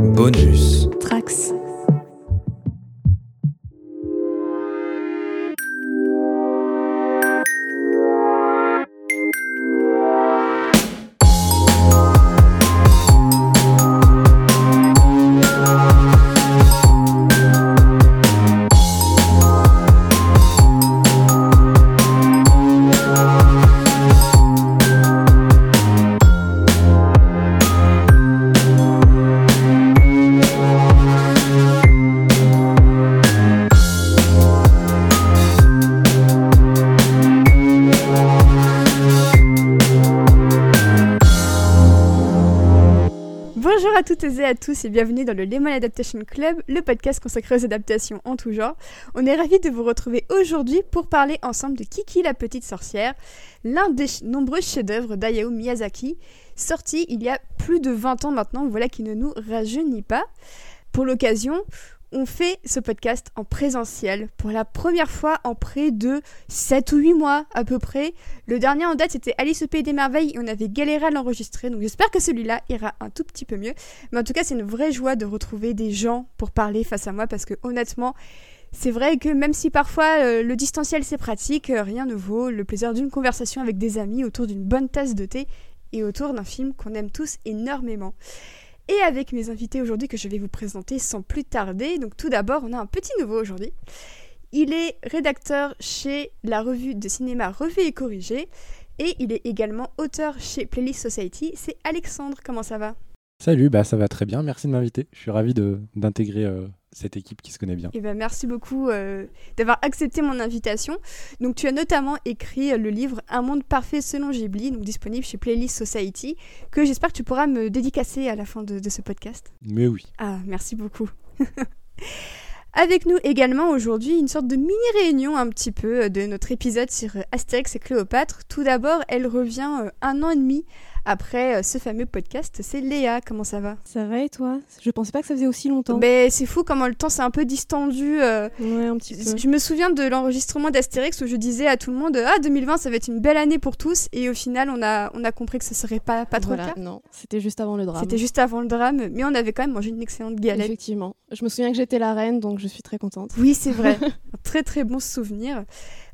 Bonus. Toutes et à tous et bienvenue dans le Lemon Adaptation Club, le podcast consacré aux adaptations en tout genre. On est ravis de vous retrouver aujourd'hui pour parler ensemble de Kiki la petite sorcière, l'un des nombreux chefs-d'œuvre d'Hayao Miyazaki, sorti il y a plus de 20 ans maintenant, voilà qui ne nous rajeunit pas. Pour l'occasion, on fait ce podcast en présentiel pour la première fois en près de 7 ou 8 mois à peu près. Le dernier en date c'était Alice au Pays des Merveilles et on avait galéré à l'enregistrer donc j'espère que celui-là ira un tout petit peu mieux. Mais en tout cas c'est une vraie joie de retrouver des gens pour parler face à moi parce que honnêtement c'est vrai que même si parfois euh, le distanciel c'est pratique, euh, rien ne vaut le plaisir d'une conversation avec des amis autour d'une bonne tasse de thé et autour d'un film qu'on aime tous énormément et avec mes invités aujourd'hui que je vais vous présenter sans plus tarder. Donc tout d'abord, on a un petit nouveau aujourd'hui. Il est rédacteur chez la revue de cinéma Revue et Corrigé et il est également auteur chez Playlist Society. C'est Alexandre, comment ça va? Salut, bah ça va très bien, merci de m'inviter. Je suis ravi d'intégrer euh, cette équipe qui se connaît bien. Eh ben, merci beaucoup euh, d'avoir accepté mon invitation. Donc, tu as notamment écrit euh, le livre Un monde parfait selon Ghibli, donc disponible chez Playlist Society, que j'espère que tu pourras me dédicacer à la fin de, de ce podcast. Mais oui, Ah, merci beaucoup. Avec nous également aujourd'hui une sorte de mini-réunion un petit peu de notre épisode sur Astérix et Cléopâtre. Tout d'abord, elle revient un an et demi après euh, ce fameux podcast. C'est Léa, comment ça va? Ça va et toi? Je pensais pas que ça faisait aussi longtemps. Ben, C'est fou comment le temps s'est un peu distendu. euh, Ouais, un petit peu. Je me souviens de l'enregistrement d'Astérix où je disais à tout le monde Ah, 2020, ça va être une belle année pour tous. Et au final, on a, on a compris que ce serait pas, pas trop Voilà, le cas. non, c'était juste avant le drame. C'était juste avant le drame, mais on avait quand même mangé une excellente galette. Effectivement. Je me souviens que j'étais la reine, donc je suis très contente. Oui, c'est vrai. Un très très bon souvenir.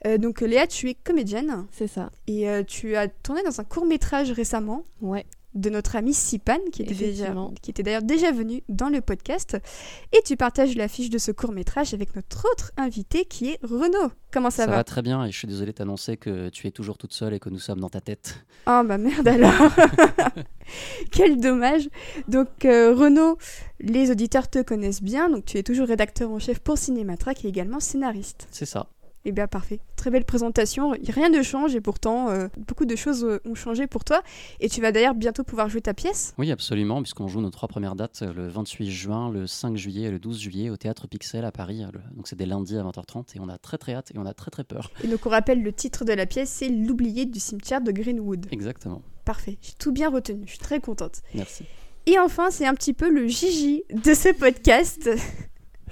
Euh, donc Léa, tu es comédienne C'est ça. et euh, tu as tourné dans un court métrage récemment Ouais. de notre amie Sipan, qui était déjà, qui était d'ailleurs déjà venue dans le podcast. Et tu partages l'affiche de ce court métrage avec notre autre invité qui est Renaud. Comment ça, Ça, va va très bien et je suis désolé de t'annoncer que tu es toujours toute seule et que nous sommes dans ta tête. Oh bah merde alors Quel dommage Donc euh, Renaud, les auditeurs te connaissent bien, donc tu es toujours rédacteur en chef pour Cinématrack et également scénariste. C'est ça. Eh bien, parfait. Très belle présentation. Rien ne change et pourtant, euh, beaucoup de choses euh, ont changé pour toi. Et tu vas d'ailleurs bientôt pouvoir jouer ta pièce. Oui, absolument, puisqu'on joue nos trois premières dates euh, le 28 juin, le 5 juillet et le 12 juillet au Théâtre Pixel à Paris. Donc c'est des lundis à 20h30 et on a très très hâte et on a très très peur. Et donc, on rappelle le titre de la pièce c'est L'oublié du cimetière de Greenwood. Exactement. Parfait. J'ai tout bien retenu. Je suis très contente. Merci. Et enfin, c'est un petit peu le Gigi de ce podcast.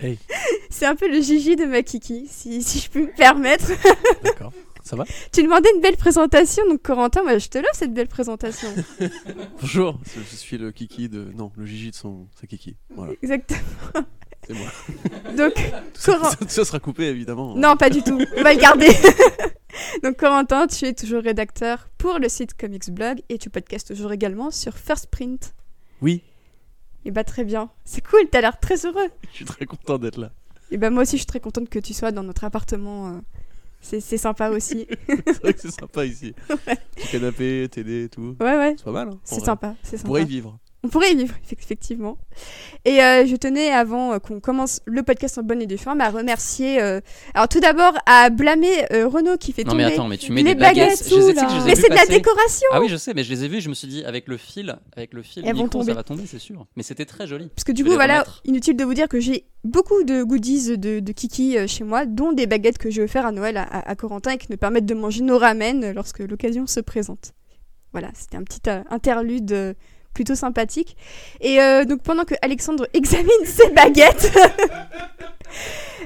Hey. c'est un peu le Gigi de ma Kiki, si, si je puis me permettre. d'accord. Ça va? Tu demandais une belle présentation, donc Corentin, moi, je te l'offre cette belle présentation. Bonjour, je suis le kiki de. Non, le Gigi de son sa kiki. Voilà, Exactement. c'est moi. Donc, Tout ça, Coran- tout ça sera coupé évidemment. Non, pas du tout. On va le garder. Donc, Corentin, tu es toujours rédacteur pour le site Comics Blog et tu podcastes toujours également sur First Print. Oui, Et bah, très bien. C'est cool, t'as l'air très heureux. je suis très content d'être là. Et bah, moi aussi, je suis très contente que tu sois dans notre appartement. euh, C'est c'est sympa aussi. C'est vrai que c'est sympa ici. Petit canapé, télé, tout. Ouais, ouais. C'est pas mal. Hein, C'est vrai. sympa. C'est sympa. pourrait y vivre. On pourrait y vivre, effe- effectivement. Et euh, je tenais, avant euh, qu'on commence le podcast en bonne et due forme, à remercier. euh, Alors, tout d'abord, à blâmer euh, Renaud qui fait Non tomber mais attends, mais tu mets les des baguettes. baguettes je les ai, sous, tu sais que je là. les ai Mais vues c'est de la décoration Ah oui, je sais, mais je les ai vus. Je me suis dit avec le fil, avec le fil, Elles vont micro, tomber. ça va tomber, c'est sûr. Mais c'était très joli. Parce que du Je coup, voilà, remettre. inutile de vous dire que j'ai beaucoup de goodies de, de Kiki chez moi, dont des baguettes que j'ai offert à Noël à, à- à Corentin et qui nous permettent de manger nos ramen lorsque l'occasion se présente. Voilà, c'était un petit interlude plutôt sympathique. Et euh, donc pendant que Alexandre examine ses baguettes,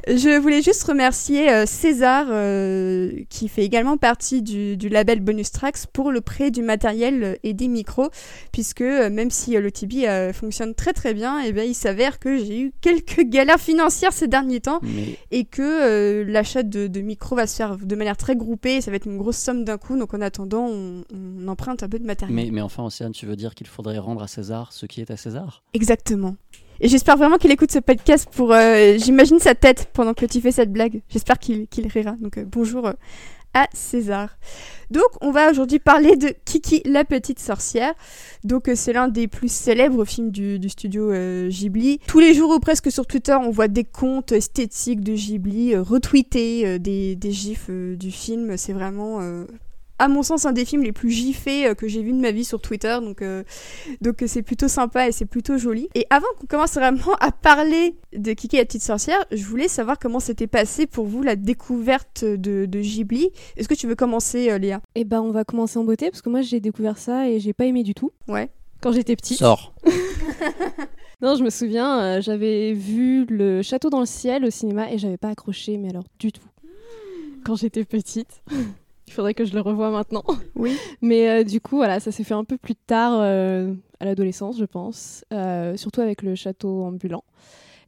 Je voulais juste remercier euh, César, euh, qui fait également partie du, du label Bonus Tracks, pour le prêt du matériel euh, et des micros, puisque euh, même si le Tibi fonctionne très très bien, eh bien, il s'avère que j'ai eu quelques galères financières ces derniers temps Mais et que l'achat de, de micros va se faire de manière très groupée, ça va être une grosse somme d'un coup, donc en attendant, on, on emprunte un peu de matériel. Mais, mais enfin, Océane, tu veux dire qu'il faudrait rendre à César ce qui est à César? Exactement. Et j'espère vraiment qu'il écoute ce podcast pour... euh, J'imagine sa tête pendant que tu fais cette blague. J'espère qu'il qu'il rira. Donc euh, bonjour euh, à César. Donc on va aujourd'hui parler de Kiki la petite sorcière. Donc c'est l'un des plus célèbres films du, du studio Ghibli. Tous les jours ou presque sur Twitter on voit des comptes esthétiques de Ghibli retweeter des, des gifs du film. C'est vraiment... à mon sens, un des films les plus gifés euh, que j'ai vu de ma vie sur Twitter. Donc, euh, donc euh, c'est plutôt sympa et c'est plutôt joli. Et avant qu'on commence vraiment à parler de Kiki la petite sorcière, je voulais savoir comment s'était passé pour vous la découverte de, de Ghibli. Est-ce que tu veux commencer, euh, Léa? Et bah on va commencer en beauté parce que moi j'ai découvert ça et j'ai pas aimé du tout. Ouais. Quand j'étais petite. Sors Non, je me souviens, euh, j'avais vu le château dans le ciel au cinéma et j'avais pas accroché, mais alors du tout. Quand j'étais petite. Il faudrait que je le revoie maintenant. Oui. Mais euh, du coup, voilà, ça s'est fait un peu plus tard euh, à l'adolescence, je pense. Euh, surtout avec le château ambulant.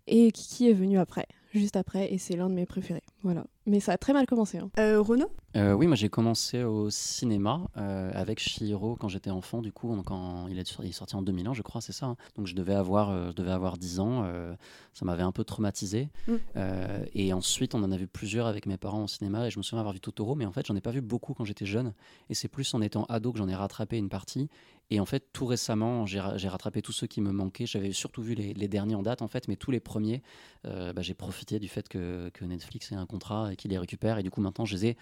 Et Kiki est venu après, juste après, et c'est l'un de mes préférés. Voilà. Mais ça a très mal commencé. hein. Euh, Renaud? Euh, oui, moi j'ai commencé au cinéma euh, avec Chihiro quand j'étais enfant, du coup, quand il est, il est sorti en 2001, je crois, c'est ça. hein. Donc je devais avoir, euh, je devais avoir 10 ans, euh, ça m'avait un peu traumatisé. Mm. Euh, et ensuite, on en a vu plusieurs avec mes parents au cinéma, et je me souviens avoir vu Totoro, mais en fait, j'en ai pas vu beaucoup quand j'étais jeune. Et c'est plus en étant ado que j'en ai rattrapé une partie. Et en fait, tout récemment, j'ai ra- j'ai rattrapé tous ceux qui me manquaient. J'avais surtout vu les, les derniers en date, en fait, mais tous les premiers, euh, bah, j'ai profité du fait que, que Netflix ait un contrat et qu'il les récupère. Et du coup, maintenant, je les ai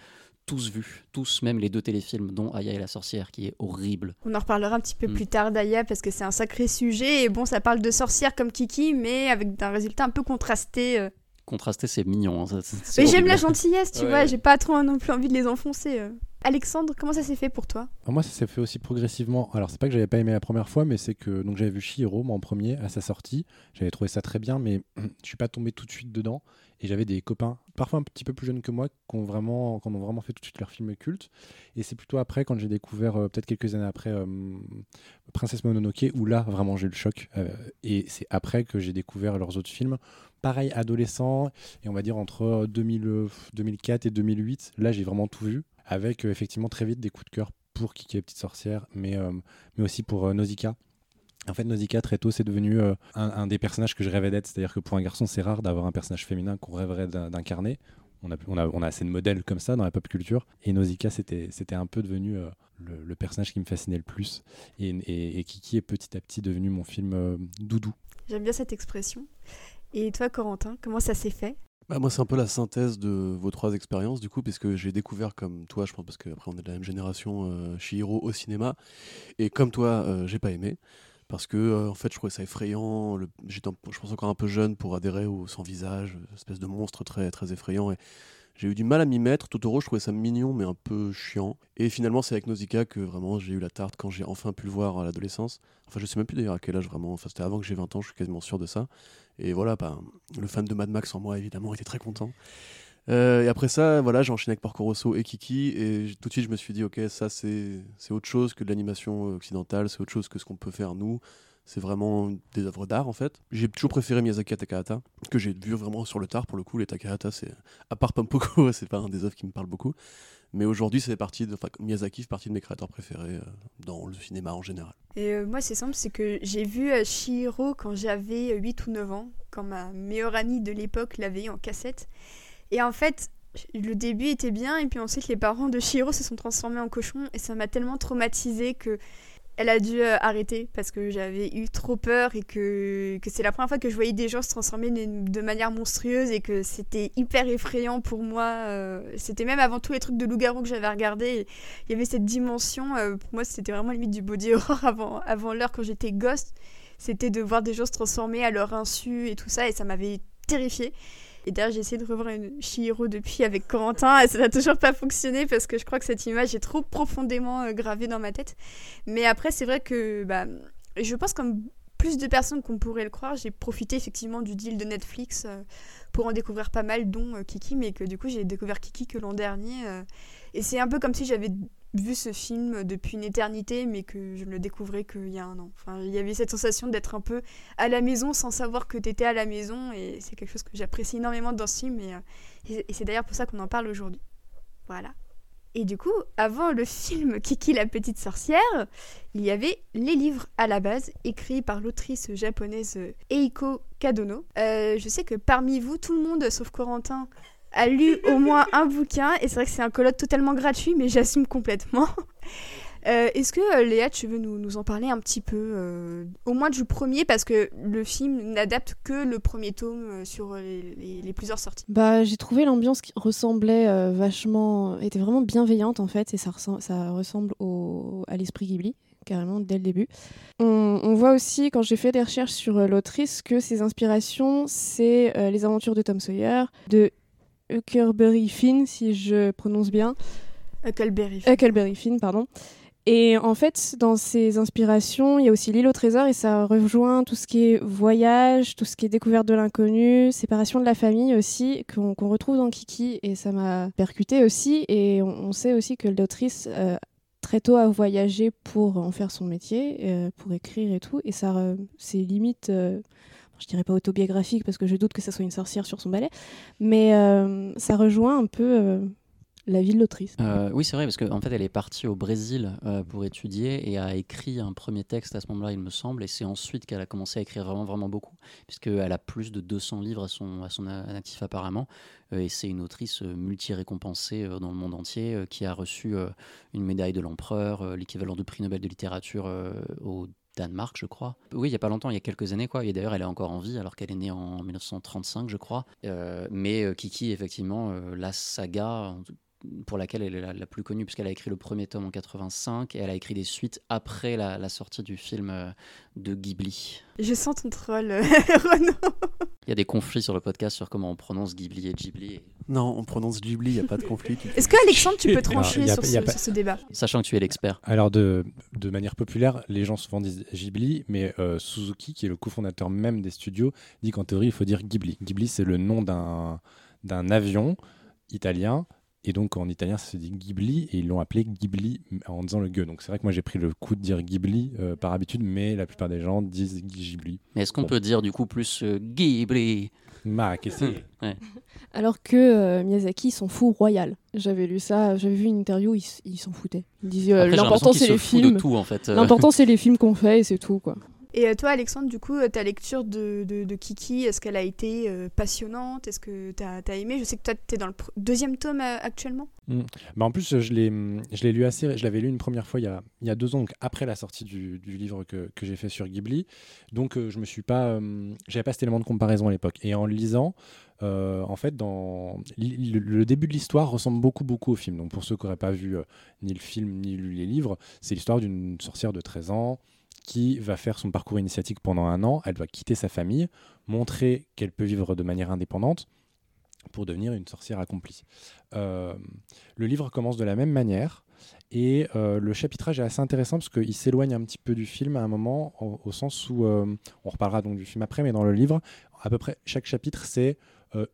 tous vus, tous, même les deux téléfilms, dont Aya et la sorcière, qui est horrible. On en reparlera un petit peu Mm. plus tard d'ailleurs parce que c'est un sacré sujet. Et bon, ça parle de sorcières comme Kiki, mais avec un résultat un peu contrasté. euh. Contrasté, c'est mignon. hein, ça- Mais j'aime la gentillesse, tu Ouais, vois. J'ai pas trop non plus envie de les enfoncer. euh. Alexandre, comment ça s'est fait pour toi? Alors Moi, ça s'est fait aussi progressivement. Alors, c'est pas que j'avais pas aimé la première fois, mais c'est que donc j'avais vu Shihiro moi, en premier à sa sortie. J'avais trouvé ça très bien, mais je suis pas tombé tout de suite dedans. Et j'avais des copains, parfois un petit peu plus jeunes que moi, qui ont vraiment, qui ont vraiment fait tout de suite leur film culte. Et c'est plutôt après, quand j'ai découvert, euh, peut-être quelques années après, euh, Princesse Mononoke, où là, vraiment, j'ai eu le choc. Euh, et c'est après que j'ai découvert leurs autres films. Pareil, adolescent, et on va dire entre 2000, euh, 2004 et 2008, là, j'ai vraiment tout vu, avec euh, effectivement très vite des coups de cœur pour Kiki la petite sorcière, mais, euh, mais aussi pour euh, Nausicaa. En fait, Nausicaa, très tôt, c'est devenu un, des personnages que je rêvais d'être. C'est-à-dire que pour un garçon, c'est rare d'avoir un personnage féminin qu'on rêverait d'in- d'incarner. On a, on, a, on a assez de modèles comme ça dans la pop culture. Et Nausicaa, c'était un peu devenu le, personnage qui me fascinait le plus. Et, et- et Kiki est petit à petit devenu mon film doudou. J'aime bien cette expression. Et toi, Corentin, comment ça s'est fait? Bah, moi, c'est un peu la synthèse de vos trois expériences, du coup, puisque j'ai découvert comme toi, je pense, parce qu'après, on est de la même génération, euh, Chihiro au cinéma. Et comme toi, euh, j'ai pas aimé. Parce que, euh, en fait, je trouvais ça effrayant. J'étais, je pense, encore un peu jeune pour adhérer au sans visage, espèce de monstre très, très effrayant. J'ai eu du mal à m'y mettre. Totoro, je trouvais ça mignon, mais un peu chiant. Et finalement, c'est avec Nausicaa que vraiment j'ai eu la tarte quand j'ai enfin pu le voir à l'adolescence. Enfin, je sais même plus d'ailleurs à quel âge vraiment. Enfin, c'était avant que j'ai 20 ans, je suis quasiment sûr de ça. Et voilà, bah, le fan de Mad Max en moi, évidemment, était très content. Euh, et après ça, voilà, j'ai enchaîné avec Porco Rosso et Kiki, et tout de suite, je me suis dit, ok, ça, c'est autre chose que de l'animation occidentale, c'est autre chose que ce qu'on peut faire nous. C'est vraiment des œuvres d'art, en fait. J'ai toujours préféré Miyazaki à Takahata, que j'ai vu vraiment sur le tard, pour le coup. Les Takahata, c'est, à part Pompoko, c'est pas un des œuvres qui me parle beaucoup. Mais aujourd'hui, c'est partie de, Miyazaki fait partie de mes créateurs préférés euh, dans le cinéma en général. Et euh, moi, c'est simple, c'est que j'ai vu euh, Chihiro quand j'avais euh, 8 ou 9 ans, quand ma meilleure amie de l'époque l'avait en cassette. Et en fait, le début était bien, et puis ensuite, les parents de Chihiro se sont transformés en cochons, et ça m'a tellement traumatisée que elle a dû euh, arrêter parce que j'avais eu trop peur et que, que c'est la première fois que je voyais des gens se transformer de, manière monstrueuse et que c'était hyper effrayant pour moi. euh, c'était même avant tous les trucs de loup-garou que j'avais regardé. Il y avait cette dimension, euh, pour moi c'était vraiment limite du body horror avant, avant l'heure quand j'étais gosse. C'était de voir des gens se transformer à leur insu et tout ça et ça m'avait terrifiée. Et d'ailleurs j'ai essayé de revoir une Chihiro depuis avec Corentin et ça n'a toujours pas fonctionné parce que je crois que cette image est trop profondément euh, gravée dans ma tête. Mais après c'est vrai que bah, je pense comme plus de personnes qu'on pourrait le croire. J'ai profité effectivement du deal de Netflix euh, pour en découvrir pas mal, dont euh, Kiki, mais que du coup j'ai découvert Kiki que l'an dernier. et c'est un peu comme si j'avais vu ce film depuis une éternité, mais que je ne le découvrais qu'il y a un an. Enfin, il y avait cette sensation d'être un peu à la maison sans savoir que tu étais à la maison, et c'est quelque chose que j'apprécie énormément dans ce film, et, euh, c'est d'ailleurs pour ça qu'on en parle aujourd'hui. Voilà. Et du coup, avant le film Kiki la petite sorcière, il y avait les livres à la base, écrits par l'autrice japonaise Eiko Kadono. Euh, je sais que parmi vous, tout le monde, sauf Corentin, a lu au moins un bouquin, et c'est vrai que c'est un colloque totalement gratuit, mais j'assume complètement. Euh, Est-ce que euh, Léa, tu veux nous, nous en parler un petit peu, euh, au moins du premier, parce que le film n'adapte que le premier tome sur les, plusieurs sorties? Bah, j'ai trouvé l'ambiance qui ressemblait vachement, était vraiment bienveillante en fait, et ça, ressemble, ça ressemble au, à l'esprit Ghibli, carrément dès le début. On, voit aussi, quand j'ai fait des recherches sur l'autrice, que ses inspirations, c'est les aventures de Tom Sawyer, de Huckleberry Finn, si je prononce bien. Huckleberry. Huckleberry Finn, pardon. Et en fait, dans ces inspirations, il y a aussi l'île au trésor et ça rejoint tout ce qui est voyage, tout ce qui est découverte de l'inconnu, séparation de la famille aussi, qu'on retrouve dans Kiki. Et ça m'a percuté aussi. Et on, on sait aussi que l'autrice, euh, très tôt, a voyagé pour en faire son métier, euh, pour écrire et tout. Et ça, euh, c'est limite. Je dirais pas autobiographique parce que je doute que ça soit une sorcière sur son balai, mais euh, ça rejoint un peu euh, la vie de l'autrice. Euh, oui, c'est vrai, parce qu'en fait, elle est partie au Brésil pour étudier et a écrit un premier texte à ce moment-là, il me semble, et c'est ensuite qu'elle a commencé à écrire vraiment, vraiment beaucoup, puisqu'elle a plus de 200 livres à son, à son actif apparemment, et c'est une autrice multi-récompensée dans le monde entier, qui a reçu une médaille de l'empereur, l'équivalent de prix Nobel de littérature au Danemark, je crois. Oui, il y a pas longtemps, il y a quelques années, quoi. Et d'ailleurs, elle est encore en vie, alors qu'elle est née en 1935, je crois. Euh, mais euh, Kiki, effectivement, euh, la saga pour laquelle elle est la, plus connue, puisqu'elle a écrit le premier tome en 85 et elle a écrit des suites après la, la sortie du film de Ghibli. Je sens ton troll, Renaud. Il y a des conflits sur le podcast sur comment on prononce Ghibli et Ghibli. et- Non, on prononce Ghibli, il n'y a pas de conflit. Est-ce que Alexandre, tu peux trancher Alors, y a- sur, ce, pas- sur ce débat? Sachant que tu es l'expert. Alors, de, de manière populaire, les gens souvent disent Ghibli, mais euh, Suzuki, qui est le cofondateur même des studios, dit qu'en théorie, il faut dire Ghibli. Ghibli, c'est le nom d'un d'un avion italien. Et donc, en italien, ça se dit Ghibli, et ils l'ont appelé Ghibli en disant le gueux. Donc, c'est vrai que moi, j'ai pris le coup de dire Ghibli euh, par habitude, mais la plupart des gens disent Ghibli. Mais est-ce qu'on Bon. peut dire du coup plus euh, Ghibli? Ma, qu'est-ce que c'est? Alors que euh, Miyazaki s'en fout royal. J'avais lu ça, j'avais vu une interview, il, s'en foutait. Il disait euh, l'important c'est les films. de tout en fait. Euh, L'important c'est les films qu'on fait et c'est tout quoi. Et euh, toi, Alexandre, du coup, euh, ta lecture de, de, Kiki, est-ce qu'elle a été euh, passionnante? Est-ce que tu as, aimé? Je sais que toi, tu es dans le deuxième tome actuellement. Bah en plus, je l'ai, je l'ai lu assez. Je l'avais lu une première fois il y a, il y a deux ans, donc après la sortie du, du livre que, que j'ai fait sur Ghibli. Donc, je me suis pas, euh, j'avais pas cet élément de comparaison à l'époque. Et en lisant, en fait, dans le, début de l'histoire ressemble beaucoup, beaucoup au film. Donc, pour ceux qui n'auraient pas vu ni le film ni lu les livres, c'est l'histoire d'une sorcière de 13 ans qui va faire son parcours initiatique pendant un an. Elle doit quitter sa famille, montrer qu'elle peut vivre de manière indépendante pour devenir une sorcière accomplie. Euh, le livre commence de la même manière et euh, le chapitrage est assez intéressant parce qu'il s'éloigne un petit peu du film à un moment, au, sens où euh, on reparlera donc du film après, mais dans le livre, à peu près chaque chapitre c'est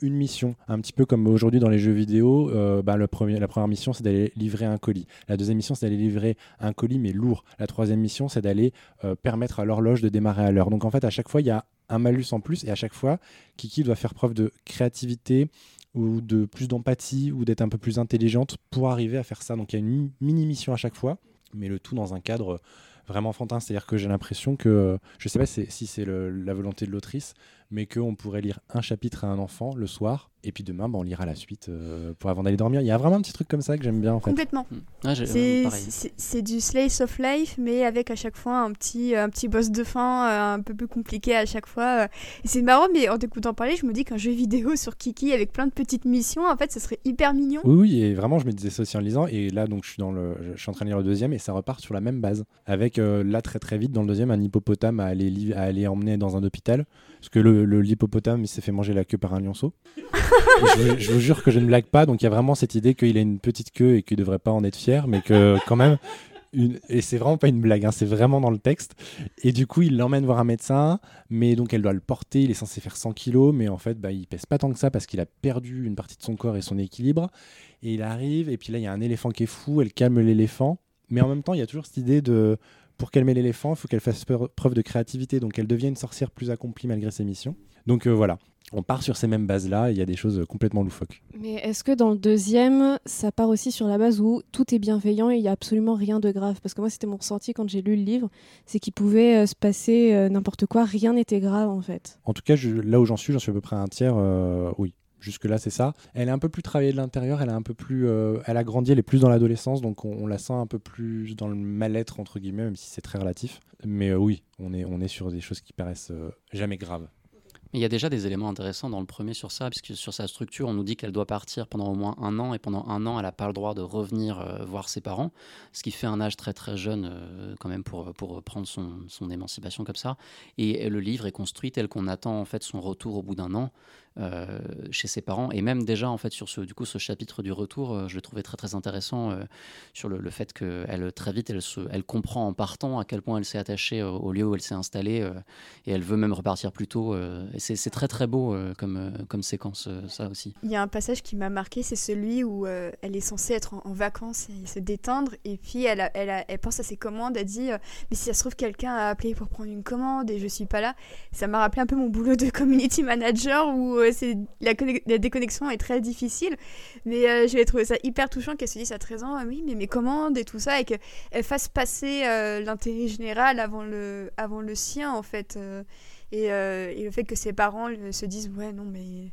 une mission, un petit peu comme aujourd'hui dans les jeux vidéo. euh, bah, le premier, la première mission c'est d'aller livrer un colis. La deuxième mission c'est d'aller livrer un colis mais lourd. La troisième mission c'est d'aller euh, permettre à l'horloge de démarrer à l'heure. Donc en fait à chaque fois il y a un malus en plus et à chaque fois Kiki doit faire preuve de créativité ou de plus d'empathie ou d'être un peu plus intelligente pour arriver à faire ça. Donc il y a une mi- mini mission à chaque fois, mais le tout dans un cadre vraiment enfantin. C'est-à-dire que j'ai l'impression que, je sais pas si c'est la volonté de l'autrice, mais qu'on pourrait lire un chapitre à un enfant le soir, et puis demain bah, on lira la suite euh, pour avant d'aller dormir. Il y a vraiment un petit truc comme ça que j'aime bien en fait. Complètement. J'ai- C'est pareil. c'est- c'est du slice of life, mais avec à chaque fois un petit, un petit boss de fin euh, un peu plus compliqué à chaque fois. euh. Et c'est marrant, mais en t'écoutant parler, je me dis qu'un jeu vidéo sur Kiki avec plein de petites missions, en fait, ça serait hyper mignon. Oui, oui, et vraiment, je me disais ça aussi en lisant. Et là, donc, je suis, dans le, je suis en train de lire le deuxième et ça repart sur la même base. Avec euh, là, très très vite, dans le deuxième, un hippopotame à aller, à aller emmener dans un hôpital. Parce que le, le- l'hippopotame, il s'est fait manger la queue par un lionceau. Je, vous jure que je ne blague pas. Donc, il y a vraiment cette idée qu'il a une petite queue et qu'il ne devrait pas en être fier, mais que quand même. Et c'est vraiment pas une blague, hein, c'est vraiment dans le texte. Et du coup, il l'emmène voir un médecin, mais donc elle doit le porter. Il est censé faire 100 kilos, mais en fait, bah, il pèse pas tant que ça parce qu'il a perdu une partie de son corps et son équilibre. Et il arrive, et puis là, il y a un éléphant qui est fou, elle calme l'éléphant. Mais en même temps, il y a toujours cette idée de pour calmer l'éléphant, il faut qu'elle fasse preuve de créativité, donc elle devient une sorcière plus accomplie malgré ses missions. Donc euh, voilà, on part sur ces mêmes bases-là, il y a des choses complètement loufoques. Mais est-ce que dans le deuxième, ça part aussi sur la base où tout est bienveillant et il n'y a absolument rien de grave? Parce que moi, c'était mon ressenti quand j'ai lu le livre, c'est qu'il pouvait euh, se passer euh, n'importe quoi, rien n'était grave en fait. En tout cas, là où j'en suis, j'en suis à peu près à un tiers, oui. Jusque-là, c'est ça. Elle est un peu plus travaillée de l'intérieur, elle, un peu plus, euh, elle a grandi, elle est plus dans l'adolescence, donc on, la sent un peu plus dans le mal-être, entre guillemets, même si c'est très relatif. Mais euh, oui, on est, on est sur des choses qui paraissent euh, jamais graves. il y a déjà des éléments intéressants dans le premier sur ça, puisque sur sa structure, on nous dit qu'elle doit partir pendant au moins un an, et pendant un an, elle n'a pas le droit de revenir voir ses parents, ce qui fait un âge très très jeune quand même pour, pour prendre son, son, émancipation comme ça. Et le livre est construit tel qu'on attend en fait son retour au bout d'un an. Euh, chez ses parents. Et même déjà, en fait, sur ce, du coup, ce chapitre du retour, euh, je l'ai trouvé très très intéressant euh, sur le, fait qu'elle, très vite, elle, se, elle comprend en partant à quel point elle s'est attachée au lieu où elle s'est installée et elle veut même repartir plus tôt. et c'est, très très beau comme, comme séquence, ça aussi. Il y a un passage qui m'a marqué, c'est celui où elle est censée être en, vacances et se détendre. Et puis elle, elle, elle, pense à ses commandes, elle dit Mais si ça se trouve, quelqu'un a appelé pour prendre une commande et je suis pas là. Ça m'a rappelé un peu mon boulot de community manager où la, déconnexion est très difficile. Mais euh, j'ai trouvé ça hyper touchant qu'elle se dise à 13 ans, ah oui, mais mes commandes et tout ça, et qu'elle fasse passer euh, l'intérêt général avant le, avant le sien, en fait. Euh, et, le fait que ses parents se disent, ouais, non, mais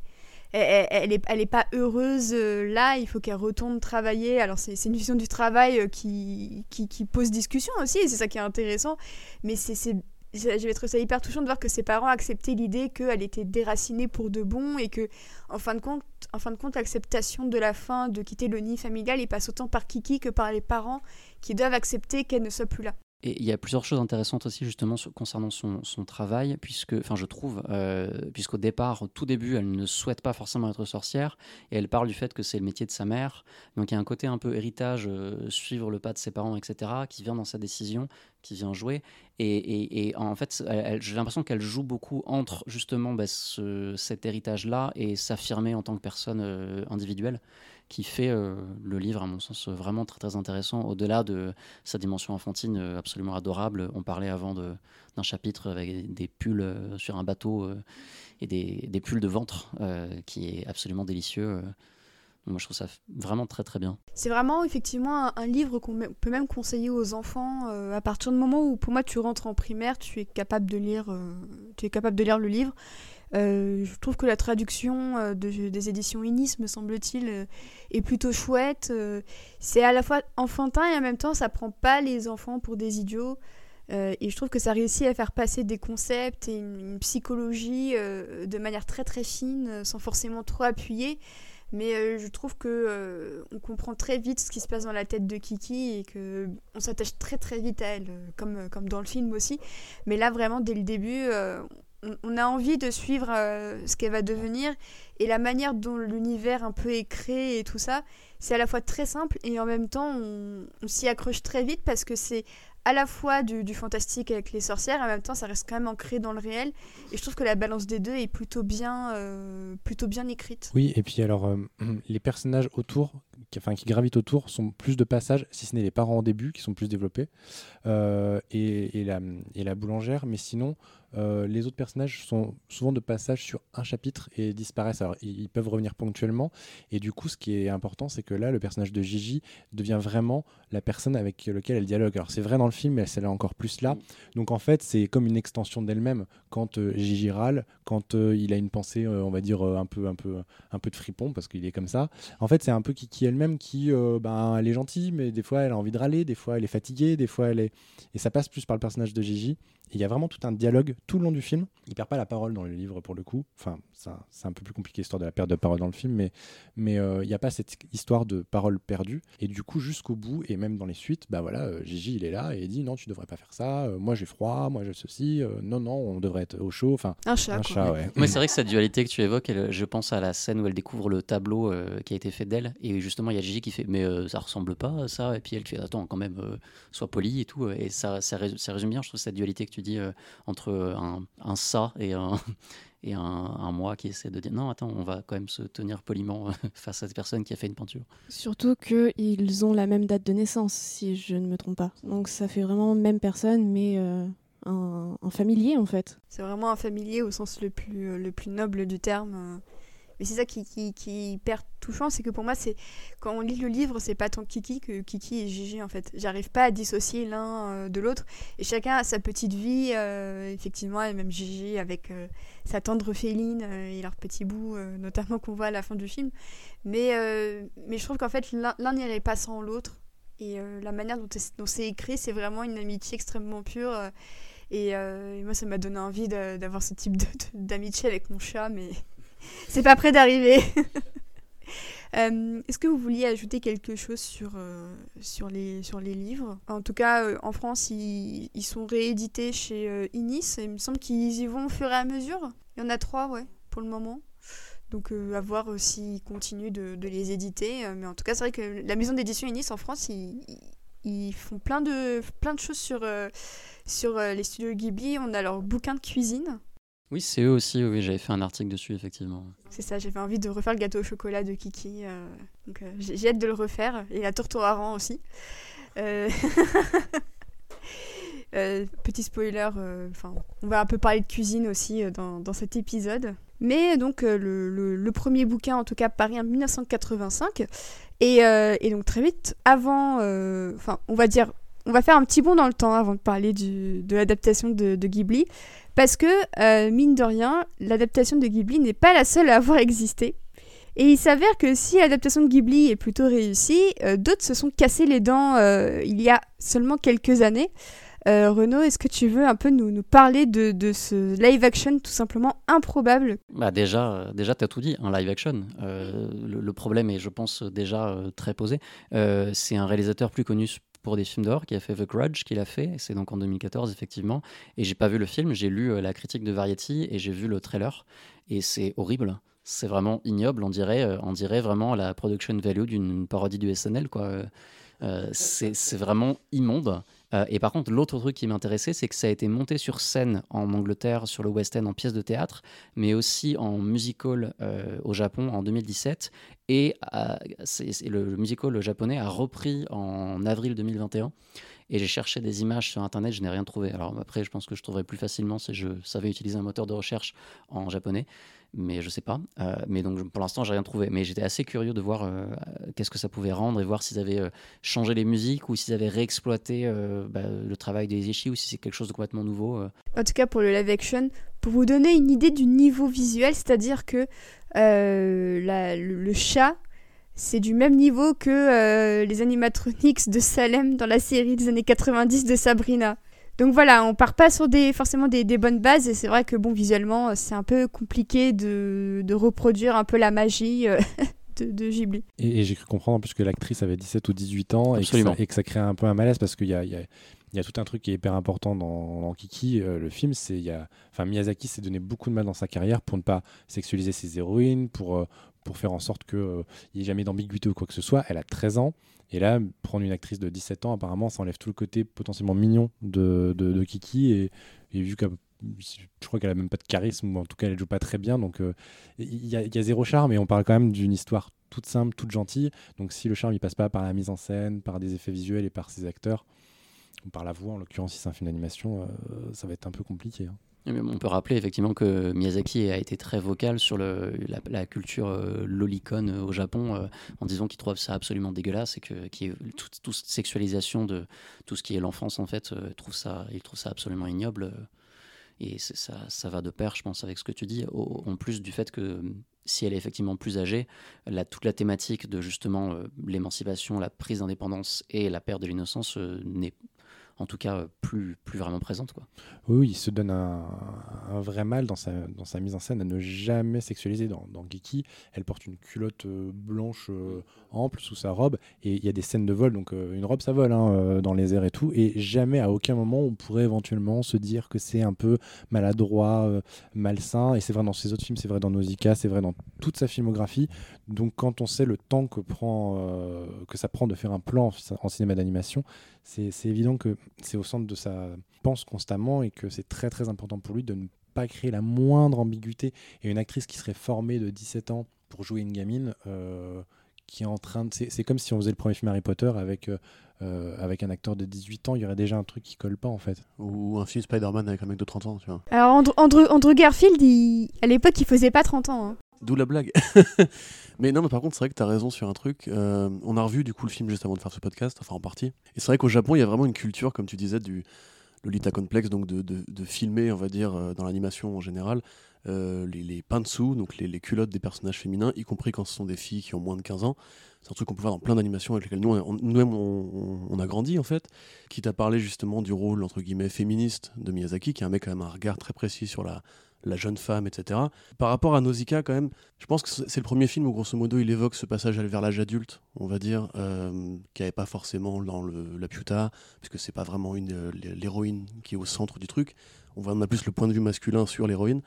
elle, n'est elle est pas heureuse là, il faut qu'elle retourne travailler. Alors c'est une vision du travail qui, qui, qui, pose discussion aussi, c'est ça qui est intéressant. Mais c'est j'avais trouvé ça hyper touchant de voir que ses parents acceptaient l'idée qu'elle était déracinée pour de bon et que, en fin de compte, en fin de compte, l'acceptation de la fin de quitter le nid familial, il passe autant par Kiki que par les parents qui doivent accepter qu'elle ne soit plus là. Et il y a plusieurs choses intéressantes aussi justement concernant son, travail, puisque, enfin je trouve, euh, puisqu'au départ, au tout début, elle ne souhaite pas forcément être sorcière, et elle parle du fait que c'est le métier de sa mère, donc il y a un côté un peu héritage, euh, suivre le pas de ses parents, etc., qui vient dans sa décision, qui vient jouer, et, en fait, j'ai l'impression qu'elle joue beaucoup entre justement bah, cet héritage-là et s'affirmer en tant que personne euh, individuelle qui fait euh, le livre, à mon sens, vraiment très très intéressant, au-delà de sa dimension enfantine euh, absolument adorable. On parlait avant d'un chapitre avec des pulls euh, sur un bateau et des, des, pulls de ventre, qui est absolument délicieux. Moi, je trouve ça vraiment très très bien. C'est vraiment effectivement un, livre qu'on peut même conseiller aux enfants à partir du moment où, pour moi, tu rentres en primaire, tu es capable de lire, tu es capable de lire le livre. Euh, je trouve que la traduction euh, des éditions Inis, me semble-t-il, euh, est plutôt chouette. c'est à la fois enfantin et en même temps, ça prend pas les enfants pour des idiots. et je trouve que ça réussit à faire passer des concepts et une, psychologie de manière très très fine, sans forcément trop appuyer. Mais je trouve que on comprend très vite ce qui se passe dans la tête de Kiki et que on s'attache très très vite à elle, comme, comme dans le film aussi. Mais là, vraiment, dès le début, on, a envie de suivre euh, ce qu'elle va devenir et la manière dont l'univers un peu est créé et tout ça, c'est à la fois très simple et en même temps on, s'y accroche très vite parce que c'est à la fois du, fantastique avec les sorcières en même temps ça reste quand même ancré dans le réel et je trouve que la balance des deux est plutôt bien, euh, plutôt bien écrite. Oui et puis alors euh, les personnages autour qui, enfin, qui gravitent autour sont plus de passages, si ce n'est les parents au début qui sont plus développés, et, la, et, la, boulangère, mais sinon, euh, les autres personnages sont souvent de passage sur un chapitre et disparaissent. Alors, ils peuvent revenir ponctuellement. Et du coup, ce qui est important, c'est que là, le personnage de Gigi devient vraiment la personne avec laquelle elle dialogue. Alors, c'est vrai dans le film, mais elle est encore plus là. Donc, en fait, c'est comme une extension d'elle-même. Quand euh, Gigi râle, quand euh, il a une pensée, on va dire, un, peu, un, peu, un peu de fripon, parce qu'il est comme ça. En fait, c'est un peu Kiki elle-même qui, ben, elle est gentille, mais des fois, elle a envie de râler, des fois, elle est fatiguée, des fois, elle est. Et ça passe plus par le personnage de Gigi. Il y a vraiment tout un dialogue tout le long du film. Il perd pas la parole dans le livre pour le coup. Enfin, c'est un peu plus compliqué l'histoire de la perte de parole dans le film, mais mais euh, il n'y a pas cette histoire de parole perdue. Et du coup, jusqu'au bout et même dans les suites, bah voilà, euh, Gigi il est là et il dit non, tu devrais pas faire ça. Euh, moi j'ai froid, moi j'ai ceci. non non, on devrait être au chaud. Enfin, un chat. Un chat ouais. Mais c'est vrai que cette dualité que tu évoques, je pense à la scène où elle découvre le tableau qui a été fait d'elle et justement il y a Gigi qui fait Mais euh, ça ressemble pas à ça. Et puis elle qui fait Attends, quand même, euh, sois poli et tout. Et ça, ça, rés- ça résume bien, je trouve, cette dualité que tu dis euh, entre un, un ça et un. Et un, un moi qui essaie de dire non, attends, on va quand même se tenir poliment euh, face à cette personne qui a fait une peinture. Surtout qu'ils ont la même date de naissance, si je ne me trompe pas. Donc ça fait vraiment même personne, mais euh, un, un familier en fait. C'est vraiment un familier au sens le plus, euh, le plus noble du terme. Mais c'est ça qui, qui, qui hyper touchant, c'est que pour moi, c'est quand on lit le livre, c'est pas tant Kiki que Kiki et Gigi en fait. J'arrive pas à dissocier l'un euh, de l'autre. Et chacun a sa petite vie, euh, effectivement, et même Gigi avec euh, sa tendre féline et leur petit bout, notamment qu'on voit à la fin du film. Mais, je trouve qu'en fait, l'un n'irait pas sans l'autre. Et la manière dont, est- dont c'est écrit, c'est vraiment une amitié extrêmement pure. et, et moi, ça m'a donné envie d'avoir ce type d'amitié avec mon chat, mais c'est pas près d'arriver. Euh, Est-ce que vous vouliez ajouter quelque chose sur, euh, sur, les, sur les livres? En tout cas, euh, en France, ils, ils sont réédités chez Inis. Il me semble qu'ils y vont au fur et à mesure. Il y en a trois, ouais, pour le moment. Donc, à voir s'ils continuent de, de les éditer. Mais en tout cas, c'est vrai que la maison d'édition Inis en France, ils, ils- font plein de, plein de choses sur, sur les studios Ghibli. On a leur bouquin de cuisine. Oui, c'est eux aussi, oui, j'avais fait un article dessus, effectivement. C'est ça, j'avais envie de refaire le gâteau au chocolat de Kiki. euh, euh, j'ai hâte de le refaire. Et la tourte au aussi. Euh, petit spoiler, enfin, on va un peu parler de cuisine aussi dans, dans cet épisode. Mais donc le, le- premier bouquin, en tout cas, paru en 1985. Et, et donc très vite, avant, enfin, on va dire, on va faire un petit bond dans le temps avant de parler de l'adaptation de, Ghibli. Parce que, euh, mine de rien, l'adaptation de Ghibli n'est pas la seule à avoir existé. Et il s'avère que si l'adaptation de Ghibli est plutôt réussie, euh, d'autres se sont cassés les dents euh, il y a seulement quelques années. Renaud, est-ce que tu veux un peu nous, parler de, ce live action tout simplement improbable? Bah déjà, déjà tu as tout dit, un live action. Le, le problème est, je pense, déjà très posé. C'est un réalisateur plus connu pour des films d'or qui a fait The Grudge, qu'il a fait. C'est donc en 2014, effectivement. Et j'ai pas vu le film, j'ai lu euh, la critique de Variety et j'ai vu le trailer. Et c'est horrible. C'est vraiment ignoble. On dirait, euh, on dirait vraiment la production value d'une parodie du SNL, quoi. Euh, c'est vraiment immonde. Euh, et par contre, l'autre truc qui m'intéressait, c'est que ça a été monté sur scène en Angleterre, sur le West End, en pièce de théâtre, mais aussi en musical euh, au Japon en 2017. Et euh, le, le musical japonais a repris en avril 2021. Et j'ai cherché des images sur Internet, je n'ai rien trouvé. Alors après, je pense que je trouverais plus facilement si je savais utiliser un moteur de recherche en japonais, mais je sais pas. Euh, mais donc pour l'instant, j'ai rien trouvé. Mais j'étais assez curieux de voir euh, qu'est-ce que ça pouvait rendre et voir s'ils avaient euh, changé les musiques ou s'ils avaient réexploité euh, bah, le travail des Ishii ou si c'est quelque chose de complètement nouveau. En tout cas pour le live action, pour vous donner une idée du niveau visuel, c'est-à-dire que le, le chat, c'est du même niveau que les animatronics de Salem dans la série des années 90 de Sabrina. Donc voilà, on part pas sur des, forcément des, des bonnes bases et c'est vrai que bon visuellement c'est un peu compliqué de, de reproduire un peu la magie euh, de, de Ghibli. Et, et j'ai cru comprendre en plus que l'actrice avait 17 ou 18 ans et que, ça, et que ça crée un peu un malaise parce qu'il y a, il y, a, il y a tout un truc qui est hyper important dans, dans Kiki, euh, le film. C'est, y a, Miyazaki s'est donné beaucoup de mal dans sa carrière pour ne pas sexualiser ses héroïnes, pour, euh, pour faire en sorte qu'il n'y ait jamais d'ambiguïté ou quoi que ce soit. Elle a 13 ans. Et là, prendre une actrice de 17 ans, apparemment, ça enlève tout le côté potentiellement mignon de, de, Kiki. Et, vu que je crois qu'elle a même pas de charisme, ou en tout cas elle joue pas très bien, donc euh, il y a zéro charme, et on parle quand même d'une histoire toute simple, toute gentille. Donc si le charme il passe pas par la mise en scène, par des effets visuels et par ses acteurs, ou par la voix en l'occurrence si c'est un film d'animation, euh, ça va être un peu compliqué. hein. On peut rappeler effectivement que Miyazaki a été très vocal sur la, culture euh, lolicon euh, au Japon euh, en disant qu'il trouve ça absolument dégueulasse et que toute, sexualisation de tout ce qui est l'enfance en fait, trouve ça, il trouve ça absolument ignoble. et ça, ça va de pair, je pense, avec ce que tu dis. Au- en plus du fait que si elle est effectivement plus âgée, toute la thématique de justement l'émancipation, la prise d'indépendance et la perte de l'innocence n'est en tout cas plus, plus vraiment présente. Quoi. Oui, il se donne un, vrai mal dans sa, dans sa mise en scène à ne jamais sexualiser. Dans, dans Geeky, elle porte une culotte blanche ample sous sa robe et il y a des scènes de vol, donc une robe ça vole hein, dans les airs et tout, et jamais à aucun moment on pourrait éventuellement se dire que c'est un peu maladroit, malsain, et c'est vrai dans ses autres films, c'est vrai dans Nausicaa, c'est vrai dans toute sa filmographie. Donc quand on sait le temps que, prend, euh, que ça prend de faire un plan en cinéma d'animation, c'est évident que c'est au centre de sa pense constamment et que c'est très très important pour lui de ne pas créer la moindre ambiguïté. Et une actrice qui serait formée de 17 ans pour jouer une gamine, euh, qui est en train de... C'est comme si on faisait le premier film Harry Potter avec... Euh, avec un acteur de 18 ans, il y aurait déjà un truc qui colle pas en fait. Ou un film Spider-Man avec un mec de 30 ans, tu vois. Alors Andrew, Garfield, à l'époque, il faisait pas 30 ans. Hein. D'où la blague. mais non, mais par contre, c'est vrai que tu as raison sur un truc. Euh, on a revu du coup le film juste avant de faire ce podcast, enfin en partie. Et c'est vrai qu'au Japon, il y a vraiment une culture, comme tu disais, du Lolita Complex, donc de, filmer, on va dire, euh, dans l'animation en général, euh, les, les dessous donc les, culottes des personnages féminins, y compris quand ce sont des filles qui ont moins de 15 ans. C'est un truc qu'on peut voir dans plein d'animations avec lesquelles nous, nous-mêmes, on, on, a grandi, en fait. Qui t'a parlé justement du rôle, entre guillemets, féministe de Miyazaki, qui est un mec quand même un regard très précis sur la, la jeune femme, etc. Par rapport à Nausicaa, quand même, je pense que c'est le premier film où, grosso modo, il évoque ce passage vers l'âge adulte, on va dire, euh, qui avait pas forcément dans la Piuta, puisque c'est pas vraiment une l'héroïne qui est au centre du truc. On voit a plus le point de vue masculin sur l'héroïne.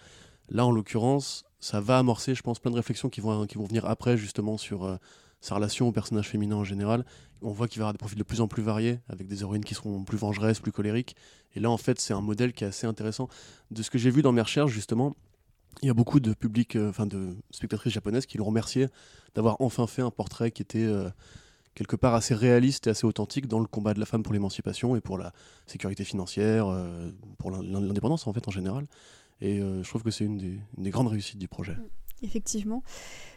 Là, en l'occurrence, ça va amorcer, je pense, plein de réflexions qui vont, qui vont venir après, justement, sur euh, sa relation au personnage féminin en général. On voit qu'il va avoir des profils de plus en plus variés, avec des héroïnes qui seront plus vengeresses, plus colériques. Et là, en fait, c'est un modèle qui est assez intéressant. De ce que j'ai vu dans mes recherches, justement, il y a beaucoup de publics, euh, enfin de spectatrices japonaises qui l'ont remercié d'avoir enfin fait un portrait qui était euh, quelque part assez réaliste et assez authentique dans le combat de la femme pour l'émancipation et pour la sécurité financière, euh, pour l'indépendance en fait en général. Et je trouve que c'est une, des, grandes réussites du projet. Effectivement.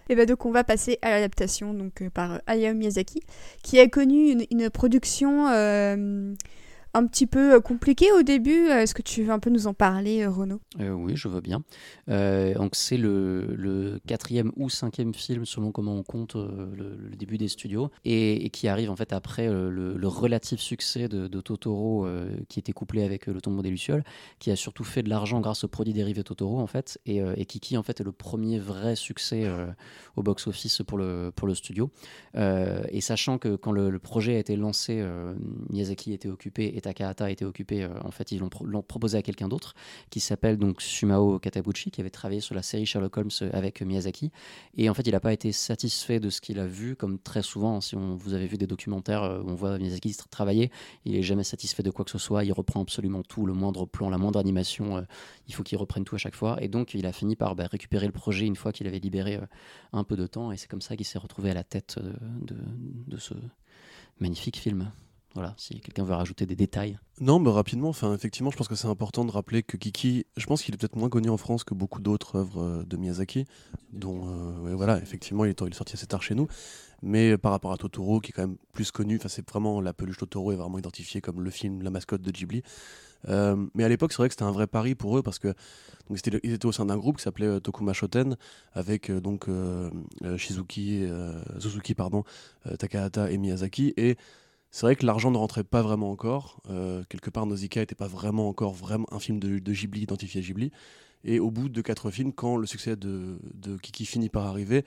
Et bah donc on va passer à l'adaptation donc par Hayao Miyazaki, qui a connu une, une production un petit peu euh, compliqué au début. Est-ce que tu veux un peu nous en parler, euh, Renaud? Euh, Oui, je veux bien. donc c'est le, quatrième ou cinquième film, selon comment on compte le, début des studios, et, qui arrive en fait après le, relatif succès de, Totoro, qui était couplé avec Le Tombeau des Lucioles, qui a surtout fait de l'argent grâce aux produits dérivés Totoro en fait, et, et Kiki en fait est le premier vrai succès au box-office pour le, pour le studio. et sachant que quand le, projet a été lancé, Miyazaki était occupé et Takahata a été occupé, euh, en fait, ils l'ont proposé à quelqu'un d'autre, qui s'appelle donc Sumao Katabuchi, qui avait travaillé sur la série Sherlock Holmes euh, avec Miyazaki. Et en fait, il n'a pas été satisfait de ce qu'il a vu, comme très souvent, si on, vous avez vu des documentaires euh, où on voit Miyazaki travailler, il est jamais satisfait de quoi que ce soit, il reprend absolument tout, le moindre plan, la moindre animation, il faut qu'il reprenne tout à chaque fois. Et donc, il a fini par bah, récupérer le projet une fois qu'il avait libéré un peu de temps, et c'est comme ça qu'il s'est retrouvé à la tête de ce magnifique film. Voilà, si quelqu'un veut rajouter des détails. Non, mais rapidement, enfin, effectivement, je pense que c'est important de rappeler que Kiki, je pense qu'il est peut-être moins connu en France que beaucoup d'autres œuvres euh, de Miyazaki, dont, euh, voilà, effectivement, il est, il est sorti assez tard chez nous. Mais par rapport à Totoro, qui est quand même plus connu, enfin, c'est vraiment la peluche Totoro est vraiment identifiée comme le film, la mascotte de Ghibli. Euh, mais à l'époque, c'est vrai que c'était un vrai pari pour eux parce que donc ils étaient au sein d'un groupe qui s'appelait Tokuma Shoten avec donc Shizuki, Suzuki, pardon, Takahata et Miyazaki et c'est vrai que l'argent ne rentrait pas vraiment encore. Euh, quelque part, Nausicaa n'était pas vraiment encore vraiment un film de, de Ghibli, identifié à Ghibli. Et au bout de quatre films, quand le succès de, de Kiki finit par arriver,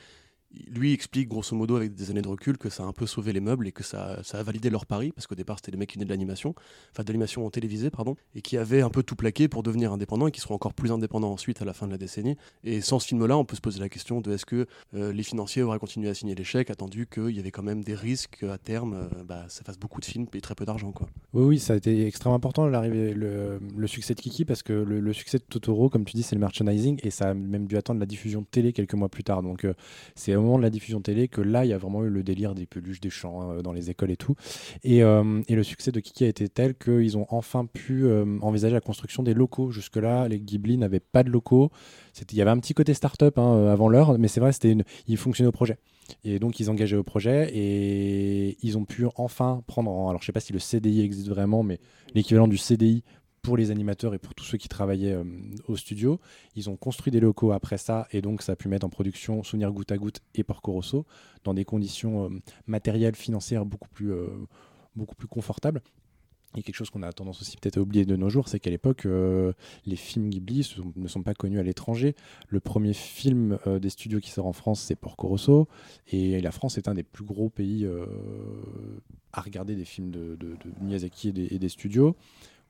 lui explique grosso modo avec des années de recul que ça a un peu sauvé les meubles et que ça, a validé leur pari parce qu'au départ c'était des mecs qui venaient de l'animation, enfin de l'animation télévisée pardon, et qui avaient un peu tout plaqué pour devenir indépendants et qui seront encore plus indépendants ensuite à la fin de la décennie. Et sans ce film-là, on peut se poser la question de est-ce que euh, les financiers auraient continué à signer l'échec attendu qu'il y avait quand même des risques à terme, euh, bah, ça fasse beaucoup de films et très peu d'argent quoi. Oui oui, ça a été extrêmement important l'arrivée, le, le, succès de Kiki parce que le, succès de Totoro, comme tu dis, c'est le merchandising et ça a même dû attendre la diffusion de télé quelques mois plus tard. Donc euh, c'est moment de la diffusion télé que là, il y a vraiment eu le délire des peluches, des chants euh, dans les écoles et tout. Euh, et, le succès de Kiki a été tel qu'ils ont enfin pu euh, envisager la construction des locaux. Jusque-là, les Ghibli n'avaient pas de locaux. Il y avait un petit côté start-up hein, avant l'heure, mais c'est vrai, c'était une... ils fonctionnaient au projet. Et donc, ils engageaient au projet et ils ont pu enfin prendre. Alors, je sais pas si le CDI existe vraiment, mais l'équivalent du CDI pour les animateurs et pour tous ceux qui travaillaient euh, au studio. Ils ont construit des locaux après ça et donc ça a pu mettre en production Souvenir Goutte à Goutte et Porco Rosso dans des conditions euh, matérielles, financières beaucoup plus, euh, beaucoup plus confortables. Et quelque chose qu'on a tendance aussi peut-être à oublier de nos jours, c'est qu'à l'époque, euh, les films Ghibli ne sont pas connus à l'étranger. Le premier film des studios qui sort en France, c'est Porco Rosso. Et la France est un des plus gros pays à regarder des films de, de- Miyazaki et des studios.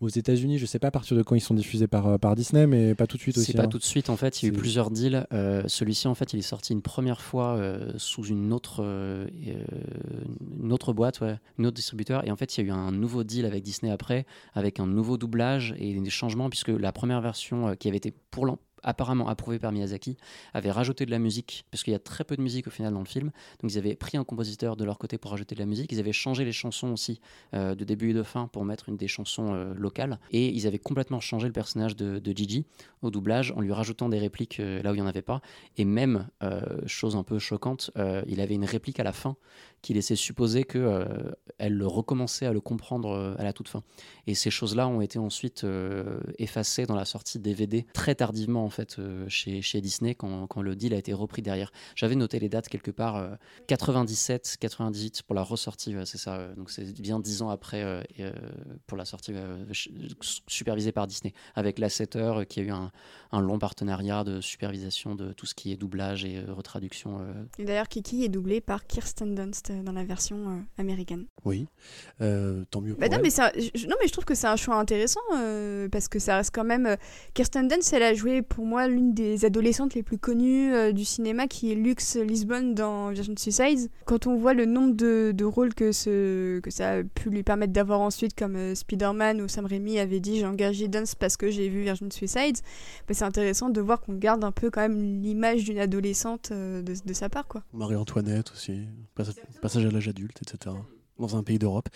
Aux États-Unis, je sais pas à partir de quand ils sont diffusés par, euh, par Disney, mais pas tout de suite aussi. C'est pas hein. tout de suite en fait, il y a eu plusieurs deals. Euh, Celui-ci en fait, il est sorti une première fois euh, sous une autre, euh, euh, une autre boîte, ouais, un autre distributeur. Et en fait, il y a eu un nouveau deal avec Disney après, avec un nouveau doublage et des changements, puisque la première version qui avait été pour l'an- apparemment approuvée par Miyazaki avait rajouté de la musique, parce qu'il y a très peu de musique au final dans le film. Donc ils avaient pris un compositeur de leur côté pour rajouter de la musique. Ils avaient changé les chansons aussi euh, de début et de fin pour mettre une des chansons euh, locales. Et ils avaient complètement changé le personnage de, Gigi au doublage en lui rajoutant des répliques euh, là où il n'y en avait pas. Et même, chose un peu choquante, il avait une réplique à la fin qui laissait supposer que euh, recommençait à le comprendre euh, à la toute fin. Et ces choses-là ont été ensuite euh, effacées dans la sortie DVD très tardivement en fait euh, chez, chez Disney quand, quand le deal a été repris derrière. J'avais noté les dates quelque part euh, 97, 98 pour la ressortie, c'est ça. donc c'est bien dix ans après pour la sortie supervisée par Disney avec l'Assetter euh, qui a eu un, un long partenariat de supervision de tout ce qui est doublage et retraduction. Et d'ailleurs, Kiki est doublé par Kirsten Dunst euh, dans la version euh, américaine. Oui, Euh, tant mieux. Bah non, elle. mais un- je, non, mais je trouve que c'est un choix intéressant euh, parce que ça reste quand même. euh, Kirsten Dunst, elle a joué pour moi l'une des adolescentes les plus connues euh, du cinéma qui est Lux Lisbonne dans Virgin Suicides. Quand on voit le nombre de, de rôles que, ce, que ça a pu lui permettre d'avoir ensuite, comme euh, Spider-Man où Sam Raimi avait dit j'ai engagé Dunst parce que j'ai vu Virgin Suicides, bah, c'est intéressant de voir qu'on garde un peu quand même l'image d'une adolescente euh, de, de sa part. quoi. Marie-Antoinette aussi, passage à l'âge adulte, etc. Dans un pays d'Europe.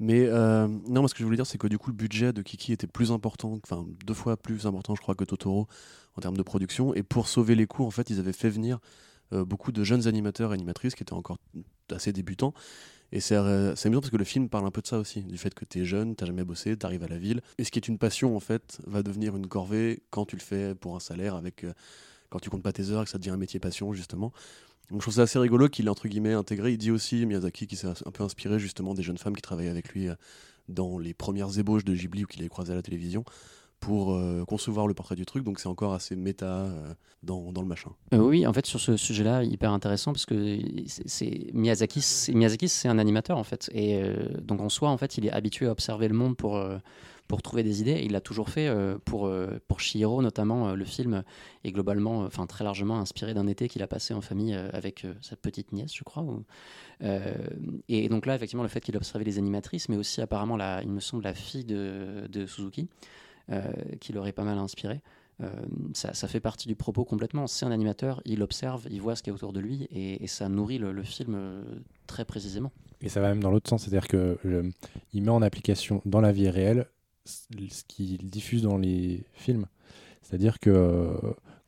Mais euh, non, moi, ce que je voulais dire, c'est que du coup, le budget de Kiki était plus important, enfin deux fois plus important, je crois, que Totoro en termes de production. Et pour sauver les coûts, en fait, ils avaient fait venir euh, beaucoup de jeunes animateurs et animatrices qui étaient encore assez débutants. Et c'est euh, amusant parce que le film parle un peu de ça aussi, du fait que tu es jeune, tu jamais bossé, tu arrives à la ville. Et ce qui est une passion, en fait, va devenir une corvée quand tu le fais pour un salaire, avec, euh, quand tu comptes pas tes heures que ça devient un métier passion, justement. Donc je trouve ça assez rigolo qu'il ait entre guillemets intégré. Il dit aussi, Miyazaki, qui s'est un peu inspiré justement des jeunes femmes qui travaillaient avec lui euh, dans les premières ébauches de Ghibli ou qu'il avait croisé à la télévision pour euh, concevoir le portrait du truc. Donc c'est encore assez méta euh, dans, dans le machin. Oui, en fait, sur ce sujet-là, hyper intéressant parce que c'est- Miyazaki, Miyazaki, c'est un animateur en fait, et donc en soi, en fait, il est habitué à observer le monde pour pour trouver des idées. Il l'a toujours fait euh, pour euh, pour Chihiro, notamment euh, le film est globalement, euh, enfin très largement inspiré d'un été qu'il a passé en famille euh, avec euh, sa petite nièce, je crois. euh, et donc là, effectivement, le fait qu'il observait les animatrices, mais aussi apparemment, la, il me semble, la fille de, Suzuki, euh, qui l'aurait pas mal inspiré. Euh, ça, fait partie du propos complètement. C'est un animateur, il observe, il voit ce qu'il y a autour de lui et, ça nourrit le, film euh, très précisément. Et ça va même dans l'autre sens, c'est-à-dire que le- il met en application dans la vie réelle ce ce qu'il diffuse dans les films. C'est-à-dire que euh,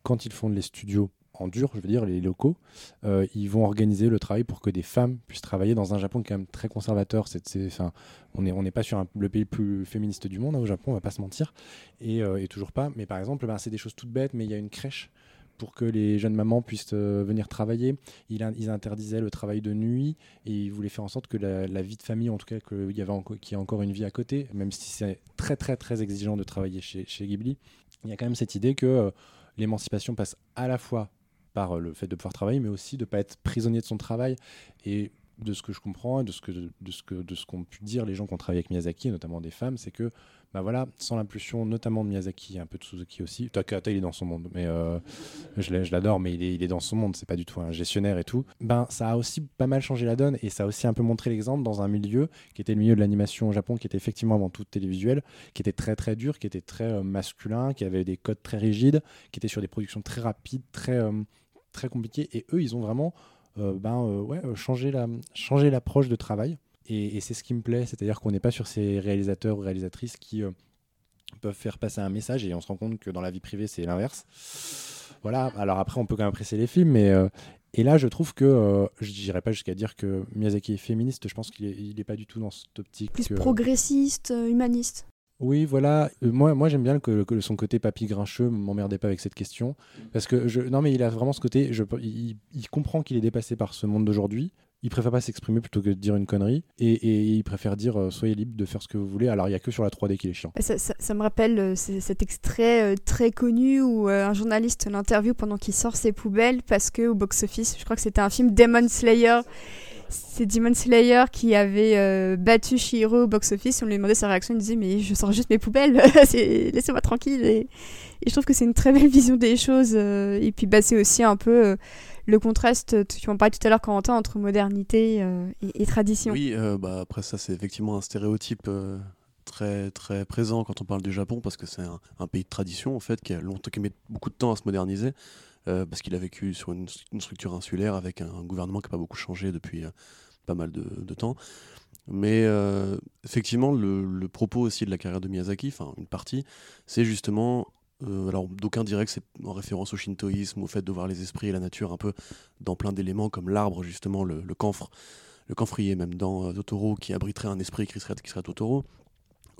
quand ils font les studios en dur, je veux dire, les locaux, euh, ils vont organiser le travail pour que des femmes puissent travailler dans un Japon qui est quand même très conservateur. C'est- enfin, on n'est pas sur le pays le plus féministe du monde hein, au Japon, on va pas se mentir, et, euh, toujours pas. Mais par exemple, ben, c'est des choses toutes bêtes, mais il y a une crèche pour que les jeunes mamans puissent euh, venir travailler. Ils interdisaient le travail de nuit et ils voulaient faire en sorte que la, vie de famille, en tout cas, qu'il y avait y ait encore une vie à côté, même si c'est très très très exigeant de travailler chez, chez Ghibli. Il y a quand même cette idée que euh, l'émancipation passe à la fois par euh, le fait de pouvoir travailler, mais aussi de ne pas être prisonnier de son travail. Et de ce que je comprends, et de ce que de ce que de ce qu'ont pu dire les gens qui ont travaillé avec Miyazaki, notamment des femmes, c'est que bah voilà, sans l'impulsion notamment de Miyazaki, et un peu de Suzuki aussi. Takahata, il est dans son monde, mais euh, je l'adore, mais il est, il est dans son monde, c'est pas du tout un gestionnaire et tout. Ben ça a aussi pas mal changé la donne et ça a aussi un peu montré l'exemple dans un milieu qui était le milieu de l'animation au Japon, qui était effectivement avant tout télévisuel, qui était très très dur, qui était très euh, masculin, qui avait des codes très rigides, qui était sur des productions très rapides, très euh, très compliquées. Et eux, ils ont vraiment ben, euh, ouais, euh, changé l'approche de travail. Et, et c'est ce qui me plaît, c'est-à-dire qu'on n'est pas sur ces réalisateurs ou réalisatrices qui euh, peuvent faire passer un message et on se rend compte que dans la vie privée, c'est l'inverse. Voilà, alors après, on peut quand même apprécier les films, mais. euh, et là, je trouve que, euh, je dirais pas jusqu'à dire que Miyazaki est féministe, je pense qu'il est, il est pas du tout dans cette optique. Plus euh, progressiste, euh, humaniste. Oui, voilà. Euh, moi, moi j'aime bien que, son côté papy grincheux m'emmerdait pas avec cette question. Parce que, non, mais il a vraiment ce côté. Je, il, comprend qu'il est dépassé par ce monde d'aujourd'hui. il préfère pas s'exprimer plutôt que de dire une connerie. Et, il préfère dire euh, soyez libre de faire ce que vous voulez. Alors il y a que sur la 3D qu'il est chiant. Ça, me rappelle euh, cet extrait très connu où un journaliste l'interview pendant qu'il sort ses poubelles parce que au box-office, je crois que c'était un film Demon Slayer. C'est Demon Slayer qui avait euh, battu Shihiro au box-office. On lui demandait sa réaction. Il disait Mais je sors juste mes poubelles, laissez-moi tranquille. Et, je trouve que c'est une très belle vision des choses. euh, et puis bah, c'est aussi un peu euh, le contraste, tu en parlais tout à l'heure, Corentin, entre modernité et, tradition. Oui, bah, après ça, c'est effectivement un stéréotype très, très présent quand on parle du Japon, parce que c'est un, un pays de tradition, en fait, qui a longtemps, qui met beaucoup de temps à se moderniser, parce qu'il a vécu sur une, structure insulaire avec un, gouvernement qui n'a pas beaucoup changé depuis euh, pas mal de, temps. Mais euh, effectivement, le, propos aussi de la carrière de Miyazaki, enfin une partie, c'est justement, euh, alors d'aucuns diraient que c'est en référence au shintoïsme, au fait de voir les esprits et la nature un peu dans plein d'éléments comme l'arbre, justement, le, le camphre, le camphrier même dans euh, Totoro qui abriterait un esprit qui serait, qui serait Totoro.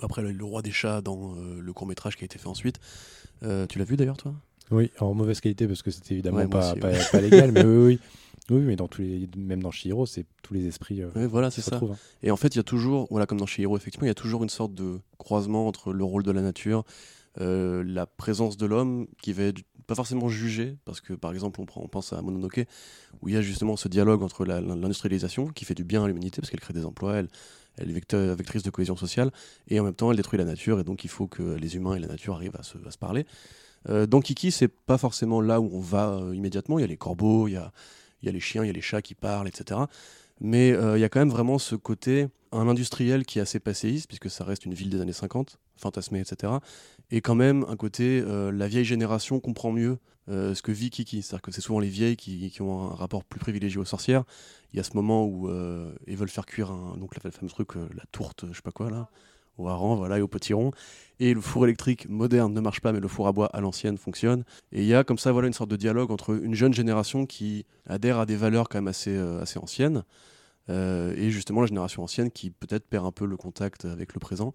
Après le, roi des chats dans euh, le court métrage qui a été fait ensuite. Euh, tu l'as vu d'ailleurs toi? Oui, en mauvaise qualité parce que c'était évidemment Ouais, pas, légal, mais oui, oui. Oui, mais dans tous les, même dans Shihiro, c'est tous les esprits euh, Ouais, Voilà, c'est ça. retrouvent. hein. Et en fait, il y a toujours, voilà, comme dans Shihiro, effectivement, il y a toujours une sorte de croisement entre le rôle de la nature, euh, la présence de l'homme qui va être pas forcément jugé, parce que par exemple, on, prend, on pense à Mononoke, où il y a justement ce dialogue entre l'industrialisation qui fait du bien à l'humanité, parce qu'elle crée des emplois, elle, elle est vecteur- vectrice de cohésion sociale, et en même temps, elle détruit la nature, et donc il faut que les humains et la nature arrivent à se, à se parler. Euh, dans Kiki, c'est pas forcément là où on va euh, immédiatement. Il y a les corbeaux, il y a, il y a les chiens, il y a les chats qui parlent, etc. Mais euh, il y a quand même vraiment ce côté, un industriel qui est assez passéiste, puisque ça reste une ville des années 50, fantasmée, etc. Et quand même un côté, la vieille génération comprend mieux ce que vit Kiki. C'est-à-dire que c'est souvent les vieilles qui, ont un rapport plus privilégié aux sorcières. Il y a ce moment où ils veulent faire cuire un, donc la, le fameux truc, la tourte, je sais pas quoi là, au hareng, voilà, et au potiron. Et le four électrique moderne ne marche pas, mais le four à bois à l'ancienne fonctionne. Et il y a comme ça voilà une sorte de dialogue entre une jeune génération qui adhère à des valeurs quand même assez, euh, assez anciennes, euh, et justement la génération ancienne qui peut-être perd un peu le contact avec le présent.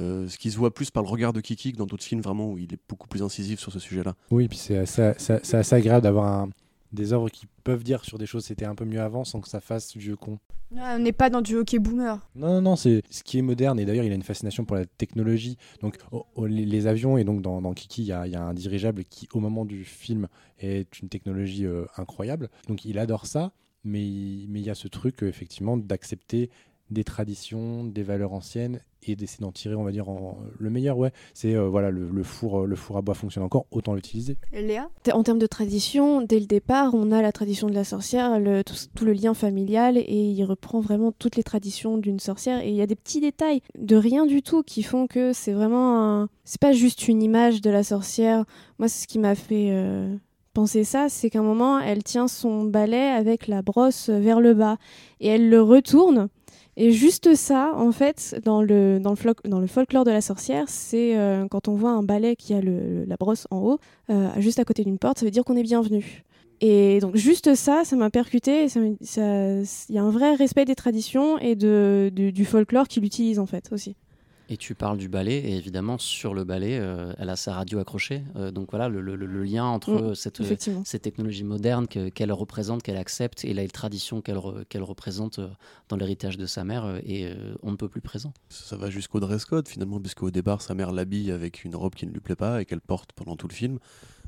Euh, ce qui se voit plus par le regard de Kiki que dans d'autres films vraiment où il est beaucoup plus incisif sur ce sujet-là. Oui, puis c'est assez, c'est assez agréable d'avoir un- des œuvres qui peuvent dire sur des choses c'était un peu mieux avant sans que ça fasse vieux con. Ah, on n'est pas dans du hockey boomer. Non, non, non, c'est ce qui est moderne. Et d'ailleurs, il a une fascination pour la technologie. Donc, oh, oh, les, les avions, et donc dans, dans Kiki, il y, a, il y a un dirigeable qui, au moment du film, est une technologie euh, incroyable. Donc, il adore ça. Mais il mais il y a ce truc, euh, effectivement, d'accepter des traditions, des valeurs anciennes et d'essayer d'en tirer, on va dire, en- le meilleur. Ouais, c'est euh, voilà, le, le four, euh, le four à bois fonctionne encore, autant l'utiliser. Léa? En termes de tradition, dès le départ, on a la tradition de la sorcière, le- tout, tout le lien familial, et il reprend vraiment toutes les traditions d'une sorcière. Et il y a des petits détails de rien du tout qui font que c'est vraiment un... C'est pas juste une image de la sorcière. Moi, c'est ce qui m'a fait euh, penser ça, c'est qu'à un moment, elle tient son balai avec la brosse vers le bas, et elle le retourne. Et juste ça, en fait, dans le, dans le, folklore de la sorcière, c'est euh, quand on voit un balai qui a la brosse en haut, euh, juste à côté d'une porte, ça veut dire qu'on est bienvenu. Et donc juste ça, ça m'a percuté. Il y a un vrai respect des traditions et du, du folklore qu'il utilise en fait aussi. Et tu parles du ballet, et évidemment, sur le ballet, euh, elle a sa radio accrochée. Euh, donc voilà, le, le- le lien entre Mm, cette, euh, cette technologie moderne que- qu'elle représente, qu'elle accepte, et la tradition qu'elle re- qu'elle représente dans l'héritage de sa mère, est euh, on ne peut plus présent. Ça, ça va jusqu'au dress code finalement, puisqu'au départ sa mère l'habille avec une robe qui ne lui plaît pas et qu'elle porte pendant tout le film,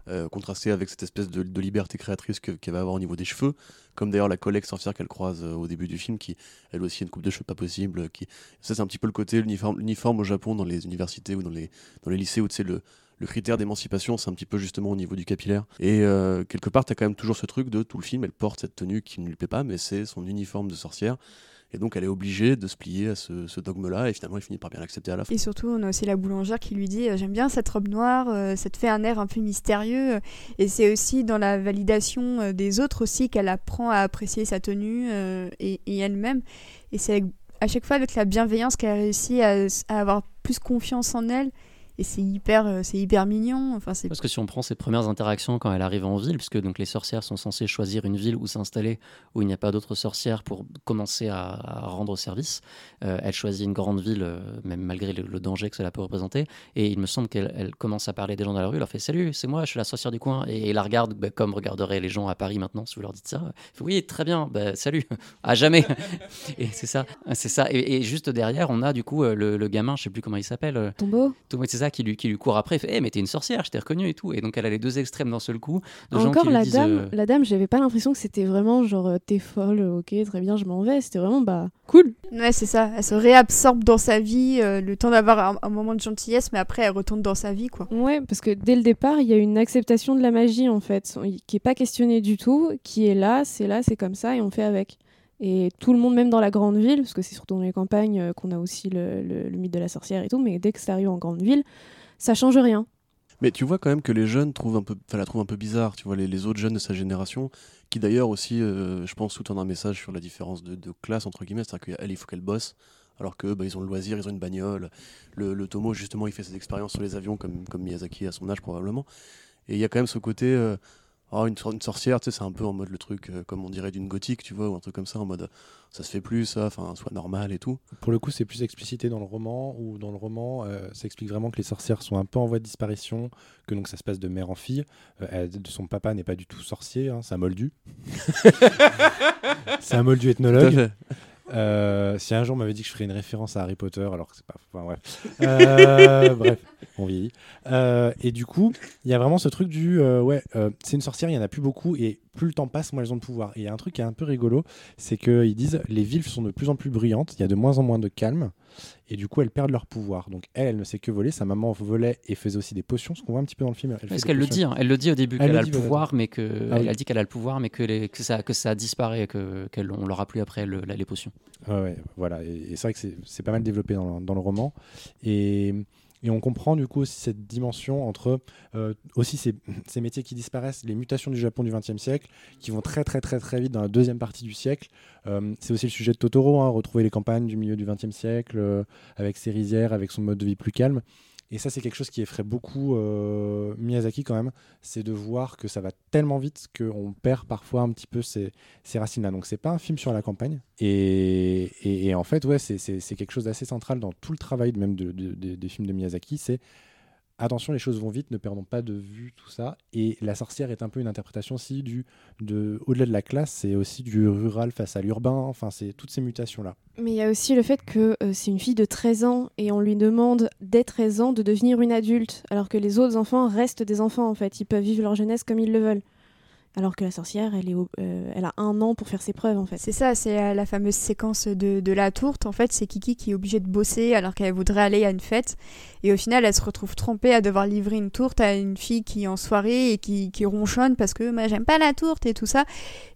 euh, contrasté avec cette espèce de, liberté créatrice que- qu'elle va avoir au niveau des cheveux, comme d'ailleurs la collègue sorcière qu'elle croise euh, au début du film, qui elle aussi a une coupe de cheveux pas possible. Qui... Ça c'est un petit peu le côté l'uniforme, au Japon dans les universités ou dans les, lycées où tu sais le critère d'émancipation, c'est un petit peu justement au niveau du capillaire. Et euh, quelque part, tu as quand même toujours ce truc de tout le film, elle porte cette tenue qui ne lui plaît pas, mais c'est son uniforme de sorcière. Et donc, elle est obligée de se plier à ce, dogme-là, et finalement, elle finit par bien l'accepter à la fin. Et surtout, on a aussi la boulangère qui lui dit euh, J'aime bien cette robe noire, euh, ça te fait un air un peu mystérieux. Et c'est aussi dans la validation euh, des autres aussi qu'elle apprend à apprécier sa tenue et, elle-même. Et c'est à chaque fois avec la bienveillance qu'elle réussit à avoir plus confiance en elle et c'est hyper, euh, c'est hyper mignon. Enfin, c'est Parce que si on prend ses premières interactions quand elle arrive en ville, puisque donc les sorcières sont censées choisir une ville où s'installer où il n'y a pas d'autres sorcières pour commencer à, à rendre service, euh, elle choisit une grande ville, euh, même malgré le, le danger que cela peut représenter. Et il me semble qu'elle elle commence à parler des gens dans la rue, elle leur fait Salut, c'est moi, je suis la sorcière du coin. Et, et la regarde bah, comme regarderaient les gens à Paris maintenant, si vous leur dites ça. Fait, oui, très bien, bah, salut, à jamais. et c'est ça, c'est ça. Et, et juste derrière, on a du coup le, le gamin, je sais plus comment il s'appelle. Tombeau ouais, c'est ça qui lui, qui lui court après, il fait Eh, mais t'es une sorcière, je t'ai reconnu et tout. Et donc elle a les deux extrêmes d'un seul coup. De gens Encore qui la disent, dame, euh, la dame, j'avais pas l'impression que c'était vraiment genre euh, t'es folle, ok, très bien, je m'en vais. C'était vraiment bah cool. Ouais, c'est ça. Elle se réabsorbe dans sa vie, euh, le temps d'avoir un, un moment de gentillesse, mais après, elle retourne dans sa vie, quoi. Ouais, parce que dès le départ, il y a une acceptation de la magie en fait, qui est pas questionnée du tout, qui est là, c'est là, c'est comme ça et on fait avec. Et tout le monde, même dans la grande ville, parce que c'est surtout dans les campagnes euh, qu'on a aussi le, le- mythe de la sorcière et tout, mais dès que ça arrive en grande ville, ça change rien. Mais tu vois quand même que les jeunes trouvent un peu, la trouvent un peu bizarre, tu vois, les, les autres jeunes de sa génération, qui d'ailleurs aussi, euh, je pense, sous-tendent un message sur la différence de, de classe, entre guillemets, c'est-à-dire qu'elle, il faut qu'elle bosse, alors que bah, ils ont le loisir, ils ont une bagnole. Le, le Tomo, justement, il fait ses expériences sur les avions, comme, comme Miyazaki à son âge, probablement. Et il y a quand même ce côté, euh, oh, une, sor- une sorcière, tu sais, c'est un peu en mode le truc, euh, comme on dirait d'une gothique, tu vois, ou un truc comme ça, en mode, euh, ça se fait plus, ça, enfin, soit normal et tout. Pour le coup, c'est plus explicité dans le roman, où dans le roman, euh, ça explique vraiment que les sorcières sont un peu en voie de disparition, que donc ça se passe de mère en fille. Euh, elle- son papa n'est pas du tout sorcier, hein, c'est un moldu. c'est un moldu ethnologue. Euh, si un jour on m'avait dit que je ferais une référence à Harry Potter, alors que c'est pas. Enfin bref. Euh, bref, on vieillit. Euh, et du coup, il y a vraiment ce truc du. ouais, c'est une sorcière, il y en a plus beaucoup, et plus le temps passe, moins elles ont de pouvoir. Et il y a un truc qui est un peu rigolo, c'est qu'ils disent les villes sont de plus en plus brillantes, il y a de moins en moins de calme, et du coup elles perdent leur pouvoir. Donc elle, elle ne sait que voler, sa maman volait et faisait aussi des potions, ce qu'on voit un petit peu dans le film. Elle des qu'elle le dit hein Elle le dit au début Elle qu'elle le a dit, le pouvoir, mais que Ah elle oui. a dit qu'elle a le pouvoir, mais que, les- que ça que ça disparaît, que qu'elle on l'aura plus après le- les potions. Ouais, ouais, voilà. Et, et c'est vrai que c'est- c'est pas mal développé dans, le- dans le roman. Et, et on comprend du coup aussi cette dimension entre euh, aussi ces, métiers qui disparaissent, les mutations du Japon du XXe siècle, qui vont très très très très vite dans la deuxième partie du siècle. Euh, c'est aussi le sujet de Totoro, hein, retrouver les campagnes du milieu du XXe siècle, euh, avec ses rizières, avec son mode de vie plus calme. Et ça, c'est quelque chose qui effraie beaucoup euh, Miyazaki quand même, c'est de voir que ça va tellement vite qu'on perd parfois un petit peu ces, racines-là. Donc c'est pas un film sur la campagne. Et, en fait, ouais, c'est- quelque chose d'assez central dans tout le travail même de- de- de- des films de Miyazaki. C'est attention, les choses vont vite, ne perdons pas de vue tout ça. Et la sorcière est un peu une interprétation aussi du, de, au-delà de la classe, c'est aussi du rural face à l'urbain. Enfin, c'est toutes ces mutations-là. Mais il y a aussi le fait que euh, c'est une fille de 13 ans et on lui demande dès 13 ans de devenir une adulte, alors que les autres enfants restent des enfants en fait. Ils peuvent vivre leur jeunesse comme ils le veulent. Alors que la sorcière, elle, est au- euh, elle a un an pour faire ses preuves en fait. C'est ça, c'est euh, la fameuse séquence de, de la tourte. En fait, c'est Kiki qui est obligée de bosser alors qu'elle voudrait aller à une fête. Et au final, elle se retrouve trompée à devoir livrer une tourte à une fille qui est en soirée et qui, qui ronchonne parce que moi j'aime pas la tourte et tout ça.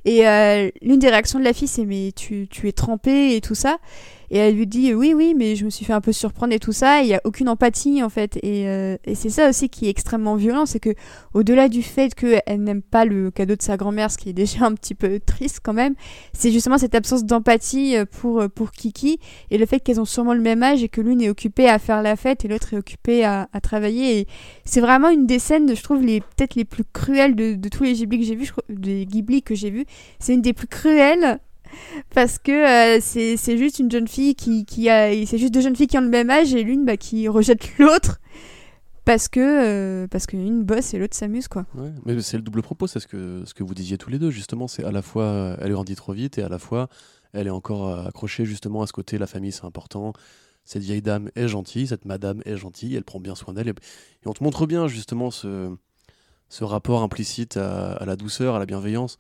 Et euh, l'une des réactions de la fille, c'est mais tu, tu es trempée et tout ça. Et elle lui dit oui, oui, mais je me suis fait un peu surprendre et tout ça. Il n'y a aucune empathie en fait. Et, euh, et c'est ça aussi qui est extrêmement violent, c'est que au-delà du fait qu'elle n'aime pas le cadeau de sa grand-mère, ce qui est déjà un petit peu triste quand même, c'est justement cette absence d'empathie euh, pour, euh, pour Kiki et le fait qu'elles ont sûrement le même âge et que l'une est occupée à faire la fête et l'autre est occupée à, à travailler. Et c'est vraiment une des scènes, je trouve, les peut-être les plus cruelles de, tous les Ghibli que j'ai vus, des Ghibli que j'ai vus. C'est une des plus cruelles parce que euh, c'est juste une jeune fille qui, qui a c'est juste deux jeunes filles qui ont le même âge et l'une bah, qui rejette l'autre parce que euh, parce qu'une bosse et l'autre s'amuse quoi. Mais c'est le double propos, c'est ce que, ce que vous disiez tous les deux, justement. C'est à la fois, euh, elle grandit trop vite et à la fois, elle est encore euh, accrochée justement à ce côté, la famille c'est important. Cette vieille dame est gentille, cette madame est gentille, elle prend bien soin d'elle. Et, on te montre bien justement ce, ce rapport implicite à la douceur, à la bienveillance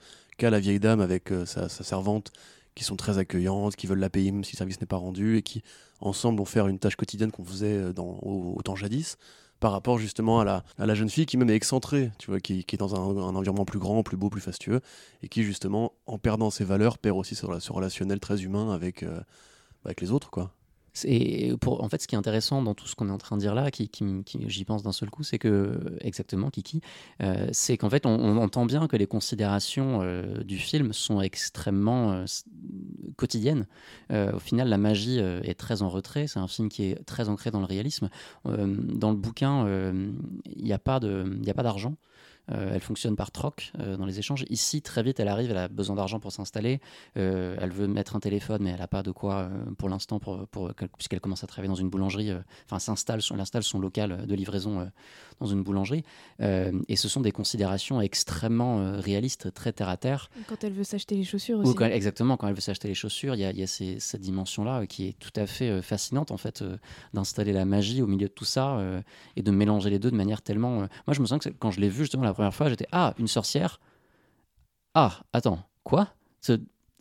la vieille dame avec euh, sa, servante, qui sont très accueillantes, qui veulent la payer même si le service n'est pas rendu, et qui ensemble vont faire une tâche quotidienne qu'on faisait euh, au, temps jadis par rapport justement à la, jeune fille qui même est excentrée, tu vois, qui, est dans un, environnement plus grand, plus beau, plus fastueux, et qui justement, en perdant ses valeurs, perd aussi ce, relationnel très humain avec, euh, avec les autres, quoi. Et en fait, ce qui est intéressant dans tout ce qu'on est en train de dire là, qui, j'y pense d'un seul coup, c'est que, exactement, Kiki, euh, c'est qu'en fait, on, entend bien que les considérations euh, du film sont extrêmement euh, quotidiennes. au final, la magie est très en retrait. C'est un film qui est très ancré dans le réalisme. dans le bouquin, il n'y a pas d'argent. Euh, elle fonctionne par troc euh, dans les échanges. Ici, très vite, elle arrive, elle a besoin d'argent pour s'installer. Euh, elle veut mettre un téléphone, mais elle n'a pas de quoi pour l'instant, puisqu'elle commence à travailler dans une boulangerie. Enfin, elle installe son local de livraison dans une boulangerie. et ce sont des considérations extrêmement réalistes, très terre à terre. Quand elle veut s'acheter les chaussures aussi. exactement, quand elle veut s'acheter les chaussures, il y a, y a cette dimension-là qui est tout à fait fascinante, en fait, d'installer la magie au milieu de tout ça et de mélanger les deux de manière tellement. Moi, je me sens que quand je l'ai vu justement la première fois, j'étais Ah, une sorcière Ah, attends, quoi?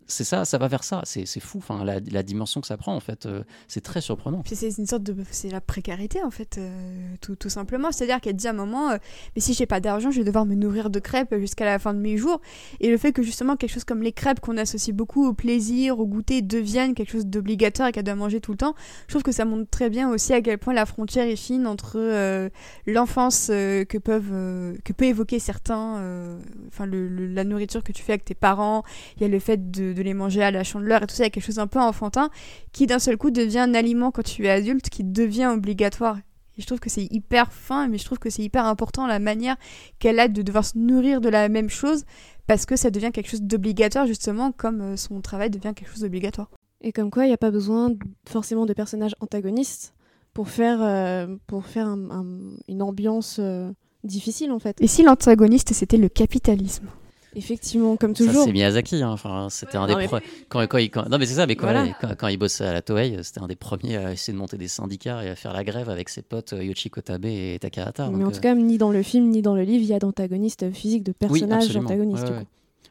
C'est ça, ça va vers ça. C'est fou, enfin, la, dimension que ça prend, en fait, euh, c'est très surprenant. C'est une sorte. C'est la précarité, en fait, euh, tout, tout, simplement. C'est-à-dire qu'elle dit à un moment, euh, mais si j'ai pas d'argent, je vais devoir me nourrir de crêpes jusqu'à la fin de mes jours. Et le fait que, justement, quelque chose comme les crêpes qu'on associe beaucoup au plaisir, au goûter, deviennent quelque chose d'obligatoire et qu'elle doit manger tout le temps, je trouve que ça montre très bien aussi à quel point la frontière est fine entre l'enfance que peuvent que peut évoquer certains, enfin, la nourriture que tu fais avec tes parents, il y a le fait de les manger à la chandeleur et tout ça, il y a quelque chose un peu enfantin qui d'un seul coup devient un aliment quand tu es adulte, qui devient obligatoire. Et je trouve que c'est hyper fin, mais je trouve que c'est hyper important la manière qu'elle a de devoir se nourrir de la même chose, parce que ça devient quelque chose d'obligatoire, justement, comme euh, son travail devient quelque chose d'obligatoire. Et comme quoi, il n'y a pas besoin forcément de personnages antagonistes pour faire, euh, pour faire une ambiance euh, difficile, en fait. Et si l'antagoniste, c'était le capitalisme? Effectivement, comme toujours. C'est Miyazaki. Hein. Enfin, c'était un des quand, quand, Non, mais c'est ça. Mais quand, il bossait à la Toei, c'était un des premiers à essayer de monter des syndicats et à faire la grève avec ses potes euh, Yoshi Kotabe et Takahata. Mais en tout euh, cas, ni dans le film ni dans le livre, il y a d'antagonistes physiques, de personnages antagonistes.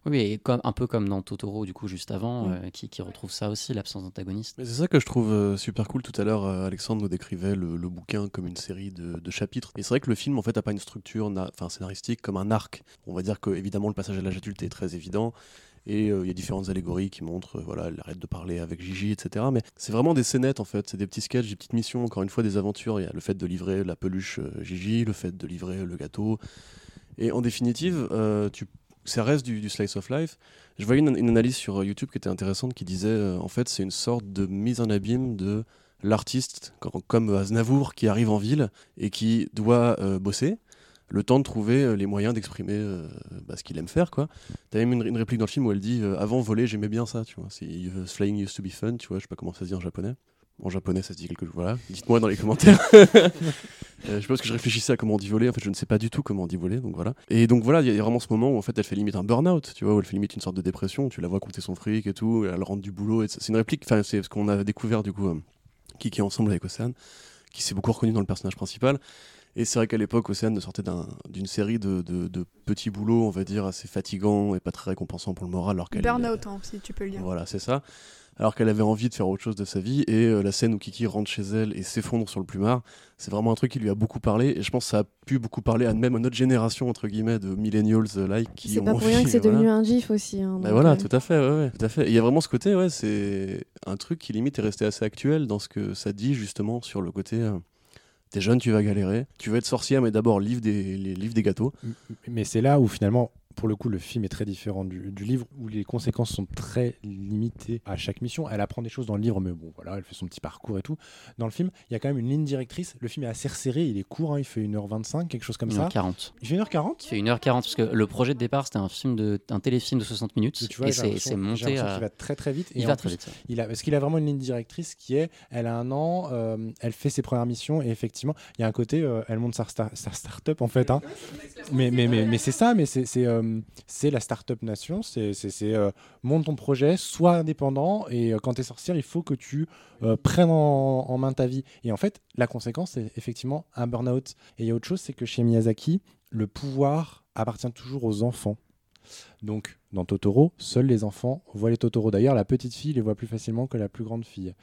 Oui, comme, un peu comme dans Totoro, du coup, juste avant, euh, qui, retrouve ça aussi, l'absence d'antagoniste. C'est ça que je trouve euh, super cool. Tout à l'heure, euh, Alexandre nous décrivait le, bouquin comme une série de, chapitres. Et c'est vrai que le film, en fait, n'a pas une structure scénaristique comme un arc. On va dire que, évidemment, le passage à l'âge adulte est très évident. Et il y a différentes allégories qui montrent, voilà, elle arrête de parler avec Gigi, etc. Mais c'est vraiment des scénettes en fait, c'est des petits sketchs, des petites missions, encore une fois des aventures. Il y a le fait de livrer la peluche Gigi, le fait de livrer le gâteau. Et en définitive, tu ça reste du, slice of life. Je voyais une, analyse sur euh, YouTube qui était intéressante qui disait euh, en fait c'est une sorte de mise en abîme de l'artiste comme Aznavour qui arrive en ville et qui doit euh, bosser le temps de trouver les moyens d'exprimer bah, ce qu'il aime faire quoi. T'as même une, réplique dans le film où elle dit avant voler j'aimais bien ça tu vois flying used to be fun tu vois je sais pas comment ça se dit en japonais en japonais, ça se dit quelque chose. Voilà, dites-moi dans les commentaires. Euh, je pense que je réfléchissais à comment on dit voler. En fait, je ne sais pas du tout comment on dit voler. Donc voilà. Et donc voilà, il y a vraiment ce moment où en fait, elle fait limite un burn-out. Tu vois, où elle fait limite une sorte de dépression. Tu la vois compter son fric et tout. elle rentre du boulot. C'est une réplique. Enfin, c'est ce qu'on a découvert du coup, euh, qui est ensemble avec Océane, qui s'est beaucoup reconnu dans le personnage principal. Et c'est vrai qu'à l'époque, Océane sortait d'une série de, de, petits boulots, on va dire, assez fatigants et pas très récompensants pour le moral. Alors Burnout, hein, si tu peux le dire. Voilà, c'est ça alors qu'elle avait envie de faire autre chose de sa vie. Et euh, la scène où Kiki rentre chez elle et s'effondre sur le plumard, c'est vraiment un truc qui lui a beaucoup parlé. Et je pense que ça a pu beaucoup parler à même à notre génération, entre guillemets, de millennials-like. qui c'est pas pour rien que c'est devenu un gif aussi. Hein, bah voilà, euh. tout à fait. Ouais, tout à fait. Il y a vraiment ce côté, ouais, c'est un truc qui limite est resté assez actuel dans ce que ça dit justement sur le côté. Euh, t'es jeune, tu vas galérer. Tu vas être sorcière, mais d'abord livre des, livre des gâteaux. Mais c'est là où finalement pour le coup, le film est très différent du, livre où les conséquences sont très limitées à chaque mission. Elle apprend des choses dans le livre, mais bon, voilà, elle fait son petit parcours et tout. Dans le film, il y a quand même une ligne directrice. Le film est assez resserré, il est court, hein, il fait 1h25, quelque chose comme 1 ça. 40 Il fait 1h40 Il fait 1h40 parce que le projet de départ, c'était un film de un téléfilm de 60 minutes et, tu vois, et c'est monté à... Il va très très vite. Il va très vite. Il a, parce qu'il a vraiment une ligne directrice qui est, elle a un an, euh, elle fait ses premières missions et effectivement, il y a un côté, euh, elle monte sa, star, sa start-up en fait. Hein. Mais, mais, mais, mais c'est ça, mais c'est euh, c'est la Startup Nation, c'est euh, monte ton projet, sois indépendant et euh, quand tu es sorcière, il faut que tu euh, prennes en, main ta vie. Et en fait, la conséquence, c'est effectivement un burn-out. Et il y a autre chose, c'est que chez Miyazaki, le pouvoir appartient toujours aux enfants. Donc, dans Totoro, seuls les enfants voient les Totoro. D'ailleurs, la petite fille les voit plus facilement que la plus grande fille.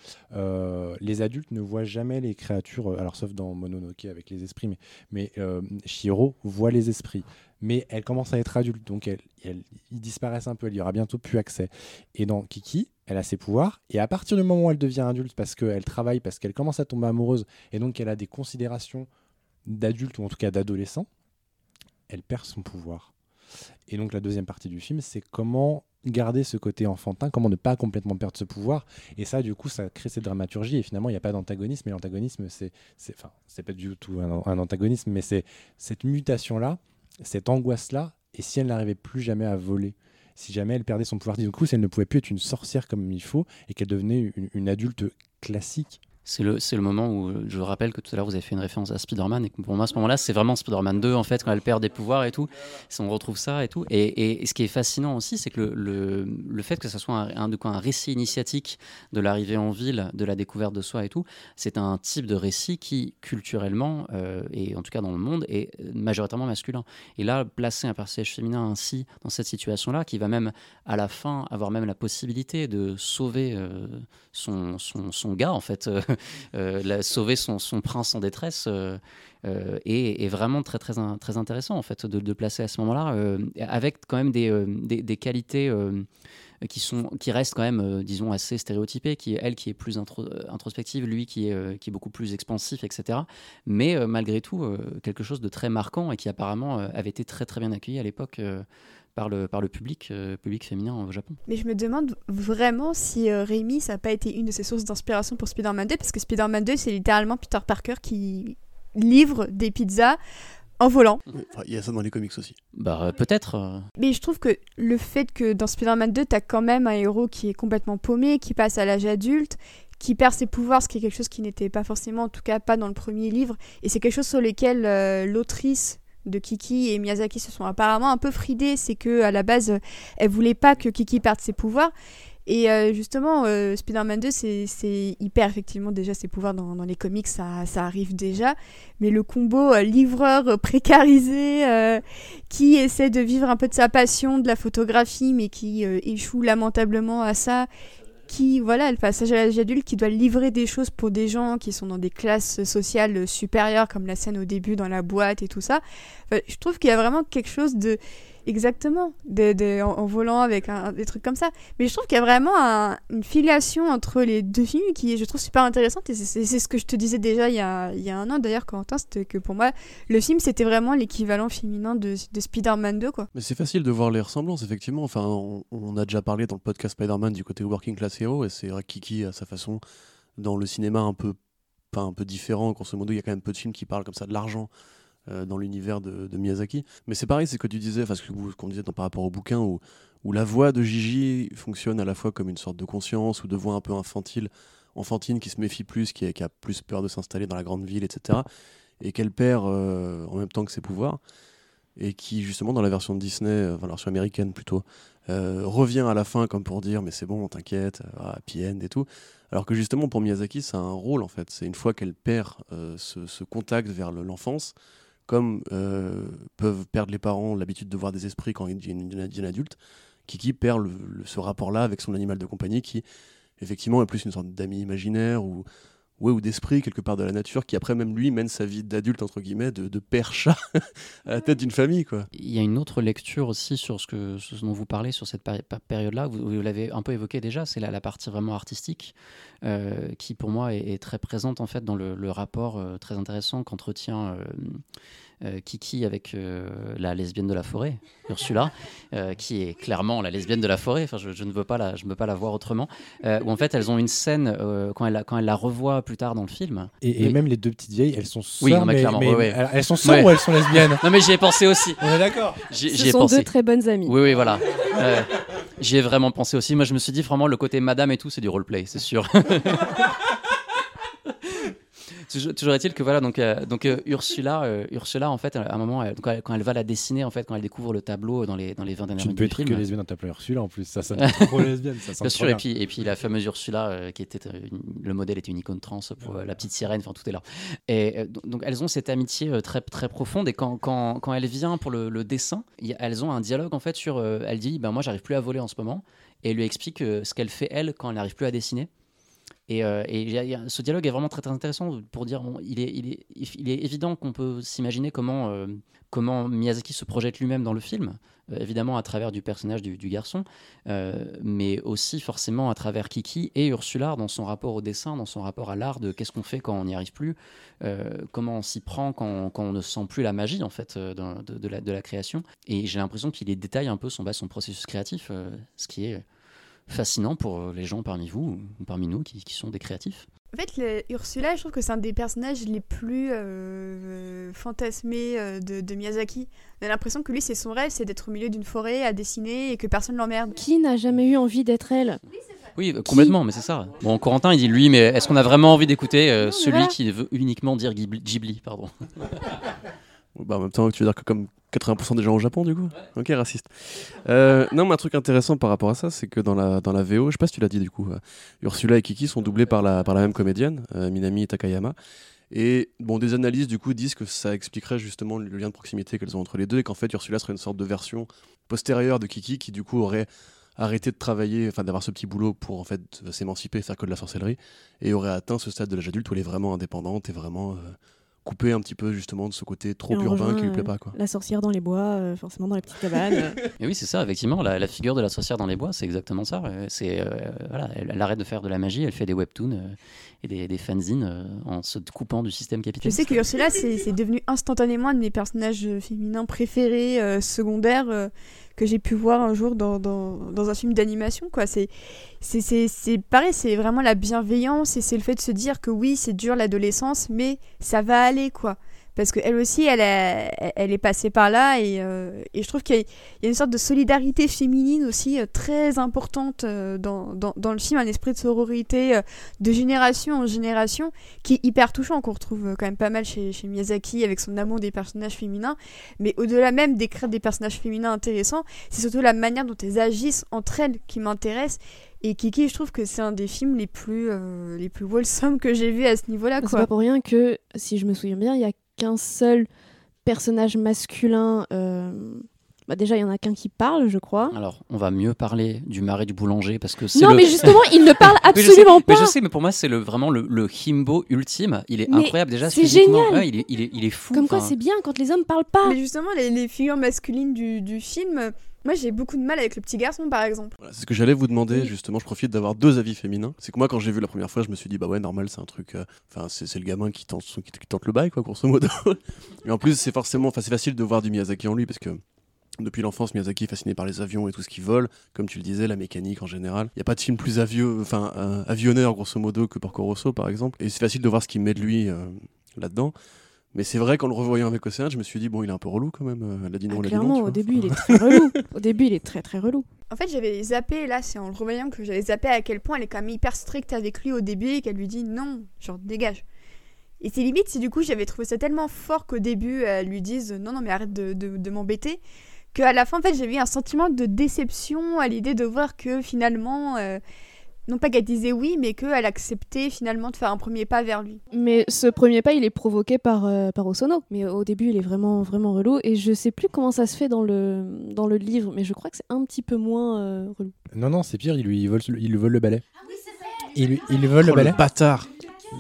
les adultes ne voient jamais les créatures, alors sauf dans Mononoke avec les esprits, mais, mais Shiro voit les esprits. Mais elle commence à être adulte, donc elle, elle- ils disparaissent un peu, elle y aura bientôt plus accès. Et dans Kiki, elle a ses pouvoirs, et à partir du moment où elle devient adulte, parce qu'elle travaille, parce qu'elle commence à tomber amoureuse, et donc elle a des considérations d'adulte, ou en tout cas d'adolescent, elle perd son pouvoir. Et donc la deuxième partie du film, c'est comment garder ce côté enfantin, comment ne pas complètement perdre ce pouvoir. Et ça, du coup, ça crée cette dramaturgie. Et finalement, il n'y a pas d'antagonisme. Et l'antagonisme, c'est, enfin, c'est pas du tout un antagonisme, mais c'est cette mutation-là, cette angoisse-là. Et si elle n'arrivait plus jamais à voler, si jamais elle perdait son pouvoir, du coup, si elle ne pouvait plus être une sorcière comme il faut et qu'elle devenait une, une adulte classique. C'est le, le moment où euh, je rappelle que tout à l'heure vous avez fait une référence à Spider-Man et que pour moi à ce moment-là c'est vraiment Spider-Man 2 en fait quand elle perd des pouvoirs et tout. On retrouve ça et tout. Et, et- ce qui est fascinant aussi c'est que le, le, le fait que ça soit un, un, un récit initiatique de l'arrivée en ville, de la découverte de soi et tout, c'est un type de récit qui culturellement euh, et en tout cas dans le monde est majoritairement masculin. Et là placer un personnage féminin ainsi dans cette situation-là qui va même à la fin avoir même la possibilité de sauver euh, son, son, son gars en fait. euh, la- sauver son, prince en détresse euh, euh, est, est vraiment très, très, in- très intéressant en fait de, de placer à ce moment-là. Avec quand même des, qualités qui, sont, qui restent quand même disons assez stéréotypées qui elle qui est plus intro- introspective lui qui est, beaucoup plus expansif etc mais malgré tout quelque chose de très marquant et qui apparemment avait été très très bien accueilli à l'époque par le, par le public, euh, public féminin au Japon. Mais je me demande vraiment si euh, Rémi, ça n'a pas été une de ses sources d'inspiration pour Spider-Man 2, parce que Spider-Man 2, c'est littéralement Peter Parker qui livre des pizzas en volant. Enfin, Il y a ça dans les comics aussi. Bah euh, peut-être. euh, Mais je trouve que le fait que dans Spider-Man 2, t'as quand même un héros qui est complètement paumé, qui passe à l'âge adulte, qui perd ses pouvoirs, ce qui est quelque chose qui n'était pas forcément, en tout cas pas dans le premier livre. Et c'est quelque chose sur lequel euh, l'autrice de Kiki et Miyazaki se sont apparemment un peu fridés. C'est que à la base, elle voulait pas que Kiki perde ses pouvoirs. Et euh, justement, euh, Spider-Man 2, c'est hyper effectivement déjà ses pouvoirs dans, dans les comics, ça, ça arrive déjà. Mais le combo euh, livreur précarisé qui essaie de vivre un peu de sa passion de la photographie, mais qui échoue lamentablement à ça, qui, voilà, le passage à l'âge adulte, qui doit livrer des choses pour des gens qui sont dans des classes sociales supérieures, comme la scène au début dans la boîte et tout ça. Je trouve qu'il y a vraiment quelque chose de. Exactement, en, volant avec des trucs comme ça. Mais je trouve qu'il y a vraiment un- une filiation entre les deux films qui je trouve, super intéressante. Et c'est- ce que je te disais déjà il y a, un an, d'ailleurs, Quentin, c'était que pour moi, le film, c'était vraiment l'équivalent féminin de, de Spider-Man 2, quoi. Mais c'est facile de voir les ressemblances, effectivement. Enfin, on, a déjà parlé dans le podcast Spider-Man du côté Working Class Hero, et c'est Kiki, à sa façon, dans le cinéma un peu, pas un peu différent, grosso modo, il y a quand même peu de films qui parlent comme ça de l'argent euh, dans l'univers de, Miyazaki. Mais c'est pareil, c'est ce que tu disais, enfin, ce qu'on disait dans- par rapport au bouquin, où, où la voix de Gigi fonctionne à la fois comme une sorte de conscience ou de voix un peu infantile, enfantine qui se méfie plus, qui a, a plus peur de s'installer dans la grande ville, etc. Et qu'elle perd euh, en même temps que ses pouvoirs et qui justement dans la version de Disney, euh, enfin la version américaine plutôt, revient à la fin comme pour dire mais c'est bon, t'inquiète, happy end et tout. Alors que justement pour Miyazaki, c'est un rôle en fait. C'est une fois qu'elle perd ce, contact vers le- l'enfance, comme euh, peuvent perdre les parents l'habitude de voir des esprits quand ils deviennent une- une adulte, Kiki perd le- ce rapport-là avec son animal de compagnie qui effectivement est plus une sorte d'ami imaginaire ou ouais, ou d'esprit quelque part de la nature qui après même lui mène sa vie d'adulte entre guillemets de, de père chat à la tête d'une famille quoi. Il y a une autre lecture aussi sur ce, que, dont vous parlez sur cette période-là. Vous, l'avez un peu évoqué déjà, c'est la, la partie vraiment artistique euh, qui, pour moi, est, très présente en fait dans le, le rapport euh, très intéressant qu'entretient euh, euh, Kiki avec euh, la lesbienne de la forêt, Ursula, euh, qui est clairement la lesbienne de la forêt. Enfin, je, je ne veux pas la, je ne veux pas la voir autrement. Euh, où en fait, elles ont une scène euh, quand elle, la- quand elle la revoit plus tard dans le film. Et, et Oui. même les deux petites vieilles, elles sont sœurs, Oui, non, mais mais, clairement, mais- ouais, ouais. elles- elles sont sœurs Ouais. ou elles sont lesbiennes? Non, mais j'y ai pensé aussi. On est d'accord Ce ai sont pensé. deux très bonnes amies. Oui, oui, voilà. Euh, J'y ai vraiment pensé aussi. Moi, je me suis dit, vraiment, le côté madame et tout, c'est du roleplay, c'est sûr. toujours toujours est-il que voilà, donc, euh, donc euh, Ursula, euh, Ursula, en fait, à un moment, elle- quand, elle, quand elle va la dessiner, en fait, quand elle découvre le tableau dans les, dans les 20 dernières Tu ne minutes peux du être que film. lesbienne en t'appelant Ursula en plus, ça sonne trop lesbienne. Ça sonne Bien trop sûr, et bien. puis, et puis la fameuse Ursula, euh, qui était euh, une- le modèle était une icône trans pour euh, la petite sirène, enfin tout est là. Et euh, donc, donc, elles ont cette amitié euh, très très profonde et quand, quand, quand elle vient pour le, le dessin, il y a- elles ont un dialogue en fait sur, euh, elle dit, ben moi j'arrive plus à voler en ce moment, et elle lui explique euh, ce qu'elle fait elle quand elle n'arrive plus à dessiner. Et, euh, ce dialogue est vraiment très, très intéressant pour dire, bon, il, est, évident qu'on peut s'imaginer comment, euh, comment Miyazaki se projette lui-même dans le film, euh, évidemment à travers du personnage du, garçon, mais aussi forcément à travers Kiki et Ursula dans son rapport au dessin, dans son rapport à l'art de qu'est-ce qu'on fait quand on n'y arrive plus, comment on s'y prend quand, on ne sent plus la magie en fait de, la, création. Et j'ai l'impression qu'il détaille un peu son, bah, processus créatif, ce qui est fascinant pour euh, les gens parmi vous ou parmi nous qui, qui sont des créatifs. En fait, le- Ursula, je trouve que c'est un des personnages les plus euh, fantasmés euh, de, de Miyazaki. On a l'impression que lui, c'est son rêve, c'est d'être au milieu d'une forêt à dessiner et que personne l'emmerde. Qui n'a jamais eu envie d'être elle? Oui, complètement, mais c'est ça. Bon, Corentin, il dit lui, mais est-ce qu'on a vraiment envie d'écouter euh, celui voilà. qui veut uniquement dire Ghibli, Ghibli, pardon? Bah, en même temps, tu veux dire que comme 80% des gens au Japon, du coup? Ok, raciste. Euh, non, mais un truc intéressant par rapport à ça, c'est que dans la, dans la VO, je sais pas si tu l'as dit du coup, euh, Ursula et Kiki sont doublés par la, par la même comédienne, euh, Minami Takayama. Et bon, des analyses du coup disent que ça expliquerait justement le lien de proximité qu'elles ont entre les deux et qu'en fait Ursula serait une sorte de version postérieure de Kiki qui du coup aurait arrêté de travailler, enfin d'avoir ce petit boulot pour en fait euh, s'émanciper, faire que de la sorcellerie et aurait atteint ce stade de l'âge adulte où elle est vraiment indépendante et vraiment euh, coupée un petit peu justement de ce côté trop urbain qui lui plaît euh, pas quoi. La sorcière dans les bois, euh, forcément dans les petites cabanes. euh. Et oui, c'est ça, effectivement, la, la figure de la sorcière dans les bois, c'est exactement ça. Euh, C'est, euh, voilà, elle, elle arrête de faire de la magie, elle fait des webtoons euh, et des, des fanzines euh, en se coupant du système Je capitaliste. sais que Ursula, c'est devenu instantanément un de mes personnages euh, féminins préférés, euh, secondaires, euh, que j'ai pu voir un jour dans, dans, dans un film d'animation. quoi. C'est pareil, c'est vraiment la bienveillance et c'est le fait de se dire que oui, c'est dur l'adolescence, mais ça va aller, quoi. Parce qu'elle aussi, elle, a- elle est passée par là et, euh, et je trouve qu'il y, y a une sorte de solidarité féminine aussi euh, très importante euh, dans, dans, dans le film, un esprit de sororité euh, de génération en génération qui est hyper touchant, qu'on retrouve euh, quand même pas mal chez, chez Miyazaki avec son amour des personnages féminins. Mais au-delà même d'écrire des personnages féminins intéressants, c'est surtout la manière dont elles agissent entre elles qui m'intéresse. Et Kiki, je trouve que c'est un des films les plus, euh, les plus wholesome que j'ai vu à ce niveau-là. C'est pas pour rien que, si je me souviens bien, il y a qu'un seul personnage masculin. euh, Bah déjà, il y en a qu'un qui parle, je crois. Alors, on va mieux parler du marais du boulanger parce que c'est Non, le... mais justement, il ne parle Oui, absolument mais pas. je sais, mais pour moi, c'est le, vraiment le, le himbo ultime. Il est Mais incroyable déjà. c'est génial. Ouais, il, est, il, est, il est fou. Comme quoi, c'est bien quand les hommes parlent pas. Mais justement, les, les figures masculines du, du film, euh, moi j'ai beaucoup de mal avec le petit garçon par exemple. Voilà, c'est ce que j'allais vous demander, Oui. justement. Je profite d'avoir deux avis féminins. C'est que moi, quand j'ai vu la première fois, je me suis dit, bah ouais, normal, c'est un truc. euh, Enfin, c'est c'est le gamin qui tente, qui, qui tente le bail, quoi, grosso modo. Et en plus, c'est forcément. Enfin, c'est facile de voir du Miyazaki en lui, parce que. Depuis l'enfance, Miyazaki est fasciné par les avions et tout ce qui vole, comme tu le disais, la mécanique en général. Il n'y a pas de film plus avieux, enfin, euh, avionneur grosso modo que Porco Rosso par exemple. Et c'est facile de voir ce qu'il met de lui euh, là-dedans. Mais c'est vrai qu'en le revoyant avec Océane, je me suis dit, bon, il est un peu relou quand même. euh, Elle a dit non, Ah, elle a dit non. clairement, au début, il est très relou. Au début, il est très très relou. En fait, j'avais zappé, là, c'est en le revoyant que j'avais zappé à quel point elle est quand même hyper stricte avec lui au début et qu'elle lui dit non, genre dégage. Et c'est limite si du coup j'avais trouvé ça tellement fort qu'au début elle lui dise non, non, mais arrête de, de, de m'embêter, qu'à la fin, en fait, j'avais eu un sentiment de déception à l'idée de voir que finalement, euh, non pas qu'elle disait oui, mais qu'elle acceptait finalement de faire un premier pas vers lui. Mais ce premier pas, il est provoqué par, euh, par Osono. Mais au début, il est vraiment, vraiment relou. Et je sais plus comment ça se fait dans le, dans le livre, mais je crois que c'est un petit peu moins euh, relou. Non, non, c'est pire, il lui vole, il lui vole le balai. Il, lui- il lui vole le Oh, balai. le bâtard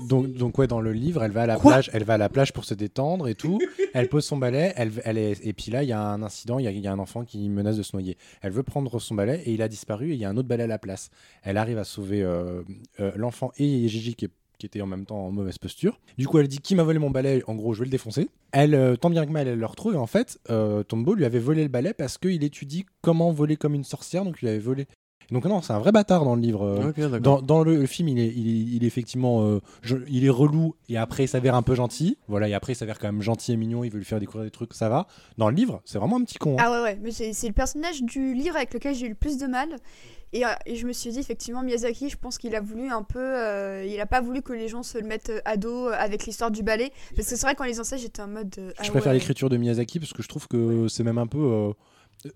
Donc, donc ouais, dans le livre, elle va à la Quoi plage, elle va à la plage pour se détendre et tout. elle pose son balai, elle, elle est, et puis là, il y a un incident, il y y a un enfant qui menace de se noyer. Elle veut prendre son balai et il a disparu et il y a un autre balai à la place. Elle arrive à sauver euh, euh, l'enfant et Gigi qui, est- qui était en même temps en mauvaise posture. Du coup, elle dit qui m'a volé mon balai? En gros, je vais le défoncer. Elle, euh, tant bien que mal, elle le retrouve. Et en fait, euh, Tombo lui avait volé le balai parce qu'il étudie comment voler comme une sorcière. Donc, il avait volé. Donc non, c'est un vrai bâtard dans le livre. euh, dans, dans le, le film, il est, il est, il est effectivement, euh, je- il est relou et après il s'avère un peu gentil. Voilà, et après il s'avère quand même gentil et mignon. Il veut lui faire découvrir des trucs, ça va. Dans le livre, c'est vraiment un petit con. hein. Ah ouais, ouais, mais c'est le personnage du livre avec lequel j'ai eu le plus de mal. Et, euh, et je me suis dit, effectivement, Miyazaki, je pense qu'il a voulu un peu. euh, il a pas voulu que les gens se le mettent à dos avec l'histoire du ballet. Parce que c'est vrai, quand les enseigne, j'étais en mode. euh, je ah préfère ouais. l'écriture de Miyazaki parce que je trouve que c'est même un peu.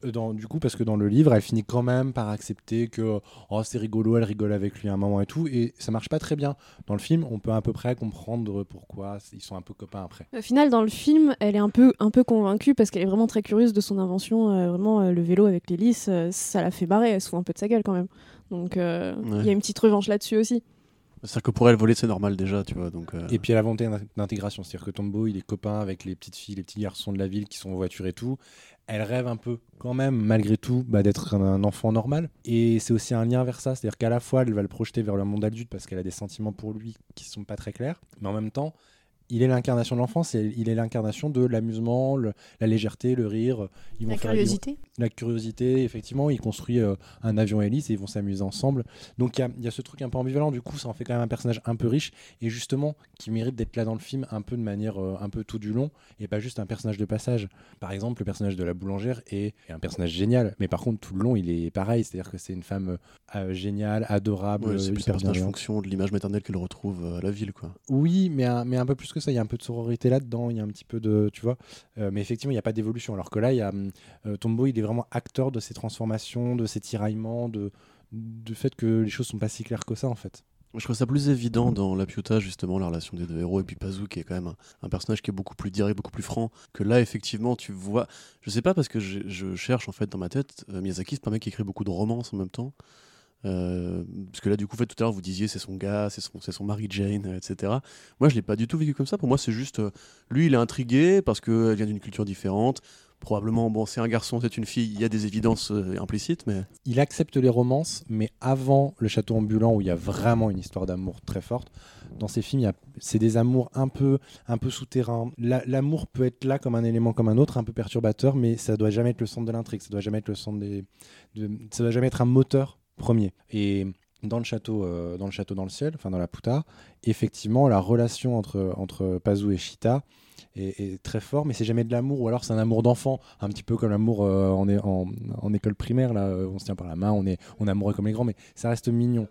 Euh, dans, du coup, parce que dans le livre, elle finit quand même par accepter que oh, c'est rigolo, elle rigole avec lui à un moment et tout, et ça marche pas très bien. Dans le film, on peut à peu près comprendre pourquoi ils sont un peu copains après. Au final, dans le film, elle est un peu, un peu convaincue parce qu'elle est vraiment très curieuse de son invention. euh, vraiment, euh, le vélo avec l'hélice, euh, ça la fait barrer. Elle se fout un peu de sa gueule quand même. Donc, euh, il Ouais. y a une petite revanche là-dessus aussi. C'est-à-dire que pour elle, voler, c'est normal déjà, tu vois. Donc, euh, Et puis elle a volonté d'in- d'intégration, c'est-à-dire que Tombo, il est copain avec les petites filles, les petits garçons de la ville qui sont en voiture et tout. Elle rêve un peu, quand même, malgré tout, bah, d'être un, enfant normal. Et c'est aussi un lien vers ça, c'est-à-dire qu'à la fois, elle va le projeter vers le monde adulte parce qu'elle a des sentiments pour lui qui sont pas très clairs, mais en même temps, il est l'incarnation de l'enfance et il est l'incarnation de l'amusement, la légèreté, le rire. Ils vont La faire- ils vont- curiosité. la curiosité, effectivement, il construit euh, un avion hélice et ils vont s'amuser ensemble. Donc il y a- il y, a ce truc un peu ambivalent, du coup ça en fait quand même un personnage un peu riche et justement qui mérite d'être là dans le film un peu de manière euh, un peu tout du long et pas juste un personnage de passage. Par exemple, le personnage de la boulangère est, est un personnage génial, mais par contre tout le long il est pareil, c'est-à-dire que c'est une femme euh, géniale, adorable, ouais, c'est plus un personnage fonction de l'image maternelle qu'elle retrouve à la ville, quoi. Oui, mais un, mais un peu plus que Il y a un peu de sororité là-dedans. Il y a un petit peu de. Tu vois. Euh, mais effectivement, il n'y a pas d'évolution. Alors que là, hum, euh, Tombo, il est vraiment acteur de ces transformations, de ces tiraillements, de, du fait que les choses sont pas si claires que ça, en fait. Je trouve ça plus évident dans La Piota, justement, la relation des deux héros, et puis Pazu, qui est quand même un, personnage qui est beaucoup plus direct, beaucoup plus franc, que là, effectivement, tu vois. Je sais pas, parce que je, je cherche, en fait, dans ma tête, euh, Miyazaki, c'est pas un mec qui écrit beaucoup de romances en même temps. Euh, parce que là, du coup, fait, tout à l'heure, vous disiez c'est son gars, c'est son, son mari Jane, etc. Moi, je l'ai pas du tout vécu comme ça. Pour moi, c'est juste. euh, lui, il est intrigué parce qu'elle vient d'une culture différente. Probablement, bon, c'est un garçon, c'est une fille, il y a des évidences euh, implicites, mais. Il accepte les romances, mais avant le château ambulant, où il y a vraiment une histoire d'amour très forte, dans ces films, c'est des amours un peu, un peu souterrains. La- L'amour peut être là comme un élément comme un autre, un peu perturbateur, mais ça doit jamais être le centre de l'intrigue, ça doit jamais être le centre des, de- ça doit jamais être un moteur premier. Et dans le château, euh, dans le château dans le ciel, enfin dans la Pouta, effectivement, la relation entre entre Pazu et Chita est, très fort, mais c'est jamais de l'amour, ou alors c'est un amour d'enfant, un petit peu comme l'amour euh, en, en école primaire, là, euh, on se tient par la main, on est, on est amoureux comme les grands, mais ça reste mignon.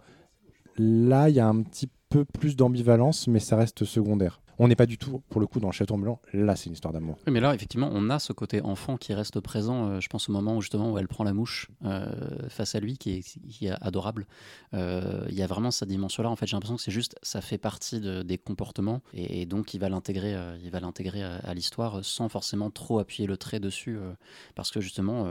Là, il y a un petit peu plus d'ambivalence, mais ça reste secondaire. On n'est pas du tout, pour le coup, dans le château ambulant. Là, c'est une histoire d'amour. Oui, mais là, effectivement, on a ce côté enfant qui reste présent. euh, je pense au moment où justement où elle prend la mouche euh, face à lui, qui est, qui est adorable. Euh, Il y a vraiment cette dimension-là. En fait, j'ai l'impression que c'est juste, ça fait partie de- des comportements, et, donc il va l'intégrer, il va l'intégrer à, l'histoire sans forcément trop appuyer le trait dessus, parce que justement,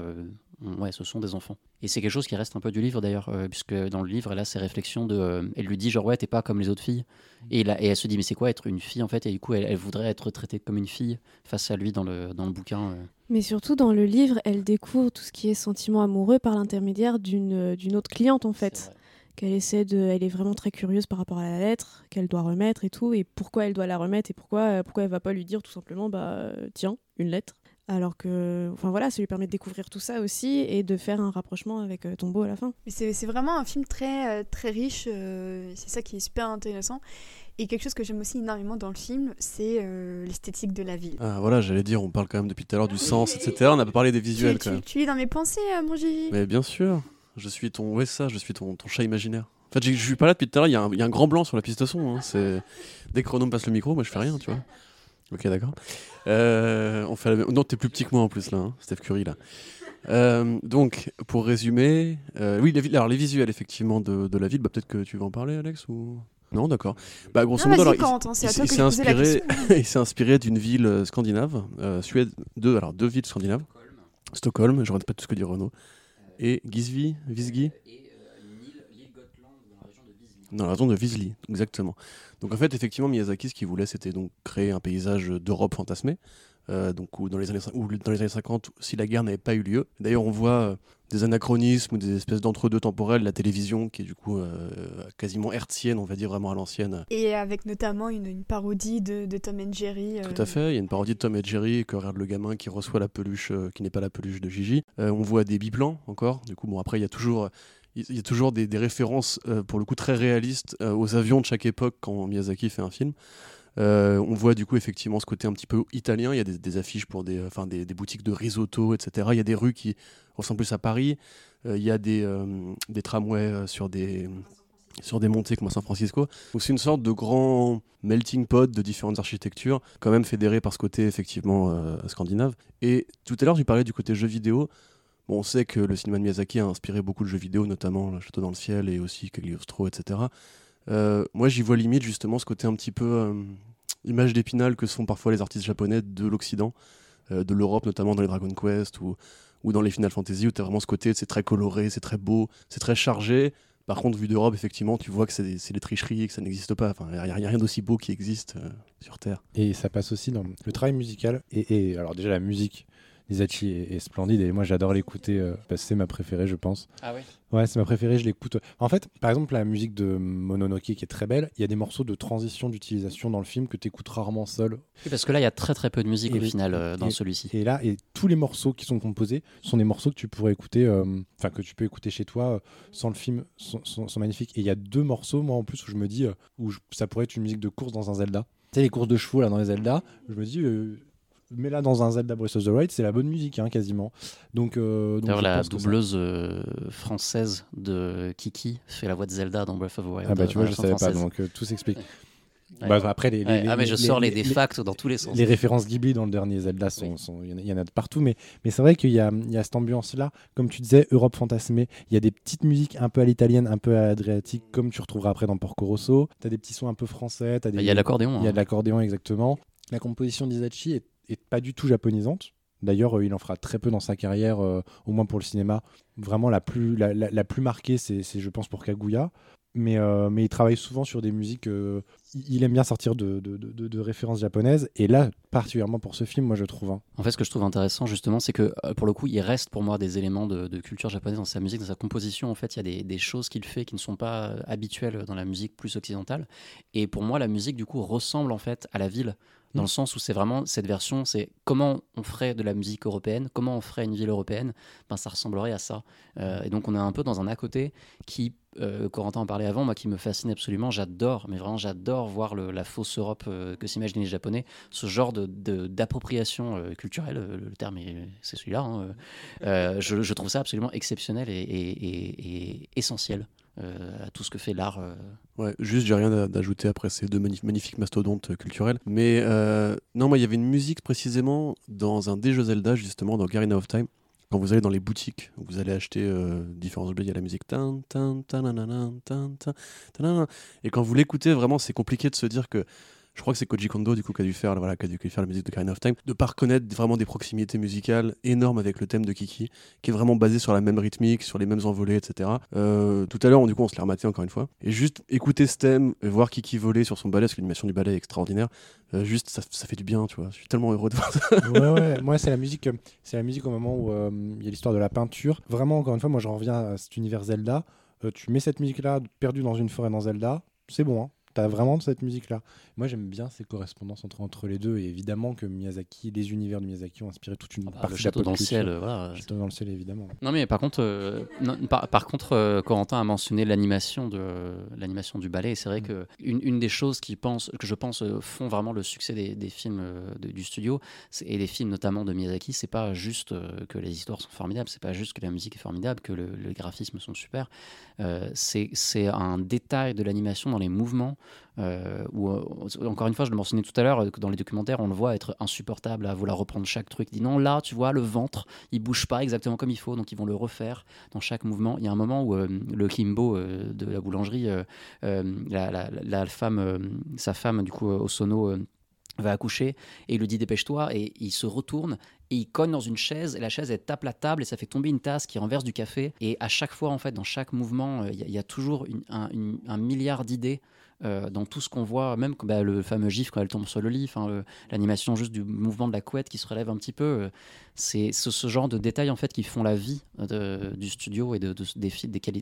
ouais, ce sont des enfants. Et c'est quelque chose qui reste un peu du livre d'ailleurs, puisque dans le livre, elle a ces réflexions de, elle lui dit genre ouais, t'es pas comme les autres filles. Et, là, et elle se dit, mais c'est quoi être une fille en fait? Et du coup, elle, elle voudrait être traitée comme une fille face à lui dans le, dans le bouquin. euh. Mais surtout dans le livre, elle découvre tout ce qui est sentiment amoureux par l'intermédiaire d'une d'une autre cliente en fait. Qu'elle essaie de, elle est vraiment très curieuse par rapport à la lettre qu'elle doit remettre et tout, et pourquoi elle doit la remettre et pourquoi euh, pourquoi elle va pas lui dire tout simplement bah euh, tiens une lettre. Alors que, enfin voilà, ça lui permet de découvrir tout ça aussi et de faire un rapprochement avec euh, Tombeau à la fin. Mais c'est vraiment un film très, euh, très riche, euh, c'est ça qui est super intéressant. Et quelque chose que j'aime aussi énormément dans le film, c'est euh, l'esthétique de la ville. Ah, voilà, j'allais dire, on parle quand même depuis tout à l'heure du sens, etc. On n'a pas parlé des visuels tu, quand tu, même. tu es dans mes pensées, euh, mon Gigi Mais bien sûr, je suis ton. Ouais, ça, je suis ton, ton chat imaginaire. En fait, j'ai- je suis pas là depuis tout à l'heure, il y, a un- il y a un grand blanc sur la piste de son. hein, c'est... Dès que Renaud me passe le micro, moi je fais rien, tu vois. Ok, d'accord. Euh, on fait la même- Non, t'es plus petit que moi en plus, là, hein, Steph Curry, là. Euh, donc, pour résumer, euh, oui, les, alors, les visuels effectivement de, de la ville, bah, peut-être que tu vas en parler, Alex ou? Non, d'accord. Bah, grosso Non, modo, alors, il- il, s'est inspiré, question. il s'est inspiré d'une ville euh, scandinave, euh, Suède, deux, alors deux villes scandinaves, Stockholm, je ne pas tout ce que dit Renaud, et Gisvi, Visgi, dans la région de Visly, exactement. Donc en fait, effectivement, Miyazaki, ce qu'il voulait, c'était donc créer un paysage d'Europe fantasmée, euh, donc où dans les années cin- où dans les années 50, si la guerre n'avait pas eu lieu. D'ailleurs, on voit euh, des anachronismes ou des espèces d'entre-deux temporels, la télévision qui est du coup euh, quasiment hertzienne, on va dire vraiment à l'ancienne. Et avec notamment une, une parodie de, de Tom and Jerry. euh, Tout à fait, il y a une parodie de Tom et Jerry que regarde le gamin qui reçoit la peluche euh, qui n'est pas la peluche de Gigi. On voit des biplans encore, du coup bon après il y a toujours il y a toujours des, références euh, pour le coup très réalistes euh, aux avions de chaque époque quand Miyazaki fait un film. Euh, on voit du coup effectivement ce côté un petit peu italien. Il y a des, affiches pour des, enfin, des, boutiques de risotto, etc. Il y a des rues qui ressemblent plus à Paris. Il y a des, tramways sur des, sur des montées comme à San Francisco. C'est une sorte de grand melting pot de différentes architectures, quand même fédéré par ce côté effectivement scandinave. Et tout à l'heure, tu parlais du côté jeu vidéo. Bon, on sait que le cinéma de Miyazaki a inspiré beaucoup de jeux vidéo, notamment Le Château dans le ciel et aussi Cagliostro, etc. Euh, moi, j'y vois limite justement ce côté un petit peu euh, image d'épinal que sont parfois les artistes japonais de l'Occident, euh, de l'Europe, notamment dans les Dragon Quest ou, dans les Final Fantasy, où tu as vraiment ce côté, c'est très coloré, c'est très beau, c'est très chargé, Par contre, vu d'Europe, effectivement, tu vois que c'est des, tricheries que ça n'existe pas. Enfin, il n'y a, rien d'aussi beau qui existe sur Terre. Et ça passe aussi dans le travail musical. Et alors déjà la musique, Lizachi est, est splendide et moi j'adore l'écouter euh, parce que c'est ma préférée je pense. Ah oui Ouais, c'est ma préférée, je l'écoute. En fait, par exemple, la musique de Mononoke qui est très belle, il y a des morceaux de transition d'utilisation dans le film que tu écoutes rarement seul. Oui, parce que là, il y a très très peu de musique Et au final euh, dans celui-ci. Et là, et tous les morceaux qui sont composés sont des morceaux que tu pourrais écouter, euh, enfin que tu peux écouter chez toi sans le film, sont, sont- sont magnifiques. Et il y a deux morceaux, moi en plus, où je me dis, où je- ça pourrait être une musique de course dans un Zelda. Tu sais, les courses de chevaux là dans les Zelda, je me dis, euh, mets là dans un Zelda Breath of the Wild, c'est la bonne musique hein, quasiment. Donc, euh, donc la ça- doubleuse euh, française de Kiki fait la voix de Zelda dans Breath of the Wild. Ah bah tu vois, euh, je savais pas, française. donc euh, tout s'explique. Ouais. Bah, après, les, les- Ouais, les- ah, mais je sors les, facts dans tous les sens. Les références Ghibli dans le dernier Zelda, sont, Oui. sont- il y en a- de partout, mais, mais c'est vrai qu'il y y a cette ambiance-là. Comme tu disais, Europe fantasmée, il y a des petites musiques un peu à l'italienne, un peu à l'adriatique, comme tu retrouveras après dans Porco Rosso. Tu as des petits sons un peu français. t'as des- Bah, Il y a l'accordéon. il y a hein. de l'accordéon, exactement. La composition d'Isachi est, est pas du tout japonisante. D'ailleurs, euh, il en fera très peu dans sa carrière, euh, au moins pour le cinéma. Vraiment, la plus, la, la- plus marquée, c'est, je pense, pour Kaguya. Mais, euh, mais il travaille souvent sur des musiques. il aime bien sortir de, de- de- références japonaises. Et là, particulièrement pour ce film, moi, je trouve. hein. En fait, ce que je trouve intéressant, justement, c'est que pour le coup, il reste pour moi des éléments de, culture japonaise dans sa musique, dans sa composition. En fait, il y a des, des choses qu'il fait qui ne sont pas habituelles dans la musique plus occidentale. Et pour moi, la musique, du coup, ressemble en fait à la ville, dans Mm. le sens où c'est vraiment cette version, c'est comment on ferait de la musique européenne, comment on ferait une ville européenne, ben, ça ressemblerait à ça. Euh, et donc, on est un peu dans un à côté qui, euh, Corentin en parlait avant, moi qui me fascine absolument, j'adore, mais vraiment j'adore voir le- la fausse Europe euh, que s'imaginent les Japonais, ce genre de- de- d'appropriation euh, culturelle, le terme est- c'est celui-là, hein, je, je trouve ça absolument exceptionnel et, et- et- et essentiel à tout ce que fait l'art. euh. Ouais, juste, j'ai rien d'ajouter après ces deux magnif- magnifiques mastodontes euh, culturels. Mais euh, non, moi, il y avait une musique précisément dans un des jeux Zelda, justement, dans Ocarina of Time. Quand vous allez dans les boutiques, vous allez acheter euh, différents objets, il y a la musique. Et quand vous l'écoutez, vraiment, c'est compliqué de se dire que. Je crois que c'est Koji Kondo du coup qui a dû faire, voilà, qui a dû faire la musique de Ocarina of Time, de pas reconnaître vraiment des proximités musicales énormes avec le thème de Kiki, qui est vraiment basé sur la même rythmique, sur les mêmes envolées, etc. Euh, tout à l'heure, on- du coup, on se l'a rematé encore une fois. Et juste écouter ce thème, voir Kiki voler sur son balai, parce que l'animation du ballet est extraordinaire, euh, juste ça, ça fait du bien, tu vois. Je suis tellement heureux de voir ça. ouais, ouais. Moi, c'est la musique. C'est la musique au moment où euh, il y a l'histoire de la peinture. Vraiment, encore une fois, moi, je reviens à cet univers Zelda. Tu mets cette musique-là, perdue dans une forêt dans Zelda, c'est bon. Hein. T'as vraiment cette musique-là. Moi, j'aime bien ces correspondances entre, entre les deux. Et évidemment que Miyazaki, les univers de Miyazaki ont inspiré toute une Ah bah, partie Château dans le ciel, euh, voilà. Château dans le ciel, évidemment. Non mais par contre, euh, non, par, par contre, euh, Corentin a mentionné l'animation de l'animation du ballet. Et c'est vrai Mm. que une, une des choses qui pense, que je pense euh, font vraiment le succès des, des films euh, de- du studio et des films notamment de Miyazaki, c'est pas juste euh, que les histoires sont formidables, c'est pas juste que la musique est formidable, que le, le graphisme sont super. Euh, c'est un détail de l'animation dans les mouvements. Euh, euh, encore une fois, je le mentionnais tout à l'heure, euh, dans les documentaires, on le voit être insupportable à vouloir reprendre chaque truc. Il dit non, là, tu vois, le ventre, il bouge pas exactement comme il faut, donc ils vont le refaire dans chaque mouvement. Il y a un moment où euh, le Kimbo de la boulangerie, la, femme, sa femme, du coup, Osono, euh, va accoucher et il lui dit dépêche-toi et il se retourne et il cogne dans une chaise et la chaise elle tape la table et ça fait tomber une tasse qui renverse du café et à chaque fois en fait dans chaque mouvement il y, a- toujours un milliard d'idées euh, dans tout ce qu'on voit même bah, le fameux gif quand elle tombe sur le lit le- l'animation juste du mouvement de la couette qui se relève un petit peu euh, c'est ce, genre de détails en fait qui font la vie euh, du studio et de,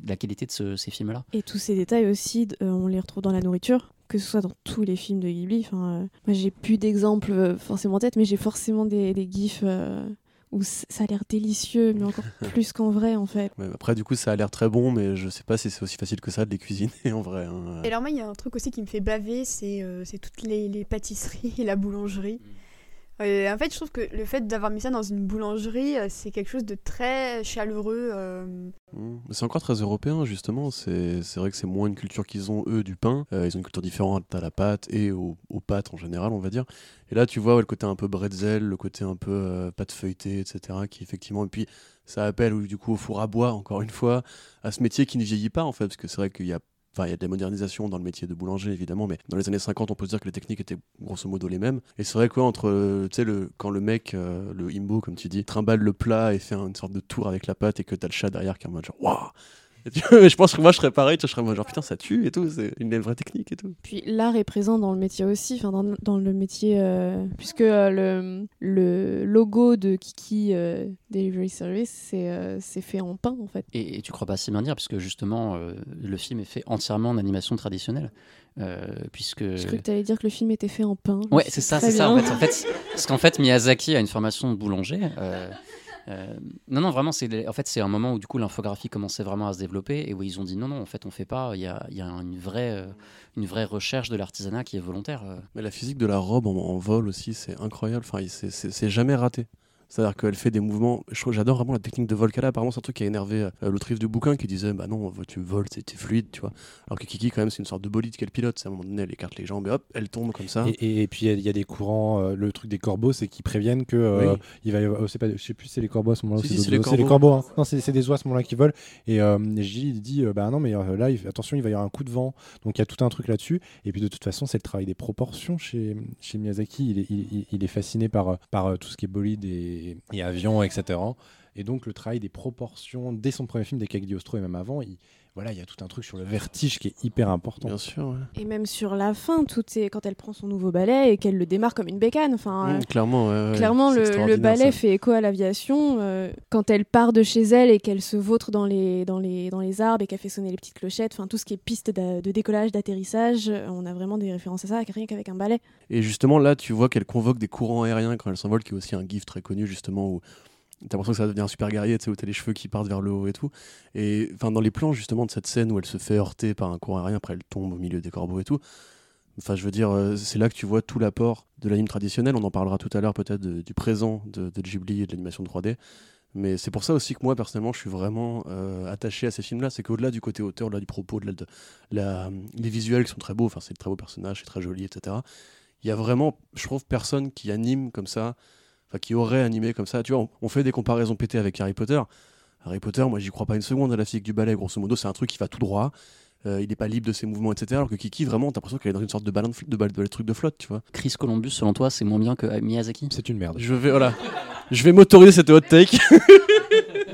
la qualité de ce- ces films là Et tous ces détails aussi, euh, on les retrouve dans la nourriture, que ce soit dans tous les films de Ghibli. Euh, moi, j'ai plus d'exemples euh, forcément en tête, mais j'ai forcément des, gifs euh, où ça a l'air délicieux, mais encore plus qu'en vrai, en fait. Ouais, après, du coup, ça a l'air très bon, mais je sais pas si c'est aussi facile que ça de les cuisiner en vrai. hein. Et alors moi, il y a un truc aussi qui me fait baver, c'est euh, c'est toutes les, les pâtisseries et la boulangerie. En fait, je trouve que le fait d'avoir mis ça dans une boulangerie, euh, c'est quelque chose de très chaleureux. euh, Mm. Mais C'est encore très européen, justement. C'est vrai que c'est moins une culture qu'ils ont, eux, du pain. Euh, ils ont une culture différente à la pâte et aux, pâtes en général, on va dire. Et là, tu vois le côté un peu bretzel, le côté un peu pâte feuilletée, etc. Qui, effectivement, et puis ça appelle du coup au four à bois, encore une fois, à ce métier qui ne vieillit pas, en fait, parce que c'est vrai qu'il y a. Enfin, il y a de la modernisation dans le métier de boulanger, évidemment, mais dans les années 50, on peut se dire que les techniques étaient grosso modo les mêmes. Et c'est vrai que, entre, euh, tu sais, le, quand le mec, euh, le imbo, comme tu dis, trimballe le plat et fait une sorte de tour avec la pâte et que t'as le chat derrière qui est en mode genre, waouh, Je pense que moi, je serais pareil. Je serais moi, genre, putain, ça tue et tout. C'est une vraie technique et tout. Puis l'art est présent dans le métier aussi, enfin dans, dans le métier, euh, puisque euh, le, le logo de Kiki euh, Delivery Service, c'est euh, fait en pain en fait. Et, et tu crois pas si bien dire, puisque justement, euh, le film est fait entièrement en animation traditionnelle. Euh, puisque. Je crois que tu allais dire que le film était fait en pain. Ouais, c'est ça, c'est ça. En fait, en fait, parce qu'en fait, Miyazaki a une formation de boulanger. euh, euh, non, non, vraiment, c'est en fait c'est un moment où du coup l'infographie commençait vraiment à se développer et où ils ont dit non, non, en fait, on fait pas. Il y a, une vraie, euh, une vraie recherche de l'artisanat qui est volontaire. euh. Mais la physique de la robe en, vol aussi, c'est incroyable. Enfin, c'est jamais raté. C'est-à-dire qu'elle fait des mouvements. J'adore vraiment la technique de vol qu'elle a. Apparemment, c'est un truc qui a énervé euh, l'autrice du bouquin qui disait Bah non, tu voles, c'est fluide, tu vois. Alors que Kiki, quand même, c'est une sorte de bolide qu'elle pilote. C'est à un moment donné, elle écarte les jambes et hop, elle tombe comme ça. Et, et- et puis il y a- il y, a des courants, euh, le truc des corbeaux, c'est qu'ils préviennent que euh, Oui. il va oh, c'est pas, je sais plus si c'est les corbeaux à ce moment-là, Si, si, c'est les corbeaux. hein. Non, c'est des oiseaux à ce moment-là qui volent. Et euh, Gilles il dit, euh, bah non mais euh, là, il- attention, il va y avoir un coup de vent. Donc il y a tout un truc là-dessus. Et puis de toute façon, c'est le travail des proportions chez, chez Miyazaki. Il est, il, il- il est fasciné par, euh, par euh, tout ce qui est bolide et, et avion, etc. Et donc le travail des proportions dès son premier film, dès Cagliostro et même avant, il, voilà, il y a tout un truc sur le vertige qui est hyper important. Bien sûr, ouais. Et même sur la fin, tout est quand elle prend son nouveau ballet et qu'elle le démarre comme une bécane. Enfin, euh, Mmh, clairement, ouais, ouais, Clairement, le, le ça. fait écho à l'aviation. euh, quand elle part de chez elle et qu'elle se vautre dans les, dans les, dans les arbres et qu'elle fait sonner les petites clochettes, enfin tout ce qui est piste d'a- de décollage, d'atterrissage, euh, on a vraiment des références à ça, rien qu'avec un ballet. Et justement, là, tu vois qu'elle convoque des courants aériens quand elle s'envole, qui est aussi un gif très connu, justement, où t'as l'impression que ça devenir un super guerrier, tu sais, où t'as les cheveux qui partent vers le haut et tout. Et enfin, dans les plans, justement, de cette scène où elle se fait heurter par un courant aérien, après elle tombe au milieu des corbeaux et tout. Enfin, je veux dire, euh, c'est là que tu vois tout l'apport de l'anime traditionnel. On en parlera tout à l'heure, peut-être, de- du présent de, de Ghibli et de l'animation 3D. Mais c'est pour ça aussi que moi, personnellement, je suis vraiment euh, attaché à ces films-là. C'est qu'au-delà du côté auteur, au-delà du propos, au-delà de la, les visuels qui sont très beaux, enfin, c'est de très beaux personnages, c'est très joli, etc. Il y a vraiment, je trouve, personne qui anime comme ça, qui aurait animé comme ça. Tu vois, on, on fait des comparaisons pétées avec Harry Potter. Harry Potter, moi, j'y crois pas une seconde à la physique du ballet. Grosso modo, c'est un truc qui va tout droit. Euh, il n'est pas libre de ses mouvements, etc. Alors que Kiki, vraiment, t'as l'impression qu'elle est dans une sorte de ballon de, truc de flotte, tu vois. Chris Columbus, selon toi, c'est moins bien que euh, Miyazaki? C'est une merde. Je vais, voilà. Je vais m'autoriser cette hot take.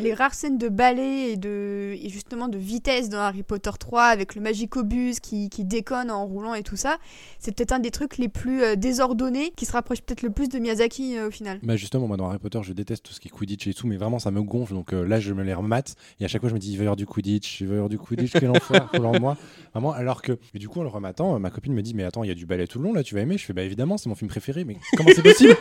Les rares scènes de ballet et, de, justement de vitesse dans Harry Potter 3 avec le Magicobus qui, qui déconne en roulant et tout ça, c'est peut-être un des trucs les plus euh, désordonnés qui se rapproche peut-être le plus de Miyazaki euh, au final. Bah justement, moi dans Harry Potter, je déteste tout ce qui est Quidditch et tout, mais vraiment ça me gonfle. Donc euh, là, je me les remate et à chaque fois, je me dis il va y avoir du Quidditch, il va y avoir du Quidditch, quel enfer, de moi. Vraiment, alors que, et du coup, en le rematant, ma copine me dit mais attends, il y a du ballet tout le long là, tu vas aimer. Je fais bah évidemment, c'est mon film préféré, mais comment c'est possible?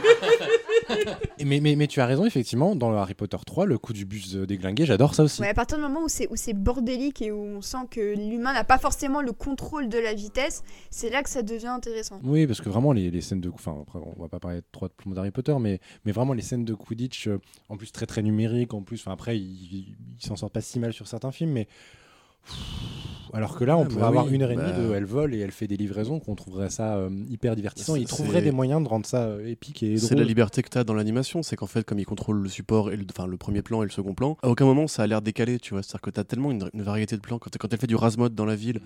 Mais, mais, mais tu as raison, effectivement, dans le Harry Potter 3, le coup du bus euh, déglingué, j'adore ça aussi. Ouais, à partir du moment où c'est où c'est bordélique et où on sent que l'humain n'a pas forcément le contrôle de la vitesse, c'est là que ça devient intéressant. Oui, parce que vraiment, les, les scènes de. Enfin, après, on va pas parler trop de plomb d'Harry Potter, mais, mais vraiment, les scènes de Quidditch, euh, en plus très très numériques, en plus, enfin, après, ils ils s'en sortent pas si mal sur certains films, mais. Alors que là, on Ah, pourrait bah avoir oui, une heure et bah. demie de elle vole et elle fait des livraisons, qu'on trouverait ça euh, hyper divertissant. C'est- Ils trouveraient c'est- des moyens de rendre ça euh, épique et C'est drôle. la liberté que tu as dans l'animation, c'est qu'en fait, comme ils contrôlent le support, et le, enfin, le premier plan et le second plan, à aucun moment ça a l'air décalé, tu vois. C'est-à-dire que tu as tellement une, une variété de plans. Quand, quand elle fait du rasmode dans la ville,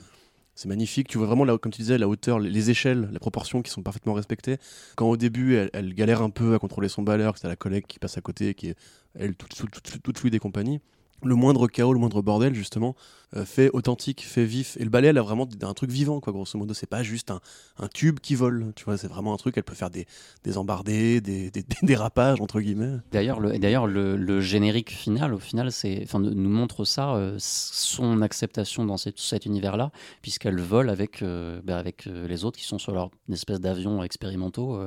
c'est magnifique. Tu vois vraiment, là, comme tu disais, la hauteur, les, les échelles, les proportions qui sont parfaitement respectées. Quand au début, elle, elle galère un peu à contrôler son balai, que c'est la collègue qui passe à côté, qui est, elle, toute, toute, toute- toute fluide et compagnie. Le moindre chaos, le moindre bordel, justement, euh, fait authentique, fait vif. Et le balai, elle a vraiment un truc vivant, quoi, grosso modo. C'est pas juste un, un tube qui vole, tu vois. C'est vraiment un truc, elle peut faire des, des embardés, des, des, des dérapages, entre guillemets. D'ailleurs, le, d'ailleurs, le, générique final, au final, c'est, enfin, nous montre ça, euh, son acceptation dans cet univers-là, puisqu'elle vole avec, euh, bah, avec les autres qui sont sur leur espèce d'avion expérimentaux,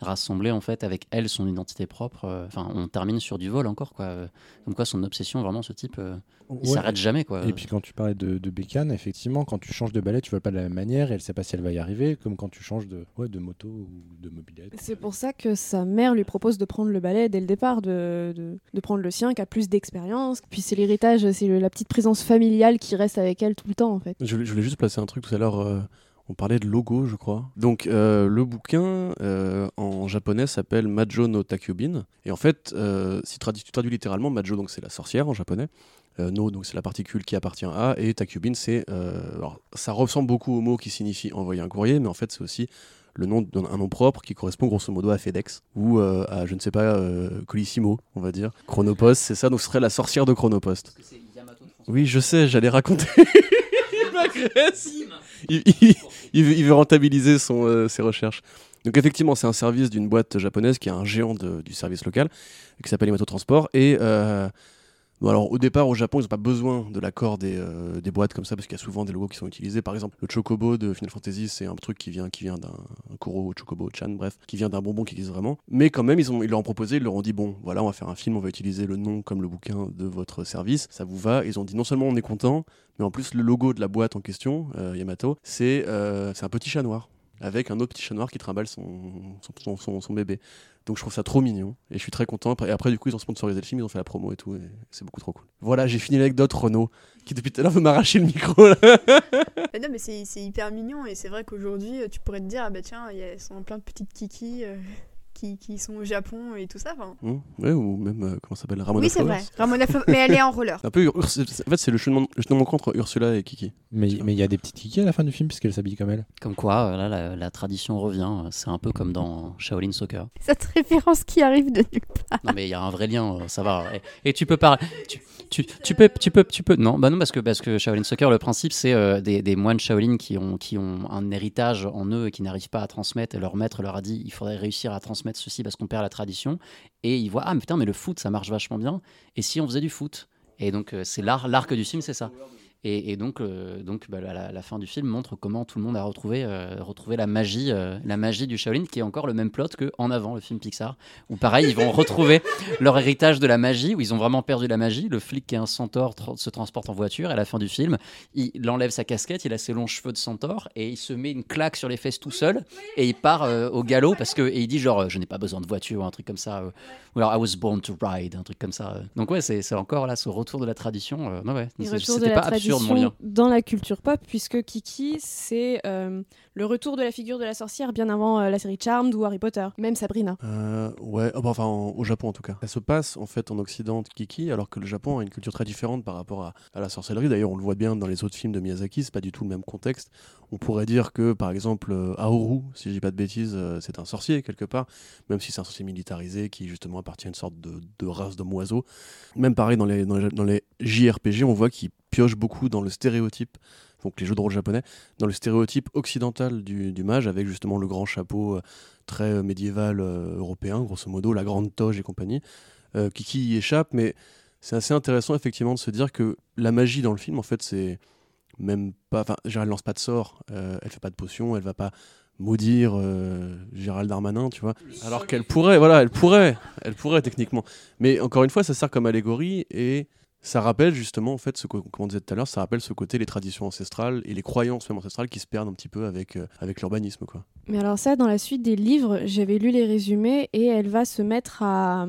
rassemblés en fait avec elle, son identité propre. Enfin, on termine sur du vol encore, quoi. Comme quoi, son obsession, vraiment, ce type, euh, il s'arrête jamais, quoi. Et puis quand tu parlais de, de bécane, effectivement, quand tu changes de balai, tu voles pas de la même manière et elle sait pas si elle va y arriver, comme quand tu changes de, ouais, de moto ou de mobilette. C'est pour ça que sa mère lui propose de prendre le ballet dès le départ, de, de, de prendre le sien, qui a plus d'expérience. Puis c'est l'héritage, c'est la petite présence familiale qui reste avec elle tout le temps, en fait. Je, voulais- je voulais juste placer un truc tout à l'heure. euh, on parlait de logo, je crois. Donc, euh, le bouquin euh, en japonais s'appelle Majo no Takyubin. Et en fait, euh, si tradu- tu traduis littéralement, Majo, donc c'est la sorcière en japonais. No, donc c'est la particule qui appartient à. Et Takyubin, c'est. alors, ça ressemble beaucoup au mot qui signifie envoyer un courrier, mais en fait, c'est aussi le nom d'un nom propre qui correspond grosso modo à FedEx ou euh, à, je ne sais pas, euh, Colissimo, on va dire. Chronopost, c'est ça, donc ce serait la sorcière de Chronopost. Oui, je sais, j'allais raconter. il m'agresse. Il, il- il veut, il veut rentabiliser son, euh, ses recherches. Donc effectivement, c'est un service d'une boîte japonaise qui est un géant de- du service local, qui s'appelle Yamato Transport. Et euh, alors au départ, au Japon, ils n'ont pas besoin de l'accord des, euh, des boîtes comme ça, parce qu'il y a souvent des logos qui sont utilisés. Par exemple, le Chocobo de Final Fantasy, c'est un truc qui vient, qui vient d'un Chocobo Chan, bref, qui vient d'un bonbon qui existe vraiment. Mais quand même, ils, leur ont proposé, ils leur ont dit bon, voilà, on va faire un film, on va utiliser le nom comme le bouquin de votre service, ça vous va Ils ont dit non seulement on est content, mais en plus le logo de la boîte en question, euh, Yamato, c'est euh, c'est un petit chat noir avec un autre petit chat noir qui trimballe son bébé. Donc je trouve ça trop mignon et je suis très content. Et après, du coup, ils ont sponsorisé le film, ils ont fait la promo et tout. Et c'est beaucoup trop cool. Voilà, j'ai fini l'anecdote, Renaud, qui depuis tout à l'heure veut m'arracher le micro. Là. Mais non, mais c'est hyper mignon et c'est vrai qu'aujourd'hui, tu pourrais te dire, ah bah tiens, il y a sont plein de petites kikis euh, qui, qui sont au Japon et tout ça. enfin. Hum, ouais, ou même, euh, comment ça s'appelle Ramona Oui, c'est vrai. Ramona Flo- mais elle est en roller. Un peu, en fait, c'est le chemin chemin entre Ursula et Kiki. Mais mais il y a des petites kikis à la fin du film puisqu'elle s'habille comme elle. Comme quoi, euh, là, la, la tradition revient. euh, C'est un peu comme dans Shaolin Soccer. Cette référence qui arrive de nulle part. Non, mais il y a un vrai lien, euh, ça va. Et, et tu peux parler. Tu, tu, tu peux, tu peux, tu peux. Non, bah non, parce que parce que Shaolin Soccer, le principe, c'est euh, des, des moines Shaolin qui ont qui ont un héritage en eux et qui n'arrivent pas à transmettre. Et leur maître leur a dit, il faudrait réussir à transmettre ceci parce qu'on perd la tradition. Et ils voient, ah mais putain, mais le foot, ça marche vachement bien. Et si on faisait du foot? Et donc euh, c'est l'arc du film, c'est ça. Et, et donc, euh, donc bah, la, fin du film montre comment tout le monde a retrouvé, euh, retrouvé la magie, euh, la magie du Shaolin, qui est encore le même plot que En avant, le film Pixar, où pareil, ils vont retrouver leur héritage de la magie, où ils ont vraiment perdu la magie. Le flic qui est un centaure tra- se transporte en voiture. Et à la fin du film, il, il enlève sa casquette, il a ses longs cheveux de centaure et il se met une claque sur les fesses tout seul et il part au galop parce que et il dit genre je n'ai pas besoin de voiture, un truc comme ça. ou alors I was born to ride, un truc comme ça. Donc ouais, c'est encore là ce retour de la tradition. ouais, ouais. C'était pas absurde mon tradition lien. dans la culture pop, puisque Kiki, c'est euh, le retour de la figure de la sorcière bien avant euh, la série Charmed ou Harry Potter, même Sabrina. Euh, ouais, oh, bah, enfin en- au Japon en tout cas. Elle se passe en fait en Occident Kiki, alors que le Japon a une culture très différente par rapport à, à la sorcellerie. D'ailleurs, on le voit bien dans les autres films de Miyazaki, c'est pas du tout le même contexte. On pourrait dire que par exemple Aoru, si je dis pas de bêtises, euh, c'est un sorcier quelque part, même si c'est un sorcier militarisé qui justement appartient à une sorte de, de race d'homme oiseau. Même pareil dans les, dans les, dans les JRPG, on voit qu'il pioche beaucoup dans le stéréotype. Donc les jeux de rôle japonais, dans le stéréotype occidental du, du mage, avec justement le grand chapeau euh, très euh, médiéval euh, européen, grosso modo, la grande toge et compagnie. Euh, Kiki y échappe, mais c'est assez intéressant effectivement de se dire que la magie dans le film, en fait, c'est même pas. Enfin, Gérald lance pas de sort, euh, elle fait pas de potion, elle va pas maudire euh, Gérald Darmanin, tu vois. Alors qu'elle pourrait, voilà, elle pourrait, elle pourrait techniquement. Mais encore une fois, ça sert comme allégorie et ça rappelle justement, en fait, ce que, comme on disait tout à l'heure, ça rappelle ce côté, les traditions ancestrales et les croyances même ancestrales qui se perdent un petit peu avec, euh, avec l'urbanisme, quoi. Mais alors ça, dans la suite des livres, j'avais lu les résumés et elle va se mettre à,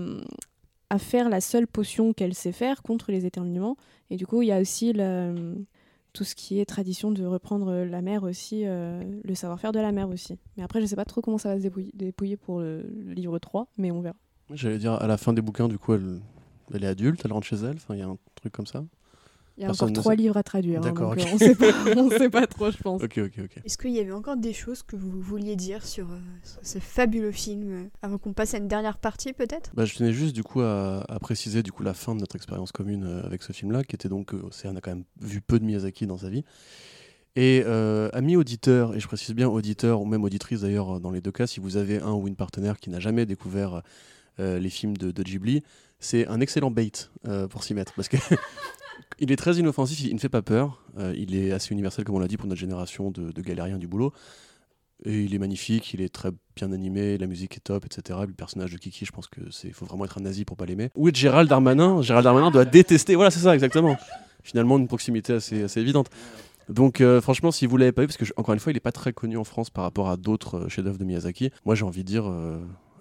à faire la seule potion qu'elle sait faire contre les éternuements. Et du coup, il y a aussi le- tout ce qui est tradition de reprendre la mer aussi, euh, le savoir-faire de la mer aussi. Mais après, je sais pas trop comment ça va se dépouiller pour le, le livre 3, mais on verra. J'allais dire, à la fin des bouquins, du coup, elle, elle est adulte, elle rentre chez elle, enfin, il y a un truc comme ça. Il y a Personne encore ne trois sait. livres à traduire, hein, D'accord, euh, on on sait pas trop, je pense. Ok, ok, ok. Est-ce qu'il y avait encore des choses que vous vouliez dire sur, euh, sur ce fabuleux film euh, avant qu'on passe à une dernière partie peut-être? Bah, je tenais juste du coup à, à préciser du coup la fin de notre expérience commune euh, avec ce film-là, qui était donc, euh, Océane a quand même vu peu de Miyazaki dans sa vie. Et euh, amis auditeurs, et je précise bien auditeurs ou même auditrices d'ailleurs dans les deux cas, si vous avez un ou une partenaire qui n'a jamais découvert euh, les films de, de Ghibli, c'est un excellent bait euh, pour s'y mettre parce que il est très inoffensif, il ne fait pas peur, euh, il est assez universel comme on l'a dit pour notre génération de, galériens du boulot. Et il est magnifique, il est très bien animé, la musique est top, etc. Le personnage de Kiki, je pense que c'est, faut vraiment être un nazi pour pas l'aimer. Est Gérald Darmanin Gérald Darmanin doit détester. Voilà, c'est ça, exactement. Finalement, une proximité assez, évidente. Donc, euh, franchement, si vous l'avez pas vu, parce que encore une fois, il est pas très connu en France par rapport à d'autres chefs-d'œuvre de Miyazaki. Moi, j'ai envie de dire,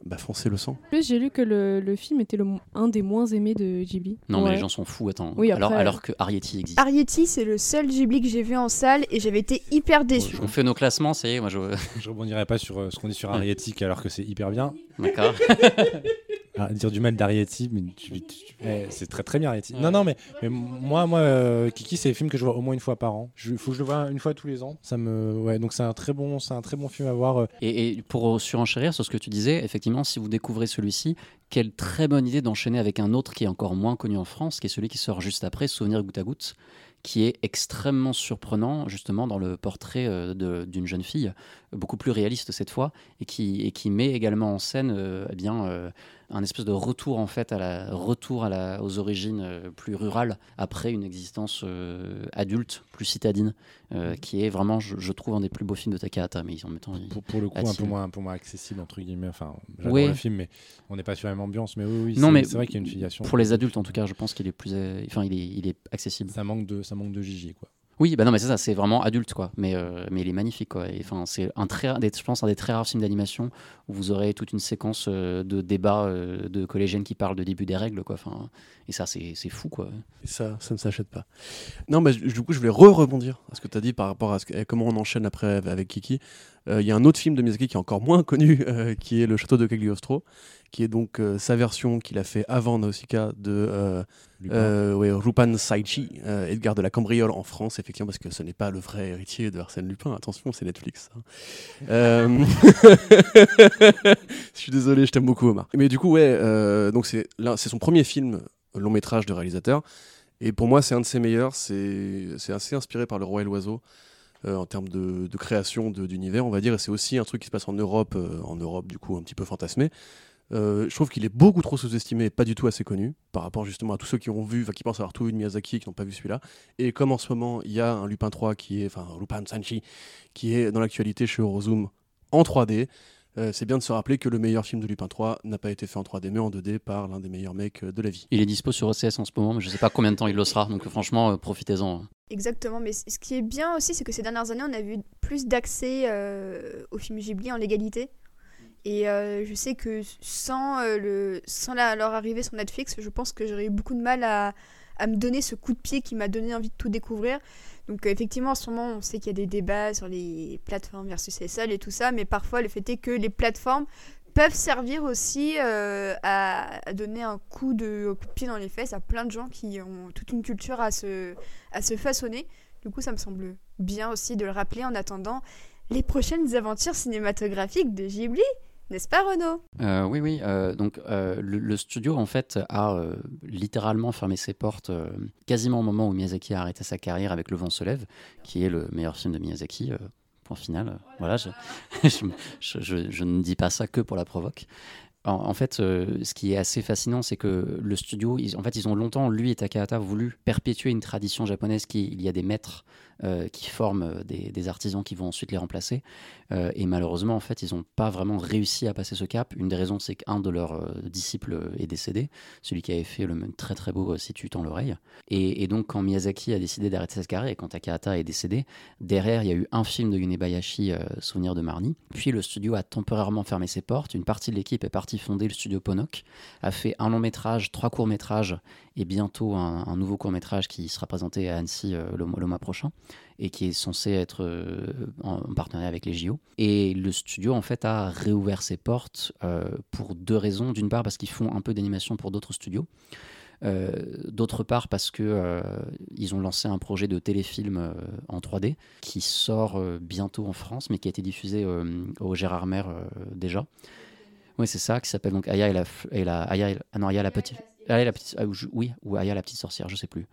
bah, foncez le sang. En plus, j'ai lu que le, le film était le, un des moins aimés de Ghibli. Non, mais Ouais. les gens sont fous, attends. Oui, alors, après- alors que Arrietty existe. Arrietty, c'est le seul Ghibli que j'ai vu en salle et j'avais été hyper déçue. On fait nos classements, ça y est, moi je. Je rebondirai pas sur euh, ce qu'on dit sur Ariétique alors que c'est hyper bien. D'accord. à dire du mal d'Arietti, mais tu- tu- eh, c'est très très bien Arietti. Non, non, mais, mais moi, moi euh, Kiki, c'est des films que je vois au moins une fois par an. Il faut que je le vois une fois tous les ans. Ça me, ouais, donc c'est un très bon, c'est un très bon film à voir. euh. Et, et pour surenchérir sur ce que tu disais, effectivement, si vous découvrez celui-ci, quelle très bonne idée d'enchaîner avec un autre qui est encore moins connu en France, qui est celui qui sort juste après, Souvenir goutte à goutte, qui est extrêmement surprenant justement dans le portrait euh, de- d'une jeune fille, beaucoup plus réaliste cette fois, et qui, et qui met également en scène euh, eh bien, euh, un espèce de retour en fait à la, retour à la, aux origines euh, plus rurales après une existence euh, adulte, plus citadine, euh, qui est vraiment, je, je trouve, un des plus beaux films de Takahata, mais en même temps, il- Pour, pour le coup, un peu moins, un peu moins accessible entre guillemets. Enfin, j'adore Oui. le film, mais on n'est pas sur la même ambiance. Mais oui, oui, Non, c'est- mais c'est vrai qu'il y a une filiation. Pour les adultes, en tout cas, je pense qu'il est plus, enfin, il est, il est accessible. Ça manque de, ça manque de Gigi, quoi. Oui, bah non, mais c'est ça, c'est vraiment adulte, quoi. Mais, euh, mais il est magnifique, quoi. Enfin, c'est un très, des- je pense, un des très rares films d'animation où vous aurez toute une séquence euh, de débats euh, de collégiennes qui parlent de début des règles, quoi. Enfin, et ça, c'est fou, quoi. Ça, ça ne s'achète pas. Non, mais du coup, je voulais re-rebondir à ce que tu as dit par rapport à, ce que- à comment on enchaîne après avec Kiki. Euh, Il y a un autre film de Miyazaki qui est encore moins connu, euh, qui est Le Château de Cagliostro, qui est donc euh, sa version qu'il a fait avant Nausicaa de Lupin. ouais, Rupan Saichi, Edgar de la Cambriole en France, effectivement, parce que ce n'est pas le vrai héritier de Arsène Lupin. Attention, c'est Netflix. hein. Je suis désolé, je t'aime beaucoup, Omar. Mais du coup, ouais, donc c'est son premier film long métrage de réalisateur. Et pour moi, c'est un de ses meilleurs. C'est c'est assez inspiré par Le Roi et l'Oiseau euh, en termes de, création d'univers, on va dire. Et c'est aussi un truc qui se passe en Europe, euh, en Europe du coup un petit peu fantasmé. Euh, je trouve qu'il est beaucoup trop sous-estimé et pas du tout assez connu par rapport justement à tous ceux qui ont vu, qui pensent avoir tout vu de Miyazaki qui n'ont pas vu celui-là. Et comme en ce moment il y a un Lupin 3 qui est, enfin Lupin Sanchi, qui est dans l'actualité chez Eurozoom en 3D, euh, c'est bien de se rappeler que le meilleur film de Lupin 3 n'a pas été fait en 3D mais en 2D par l'un des meilleurs mecs euh, de la vie. Il est dispo sur OCS en ce moment, mais je sais pas combien de temps il le sera. Donc, franchement, euh, profitez-en. Exactement, mais ce qui est bien aussi, c'est que ces dernières années, on a vu plus d'accès euh, aux films Ghibli en légalité. Et euh, je sais que sans, euh, le, sans la- leur arrivée sur Netflix, je pense que j'aurais eu beaucoup de mal à, à me donner ce coup de pied qui m'a donné envie de tout découvrir. Donc euh, effectivement, en ce moment, on sait qu'il y a des débats sur les plateformes versus les et tout ça, mais parfois le fait est que les plateformes peuvent servir aussi euh, à, à donner un coup de, coup de pied dans les fesses à plein de gens qui ont toute une culture à se, à se façonner. Du coup, ça me semble bien aussi de le rappeler en attendant les prochaines aventures cinématographiques de Ghibli, n'est-ce pas Renaud? Euh, oui, oui. euh, donc, euh, le, studio, en fait, a littéralement fermé ses portes quasiment au moment où Miyazaki a arrêté sa carrière avec Le vent se lève, qui est le meilleur film de Miyazaki. point final. voilà, je- je ne dis pas ça que pour la provoque. En, fait, euh, ce qui est assez fascinant, c'est que le studio, en fait, ils ont longtemps, lui et Takahata, voulu perpétuer une tradition japonaise qui, il y a des maîtres euh, qui forment euh, des, artisans qui vont ensuite les remplacer. Et malheureusement, en fait, ils n'ont pas vraiment réussi à passer ce cap. Une des raisons, c'est qu'un de leurs disciples est décédé, celui qui avait fait le même très très beau Si tu tends l'oreille. Et, donc, quand Miyazaki a décidé d'arrêter sa carrière et quand Takahata est décédé, derrière, il y a eu un film de Yunebayashi, Souvenir de Marnie. Puis le studio a temporairement fermé ses portes. Une partie de l'équipe est partie fonder le studio Ponok, a fait un long métrage, trois courts métrages et bientôt un, nouveau court métrage qui sera présenté à Annecy euh, le, mois- prochain et qui est censé être euh, en, en partenariat avec les JO. Et le studio, en fait, a réouvert ses portes euh, pour deux raisons. D'une part, parce qu'ils font un peu d'animation pour d'autres studios. D'autre part, parce que ils ont lancé un projet de téléfilm en 3D qui sort bientôt en France, mais qui a été diffusé au Gérard Mer déjà. Oui, c'est ça, qui s'appelle donc Aya et la, et la Aya, et- ah non, Aya la petite, Aya la petite, ah, oui, ou Aya la petite sorcière, je sais plus.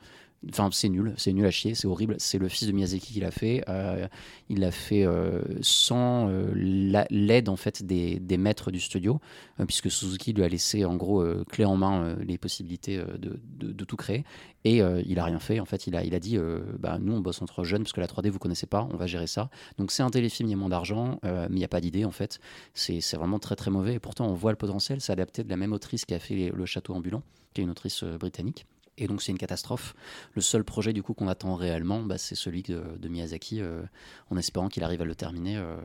Enfin, c'est nul, c'est nul à chier, c'est horrible. C'est le fils de Miyazaki qui l'a fait. Euh, il l'a fait euh, sans euh, la- l'aide en fait des, des maîtres du studio, puisque Suzuki lui a laissé en gros clé en main les possibilités de, de- tout créer. Et il a rien fait. En fait, il a, il a dit, bah, nous on bosse entre jeunes parce que la 3D vous connaissez pas, on va gérer ça. Donc c'est un téléfilm, il y a moins d'argent, mais il n'y a pas d'idée en fait. C'est vraiment très très mauvais. Et pourtant on voit le potentiel. C'est adapté de la même autrice qui a fait le Château ambulant, qui est une autrice britannique. Et donc c'est une catastrophe. Le seul projet du coup qu'on attend réellement, bah, c'est celui de, de Miyazaki, euh, en espérant qu'il arrive à le terminer, euh,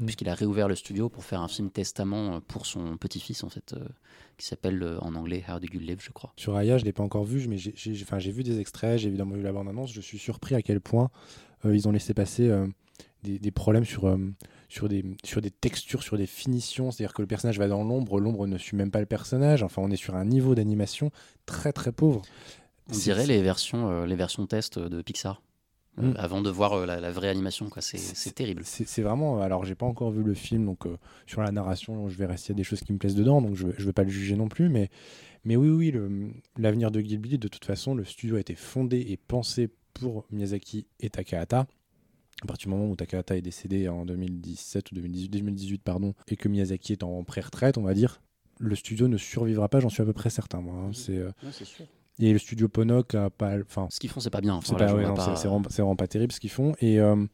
Mm. puisqu'il a réouvert le studio pour faire un film testament euh, pour son petit-fils en fait, euh, qui s'appelle en anglais How Do You Live, je crois. Sur Aya, je l'ai pas encore vu, mais j'ai- vu des extraits, j'ai évidemment vu la bande-annonce. Je suis surpris à quel point ils ont laissé passer des, des problèmes sur, sur des, sur des textures, sur des finitions. C'est-à-dire que le personnage va dans l'ombre, l'ombre ne suit même pas le personnage. Enfin, on est sur un niveau d'animation très très pauvre. On dirait les versions, euh, les versions test de Pixar. Euh, Mm. avant de voir euh, la, la vraie animation, quoi. C'est C'est- c'est terrible. C'est c'est vraiment. Alors, j'ai pas encore vu le film, donc euh, sur la narration, je verrai s'il y a des choses qui me plaisent dedans, donc je, je vais pas le juger non plus. Mais, mais oui, oui, le- l'avenir de Ghibli, de toute façon, le studio a été fondé et pensé pour Miyazaki et Takahata. À partir du moment où Takahata est décédé en 2017 ou 2018, 2018 pardon, et que Miyazaki est en pré-retraite, on va dire, le studio ne survivra pas, j'en suis à peu près certain. Moi, hein. C'est, euh, Et le studio Ponok a pas. Enfin, Ce qu'ils font, c'est pas bien. Enfin, c'est voilà, ouais, pas- vraiment, pas terrible ce qu'ils font. Et, euh,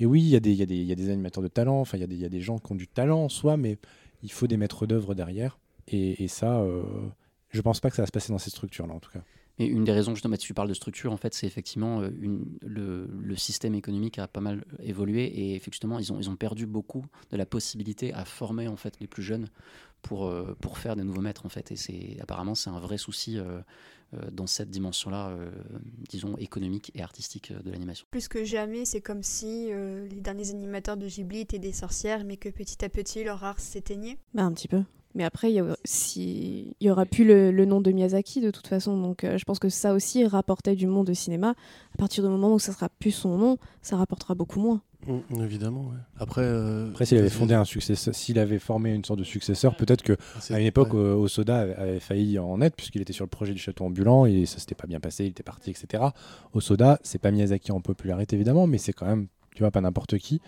et oui, il y, a des- il y, a des- il y a des animateurs de talent, enfin, il y, a des- il y a des gens qui ont du talent en soi, mais il faut des maîtres d'œuvre derrière. Et, et ça, euh, je pense pas que ça va se passer dans ces structures-là, en tout cas. Et une des raisons, justement, si tu parles de structure, en fait, c'est effectivement euh, une, le, le système économique a pas mal évolué et effectivement, ils ont, ils ont perdu beaucoup de la possibilité à former en fait les plus jeunes pour, euh, pour faire des nouveaux maîtres en fait. Et c'est apparemment c'est un vrai souci euh, euh, dans cette dimension-là, euh, disons économique et artistique euh, de l'animation. Plus que jamais, c'est comme si euh, les derniers animateurs de Ghibli étaient des sorcières, mais que petit à petit leur art s'éteignait. Bah, un petit peu. Mais après, il y, a aussi- il y aura plus le, le nom de Miyazaki de toute façon. Donc euh, je pense que ça aussi rapportait du monde de cinéma. À partir du moment où ça sera plus son nom, ça rapportera beaucoup moins. Mm, évidemment, ouais. Après, euh, Après, s'il avait fondé un successeur, s'il avait formé une sorte de successeur, peut-être que c'est- à une époque, ouais. euh, Osoda avait- avait failli en être, puisqu'il était sur le projet du château ambulant et ça s'était pas bien passé, il était parti, etc. Osoda, c'est pas Miyazaki en popularité évidemment, mais c'est quand même, tu vois, pas n'importe qui.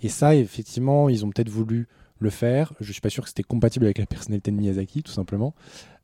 Et ça, effectivement, ils ont peut-être voulu le faire. Je suis pas sûr que c'était compatible avec la personnalité de Miyazaki, tout simplement.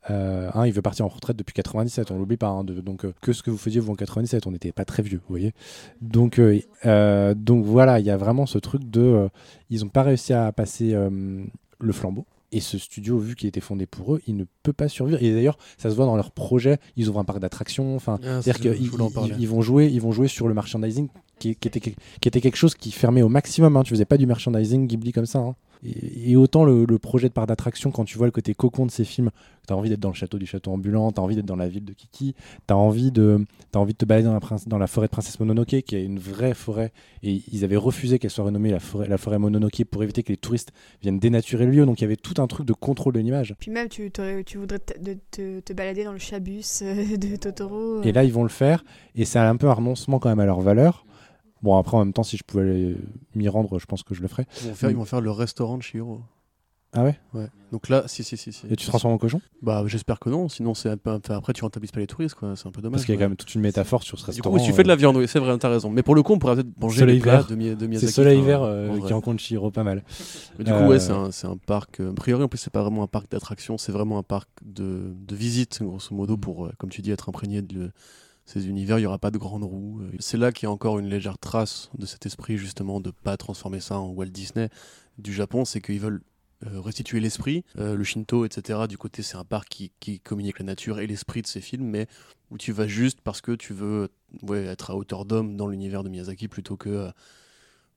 Euh, hein, il veut partir en retraite depuis 97, on l'oublie pas. hein, de- donc, euh, que ce que vous faisiez vous en 97, on n'était pas très vieux, vous voyez. Donc, euh, euh, donc voilà, il y a vraiment ce truc de. ils n'ont pas réussi à passer le flambeau. Et ce studio, vu qu'il était fondé pour eux, il ne peut pas survivre. Et d'ailleurs, ça se voit dans leur projet. Ils ouvrent un parc d'attractions. Enfin, Ah, c'est-à-dire qu'ils ils- ils vont jouer, ils vont jouer sur le merchandising qui, qui était, qui était quelque chose qui fermait au maximum. Hein. Tu faisais pas du merchandising Ghibli comme ça. hein. Et, et autant le, le projet de parc d'attraction, quand tu vois le côté cocon de ces films, tu as envie d'être dans le château du château ambulant, tu as envie d'être dans la ville de Kiki, tu as envie de, as envie de te balader dans la, dans la forêt de Princesse Mononoke, qui est une vraie forêt. Et ils avaient refusé qu'elle soit renommée la forêt, la forêt Mononoke pour éviter que les touristes viennent dénaturer le lieu. Donc il y avait tout un truc de contrôle de l'image. Puis même, tu, tu voudrais te, de- te, te balader dans le chabus euh, de Totoro. euh. Et là, ils vont le faire. Et c'est un peu un renoncement quand même à leur valeur. Bon, après, en même temps, si je pouvais m'y rendre, je pense que je le ferais. Ils vont, faire, ils vont faire le restaurant de Shiro. Ah ouais? Ouais. Donc là, si, si, si. si. Et tu te transformes en cochon? Bah, j'espère que non. Sinon, c'est un peu- enfin, après, tu rentabilises pas les touristes, quoi. C'est un peu dommage. Parce qu'il y a quand même toute une métaphore sur ce Du restaurant. coup, si tu fais de euh, la viande, oui, c'est vrai, t'as raison. Mais pour le coup, on pourrait peut-être manger Soleil les plats vert. de, Mi- de C'est. Soleil Vert euh, qui rencontre Shiro pas mal. Mais du coup, Euh, ouais, c'est un, c'est un parc. euh, a priori, en plus, c'est pas vraiment un parc d'attractions, c'est vraiment un parc de, de visite, grosso modo, pour, euh, comme tu dis, être imprégné de ces univers. Il y aura pas de grandes roues. Euh, C'est là qu'il y a encore une légère trace de cet esprit, justement, de pas transformer ça en Walt Disney du Japon. C'est qu'ils veulent euh, restituer l'esprit, euh, le Shinto, etc. Du côté, c'est un parc qui, qui communique la nature et l'esprit de ces films, mais où tu vas juste parce que tu veux être à hauteur d'homme dans l'univers de Miyazaki plutôt que.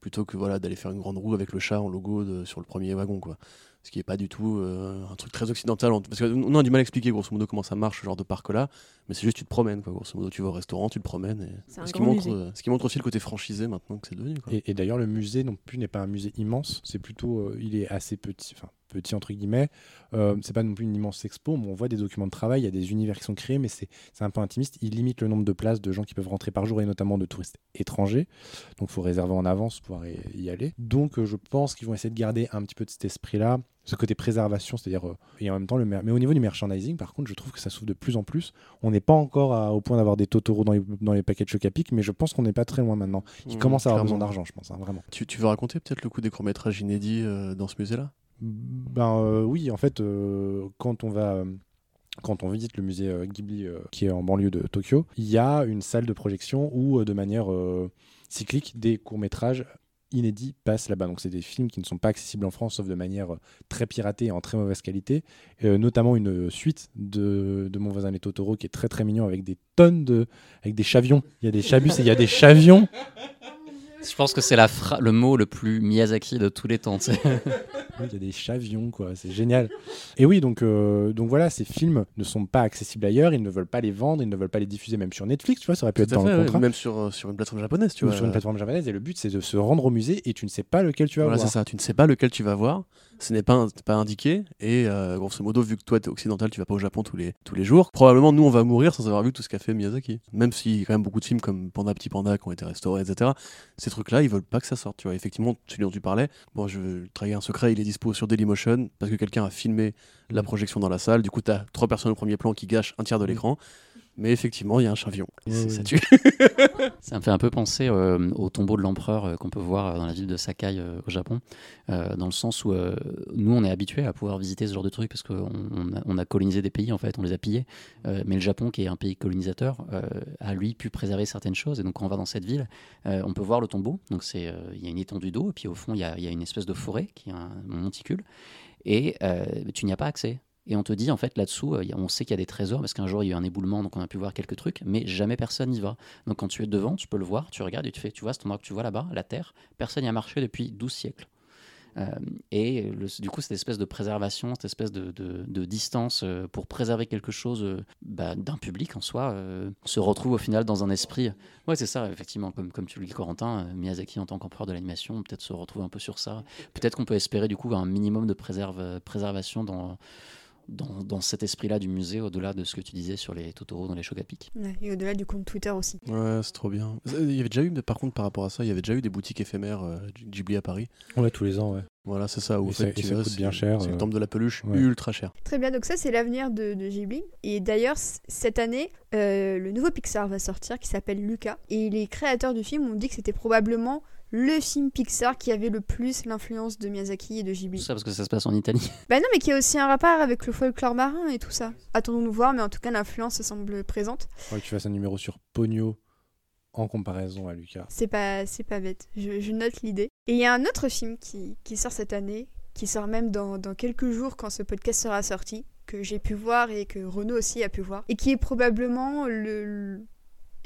plutôt d'aller faire une grande roue avec le chat en logo sur le premier wagon quoi ce qui est pas du tout euh, un truc très occidental en- parce qu'on a du mal à expliquer grosso modo comment ça marche ce genre de parc là mais c'est juste tu te promènes quoi grosso modo tu vas au restaurant tu te promènes et ce qui montre euh, ce qui montre aussi le côté franchisé maintenant que c'est devenu quoi. Et, et d'ailleurs, le musée non plus n'est pas un musée immense. C'est plutôt, euh, il est assez petit, enfin petit entre guillemets. Euh, c'est pas non plus une immense expo, mais on voit des documents de travail, il y a des univers qui sont créés, mais c'est un peu intimiste. Il limite le nombre de places de gens qui peuvent rentrer par jour et notamment de touristes étrangers. Donc, il faut réserver en avance pour y, aller. Donc, euh, je pense qu'ils vont essayer de garder un petit peu de cet esprit-là, ce côté préservation, c'est-à-dire euh, et en même temps le mer- mais au niveau du merchandising, par contre, je trouve que ça s'ouvre de plus en plus. On n'est pas encore à- au point d'avoir des Totoro dans les, dans les paquets de Chocapic, mais je pense qu'on n'est pas très loin maintenant. Ils Mmh, commencent à avoir clairement. besoin d'argent, je pense, hein, vraiment. tu, tu veux raconter peut-être le coup des courts-métrages inédits euh, dans ce musée là Ben euh, oui, en fait, euh, quand on va. Quand on visite le musée euh, Ghibli qui est en banlieue de Tokyo, il y a une salle de projection où, de manière cyclique, des courts-métrages inédits passent là-bas. Donc, c'est des films qui ne sont pas accessibles en France, sauf de manière très piratée et en très mauvaise qualité. Notamment une suite de, de Mon voisin les Totoro qui est très très mignon avec des tonnes de. avec des chavions. Il y a des chabus et il y a des chavions. Je pense que c'est le mot le plus Miyazaki de tous les temps. sais. Oui, Il y a des chavions, quoi. C'est génial. Et oui, donc, euh, donc voilà, ces films ne sont pas accessibles ailleurs. Ils ne veulent pas les vendre. Ils ne veulent pas les diffuser même sur Netflix. Tu vois, ça aurait pu être Tout dans fait, le ouais, contrat. même sur, euh, sur une plateforme japonaise, tu ou vois. sur une plateforme japonaise. Et le but, c'est de se rendre au musée et tu ne sais pas lequel tu vas Voilà, voir. c'est ça. Tu ne sais pas lequel tu vas voir. Ce n'est pas, indiqué. Et euh, grosso modo, vu que toi, tu es occidental, tu vas pas au Japon tous les, tous les jours. Probablement, nous, on va mourir sans avoir vu tout ce qu'a fait Miyazaki. Même s'il y a quand même beaucoup de films comme Panda Petit Panda qui ont été restaurés, etc. Ces trucs-là, ils veulent pas que ça sorte. Tu vois, effectivement, celui dont tu parlais, bon, je vais trahir un secret, il est dispo sur Dailymotion parce que quelqu'un a filmé la projection dans la salle. Du coup, tu as trois personnes au premier plan qui gâchent un tiers de Mm. l'écran. Mais effectivement, il y a un chavion. Oui, oui. Ça tue. Ça me fait un peu penser euh, au tombeau de l'empereur euh, qu'on peut voir euh, dans la ville de Sakai euh, au Japon, euh, dans le sens où euh, nous on est habitués à pouvoir visiter ce genre de trucs parce qu'on on a, on a colonisé des pays en fait, on les a pillés. Euh, mais le Japon, qui est un pays colonisateur, euh, a lui pu préserver certaines choses. Et donc quand on va dans cette ville, euh, on peut voir le tombeau. Donc c'est, euh, il y a une étendue d'eau et puis au fond il y y a une espèce de forêt qui est un monticule et euh, tu n'y as pas accès. Et on te dit, en fait, là-dessous, euh, on sait qu'il y a des trésors parce qu'un jour il y a eu un éboulement, donc on a pu voir quelques trucs, mais jamais personne n'y va. Donc quand tu es devant, tu peux le voir, tu regardes et tu fais, tu vois cet endroit que tu vois là-bas, la Terre, personne n'y a marché depuis 12 siècles. Euh, et du coup, cette espèce de préservation, cette espèce de, distance euh, pour préserver quelque chose bah, d'un public en soi, se retrouve au final dans un esprit. Ouais, c'est ça, effectivement, comme, comme tu le dis, Corentin, Miyazaki en tant qu'empereur de l'animation, peut-être se retrouve un peu sur ça. Peut-être qu'on peut espérer du coup un minimum de préservation dans, dans, dans cet esprit-là du musée, au-delà de ce que tu disais sur les Totoro dans les Chocapic. Ouais, et au-delà du compte Twitter aussi. Ouais, c'est trop bien. Il y avait déjà eu, par contre, par rapport à ça, il y avait déjà eu des boutiques éphémères euh, Ghibli à Paris. Ouais, tous les ans, ouais. Voilà, c'est ça. Où Et en ça- fait, et tu ça verras, coûte c'est- bien cher, C'est le euh. temple de la peluche, Ouais. ultra cher. Très bien, donc ça c'est l'avenir de, de Ghibli. Et d'ailleurs, cette année, euh, le nouveau Pixar va sortir qui s'appelle Luca. Et les créateurs du film ont dit que c'était probablement le film Pixar qui avait le plus l'influence de Miyazaki et de Tout Ghibli. ça parce que ça se passe en Italie. Bah non, mais qui a aussi un rapport avec le folklore marin et tout ça. Attendons-nous voir, mais en tout cas, l'influence semble présente. Faudrait que tu fasses un numéro sur Pogno en comparaison à Lucas. C'est pas, c'est pas bête. Je, je note l'idée. Et il y a un autre film qui, qui sort cette année, qui sort même dans, dans quelques jours quand ce podcast sera sorti, que j'ai pu voir et que Renaud aussi a pu voir, et qui est probablement le.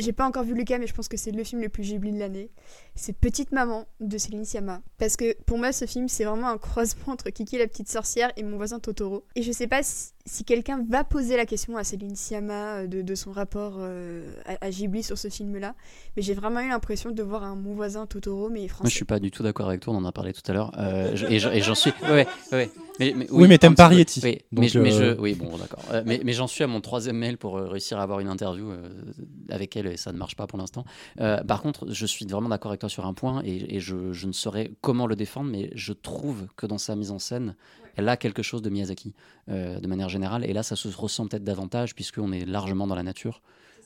J'ai pas encore vu Lucas, mais je pense que c'est le film le plus Ghibli de l'année. C'est Petite Maman de Céline Sciamma. Parce que pour moi, ce film, c'est vraiment un croisement entre Kiki la petite sorcière et mon voisin Totoro. Et je sais pas si, si quelqu'un va poser la question à Céline Sciamma euh, de, de son rapport euh, à, à Ghibli sur ce film-là. Mais j'ai vraiment eu l'impression de voir un mon voisin Totoro, mais français. Moi, je suis pas du tout d'accord avec toi, on en a parlé tout à l'heure. Euh, et je- et j'en suis. Ouais, ouais, ouais. Mais, mais- Oui, mais t'aimes un pas. Rieti. Oui, mais, je- mais je- oui, bon, d'accord. Euh, mais mais j'en suis à mon troisième mail pour réussir à avoir une interview euh, avec elle et ça ne marche pas pour l'instant. Euh, par contre, je suis vraiment d'accord avec toi sur un point et, et je, je ne saurais comment le défendre, mais je trouve que dans sa mise en scène, a quelque chose de Miyazaki euh, de manière générale. Et là, ça se ressent peut-être davantage puisqu'on est largement dans la nature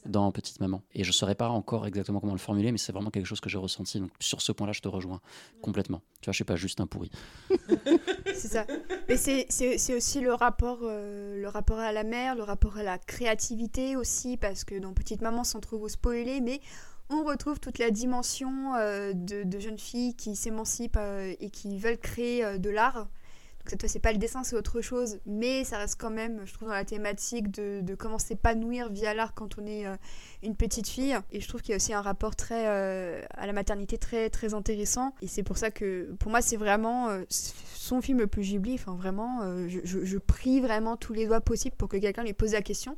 dans Petite Maman. Et je ne saurais pas encore exactement comment le formuler, mais c'est vraiment quelque chose que j'ai ressenti. Donc sur ce point-là, je te rejoins complètement. Tu vois, je suis pas juste un pourri. C'est ça. Mais c'est- aussi le rapport, euh, le rapport à la mer, le rapport à la créativité aussi, parce que dans Petite Maman, sans trop vous spoiler, mais on retrouve toute la dimension euh, de, de jeunes filles qui s'émancipent euh, et qui veulent créer de l'art. Cette fois, c'est pas le dessin, c'est autre chose, mais ça reste quand même, je trouve, dans la thématique de, de comment s'épanouir via l'art quand on est euh, une petite fille. Et je trouve qu'il y a aussi un rapport très euh, à la maternité très très intéressant. Et c'est pour ça que, pour moi, c'est vraiment euh, son film le plus Ghibli. Enfin, vraiment, je, je- je prie vraiment tous les doigts possibles pour que quelqu'un lui pose la question,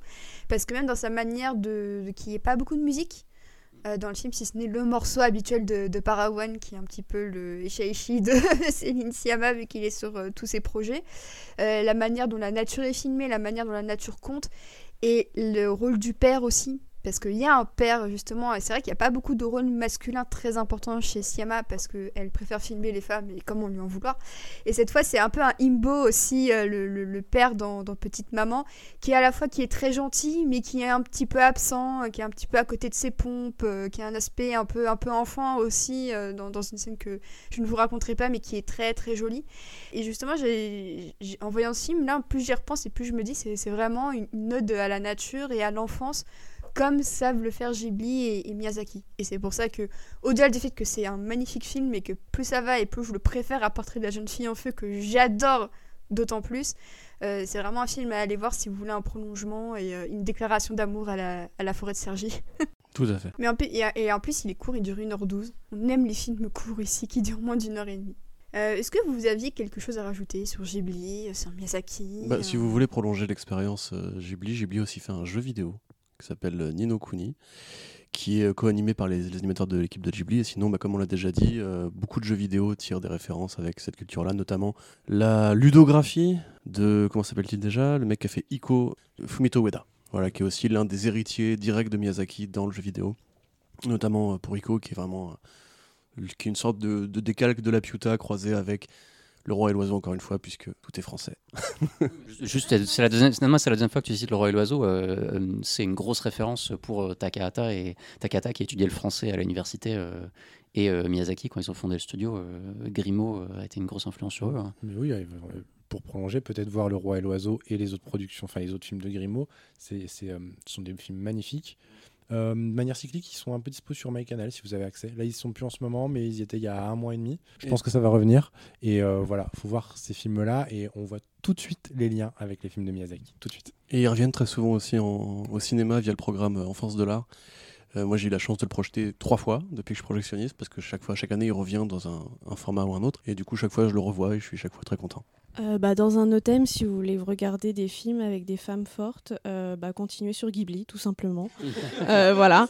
parce que même dans sa manière de, de qu'il n'y ait pas beaucoup de musique. Euh, dans le film, si ce n'est le morceau habituel de, Parawan, qui est un petit peu le Ishaishi de Céline Sciamma, vu qu'il est sur euh, tous ses projets. Euh, la manière dont la nature est filmée, la manière dont la nature compte, et le rôle du père aussi. Parce qu'il y a un père, justement, et c'est vrai qu'il n'y a pas beaucoup de rôles masculins très importants chez Siama, parce qu'elle préfère filmer les femmes, et comment lui en vouloir. Et cette fois, c'est un peu un imbo aussi, euh, le, le- père dans, Petite Maman, qui est à la fois qui est très gentil, mais qui est un petit peu absent, euh, qui est un petit peu à côté de ses pompes, euh, qui a un aspect un peu, un peu enfant aussi, dans, une scène que je ne vous raconterai pas, mais qui est très très jolie. Et justement, en voyant ce film, là, plus j'y repense et plus je me dis, c'est, vraiment une ode à la nature et à l'enfance, comme savent le faire Ghibli et, et Miyazaki. Et c'est pour ça que, au-delà du fait que c'est un magnifique film et que plus ça va et plus je le préfère à Portrait de la jeune fille en feu, que j'adore d'autant plus, euh, c'est vraiment un film à aller voir si vous voulez un prolongement et euh, une déclaration d'amour à la, à la forêt de Sergi. Tout à fait. Mais en, et, et en plus, il est court, il dure 1h12. On aime les films courts ici qui durent moins d'une heure et demie. Euh, Est-ce que vous aviez quelque chose à rajouter sur Ghibli, sur Miyazaki Bah, si vous voulez prolonger l'expérience Ghibli, Ghibli a aussi fait un jeu vidéo qui s'appelle euh, Nino Kuni, qui est euh, co-animé par les, animateurs de l'équipe de Ghibli. Et sinon, bah, comme on l'a déjà dit, euh, beaucoup de jeux vidéo tirent des références avec cette culture-là, notamment la ludographie de, comment s'appelle-t-il déjà? Le mec qui a fait Iko, Fumito Ueda, voilà, qui est aussi l'un des héritiers directs de Miyazaki dans le jeu vidéo, notamment pour Iko, qui est vraiment qui est une sorte de, de décalque de la Piuta croisé avec le roi et l'oiseau, encore une fois, puisque tout est français. Juste, c'est la deuxième, finalement, c'est la deuxième fois que tu cites Le Roi et l'Oiseau. euh, c'est une grosse référence pour euh, Takahata et Takahata qui étudiait le français à l'université euh, et euh, Miyazaki quand ils ont fondé le studio. euh, Grimaud euh, a été une grosse influence sur eux. hein. Mais oui, pour prolonger, peut-être voir Le Roi et l'Oiseau et les autres productions, enfin les autres films de Grimaud, c'est, c'est, euh, ce sont des films magnifiques. Euh, de manière cyclique, ils sont un peu dispo sur MyCanal si vous avez accès. Là, ils sont plus en ce moment, mais ils y étaient il y a un mois et demi. Je Et- pense que ça va revenir. Et euh, voilà, faut voir ces films-là et on voit tout de suite les liens avec les films de Miyazaki. Tout de suite. Et ils reviennent très souvent aussi en- au cinéma via le programme euh, Enfance de l'art. Euh, moi, j'ai eu la chance de le projeter trois fois depuis que je suis projectionniste, parce que chaque fois, chaque année, il revient dans un, un format ou un autre. Et du coup, chaque fois, je le revois et je suis chaque fois très content. Euh, bah, dans un autre thème, si vous voulez regarder des films avec des femmes fortes, euh, bah, continuez sur Ghibli, tout simplement. Euh, voilà.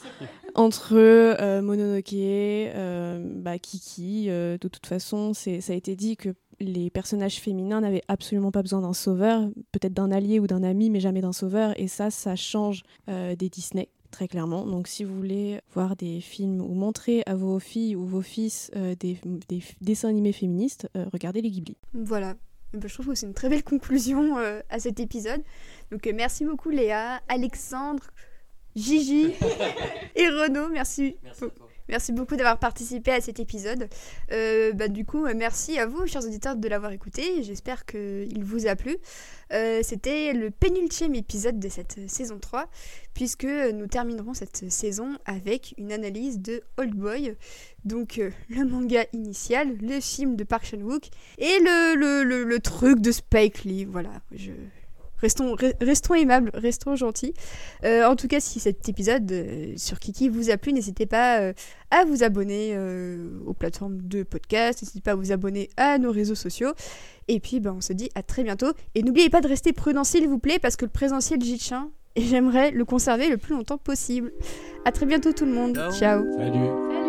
Entre euh, Mononoke, euh, bah, Kiki, euh, de toute façon, c'est- ça a été dit que les personnages féminins n'avaient absolument pas besoin d'un sauveur, peut-être d'un allié ou d'un ami, mais jamais d'un sauveur. Et ça, ça change euh, des Disney. Très clairement. Donc, si vous voulez voir des films ou montrer à vos filles ou vos fils euh, des, des dessins animés féministes, euh, regardez les Ghibli. Voilà. Eh ben, je trouve que c'est une très belle conclusion euh, à cet épisode. Donc euh, merci beaucoup Léa, Alexandre, Gigi et Renaud. Merci. Merci beaucoup d'avoir participé à cet épisode. Euh, bah, du coup, merci à vous, chers auditeurs, de l'avoir écouté. J'espère qu'il vous a plu. Euh, C'était le pénultième épisode de cette saison 3, puisque nous terminerons cette saison avec une analyse de Old Boy, donc euh, le manga initial, le film de Park Chan-wook et le, le truc de Spike Lee. Voilà, je... Restons, re- restons aimables, restons gentils. Euh, en tout cas, si cet épisode euh, sur Kiki vous a plu, n'hésitez pas euh, à vous abonner euh, aux plateformes de podcast, n'hésitez pas à vous abonner à nos réseaux sociaux. Et puis, ben, on se dit à très bientôt. Et n'oubliez pas de rester prudent, s'il vous plaît, parce que le présentiel et j'aimerais le conserver le plus longtemps possible. À très bientôt tout le monde. Ciao. Salut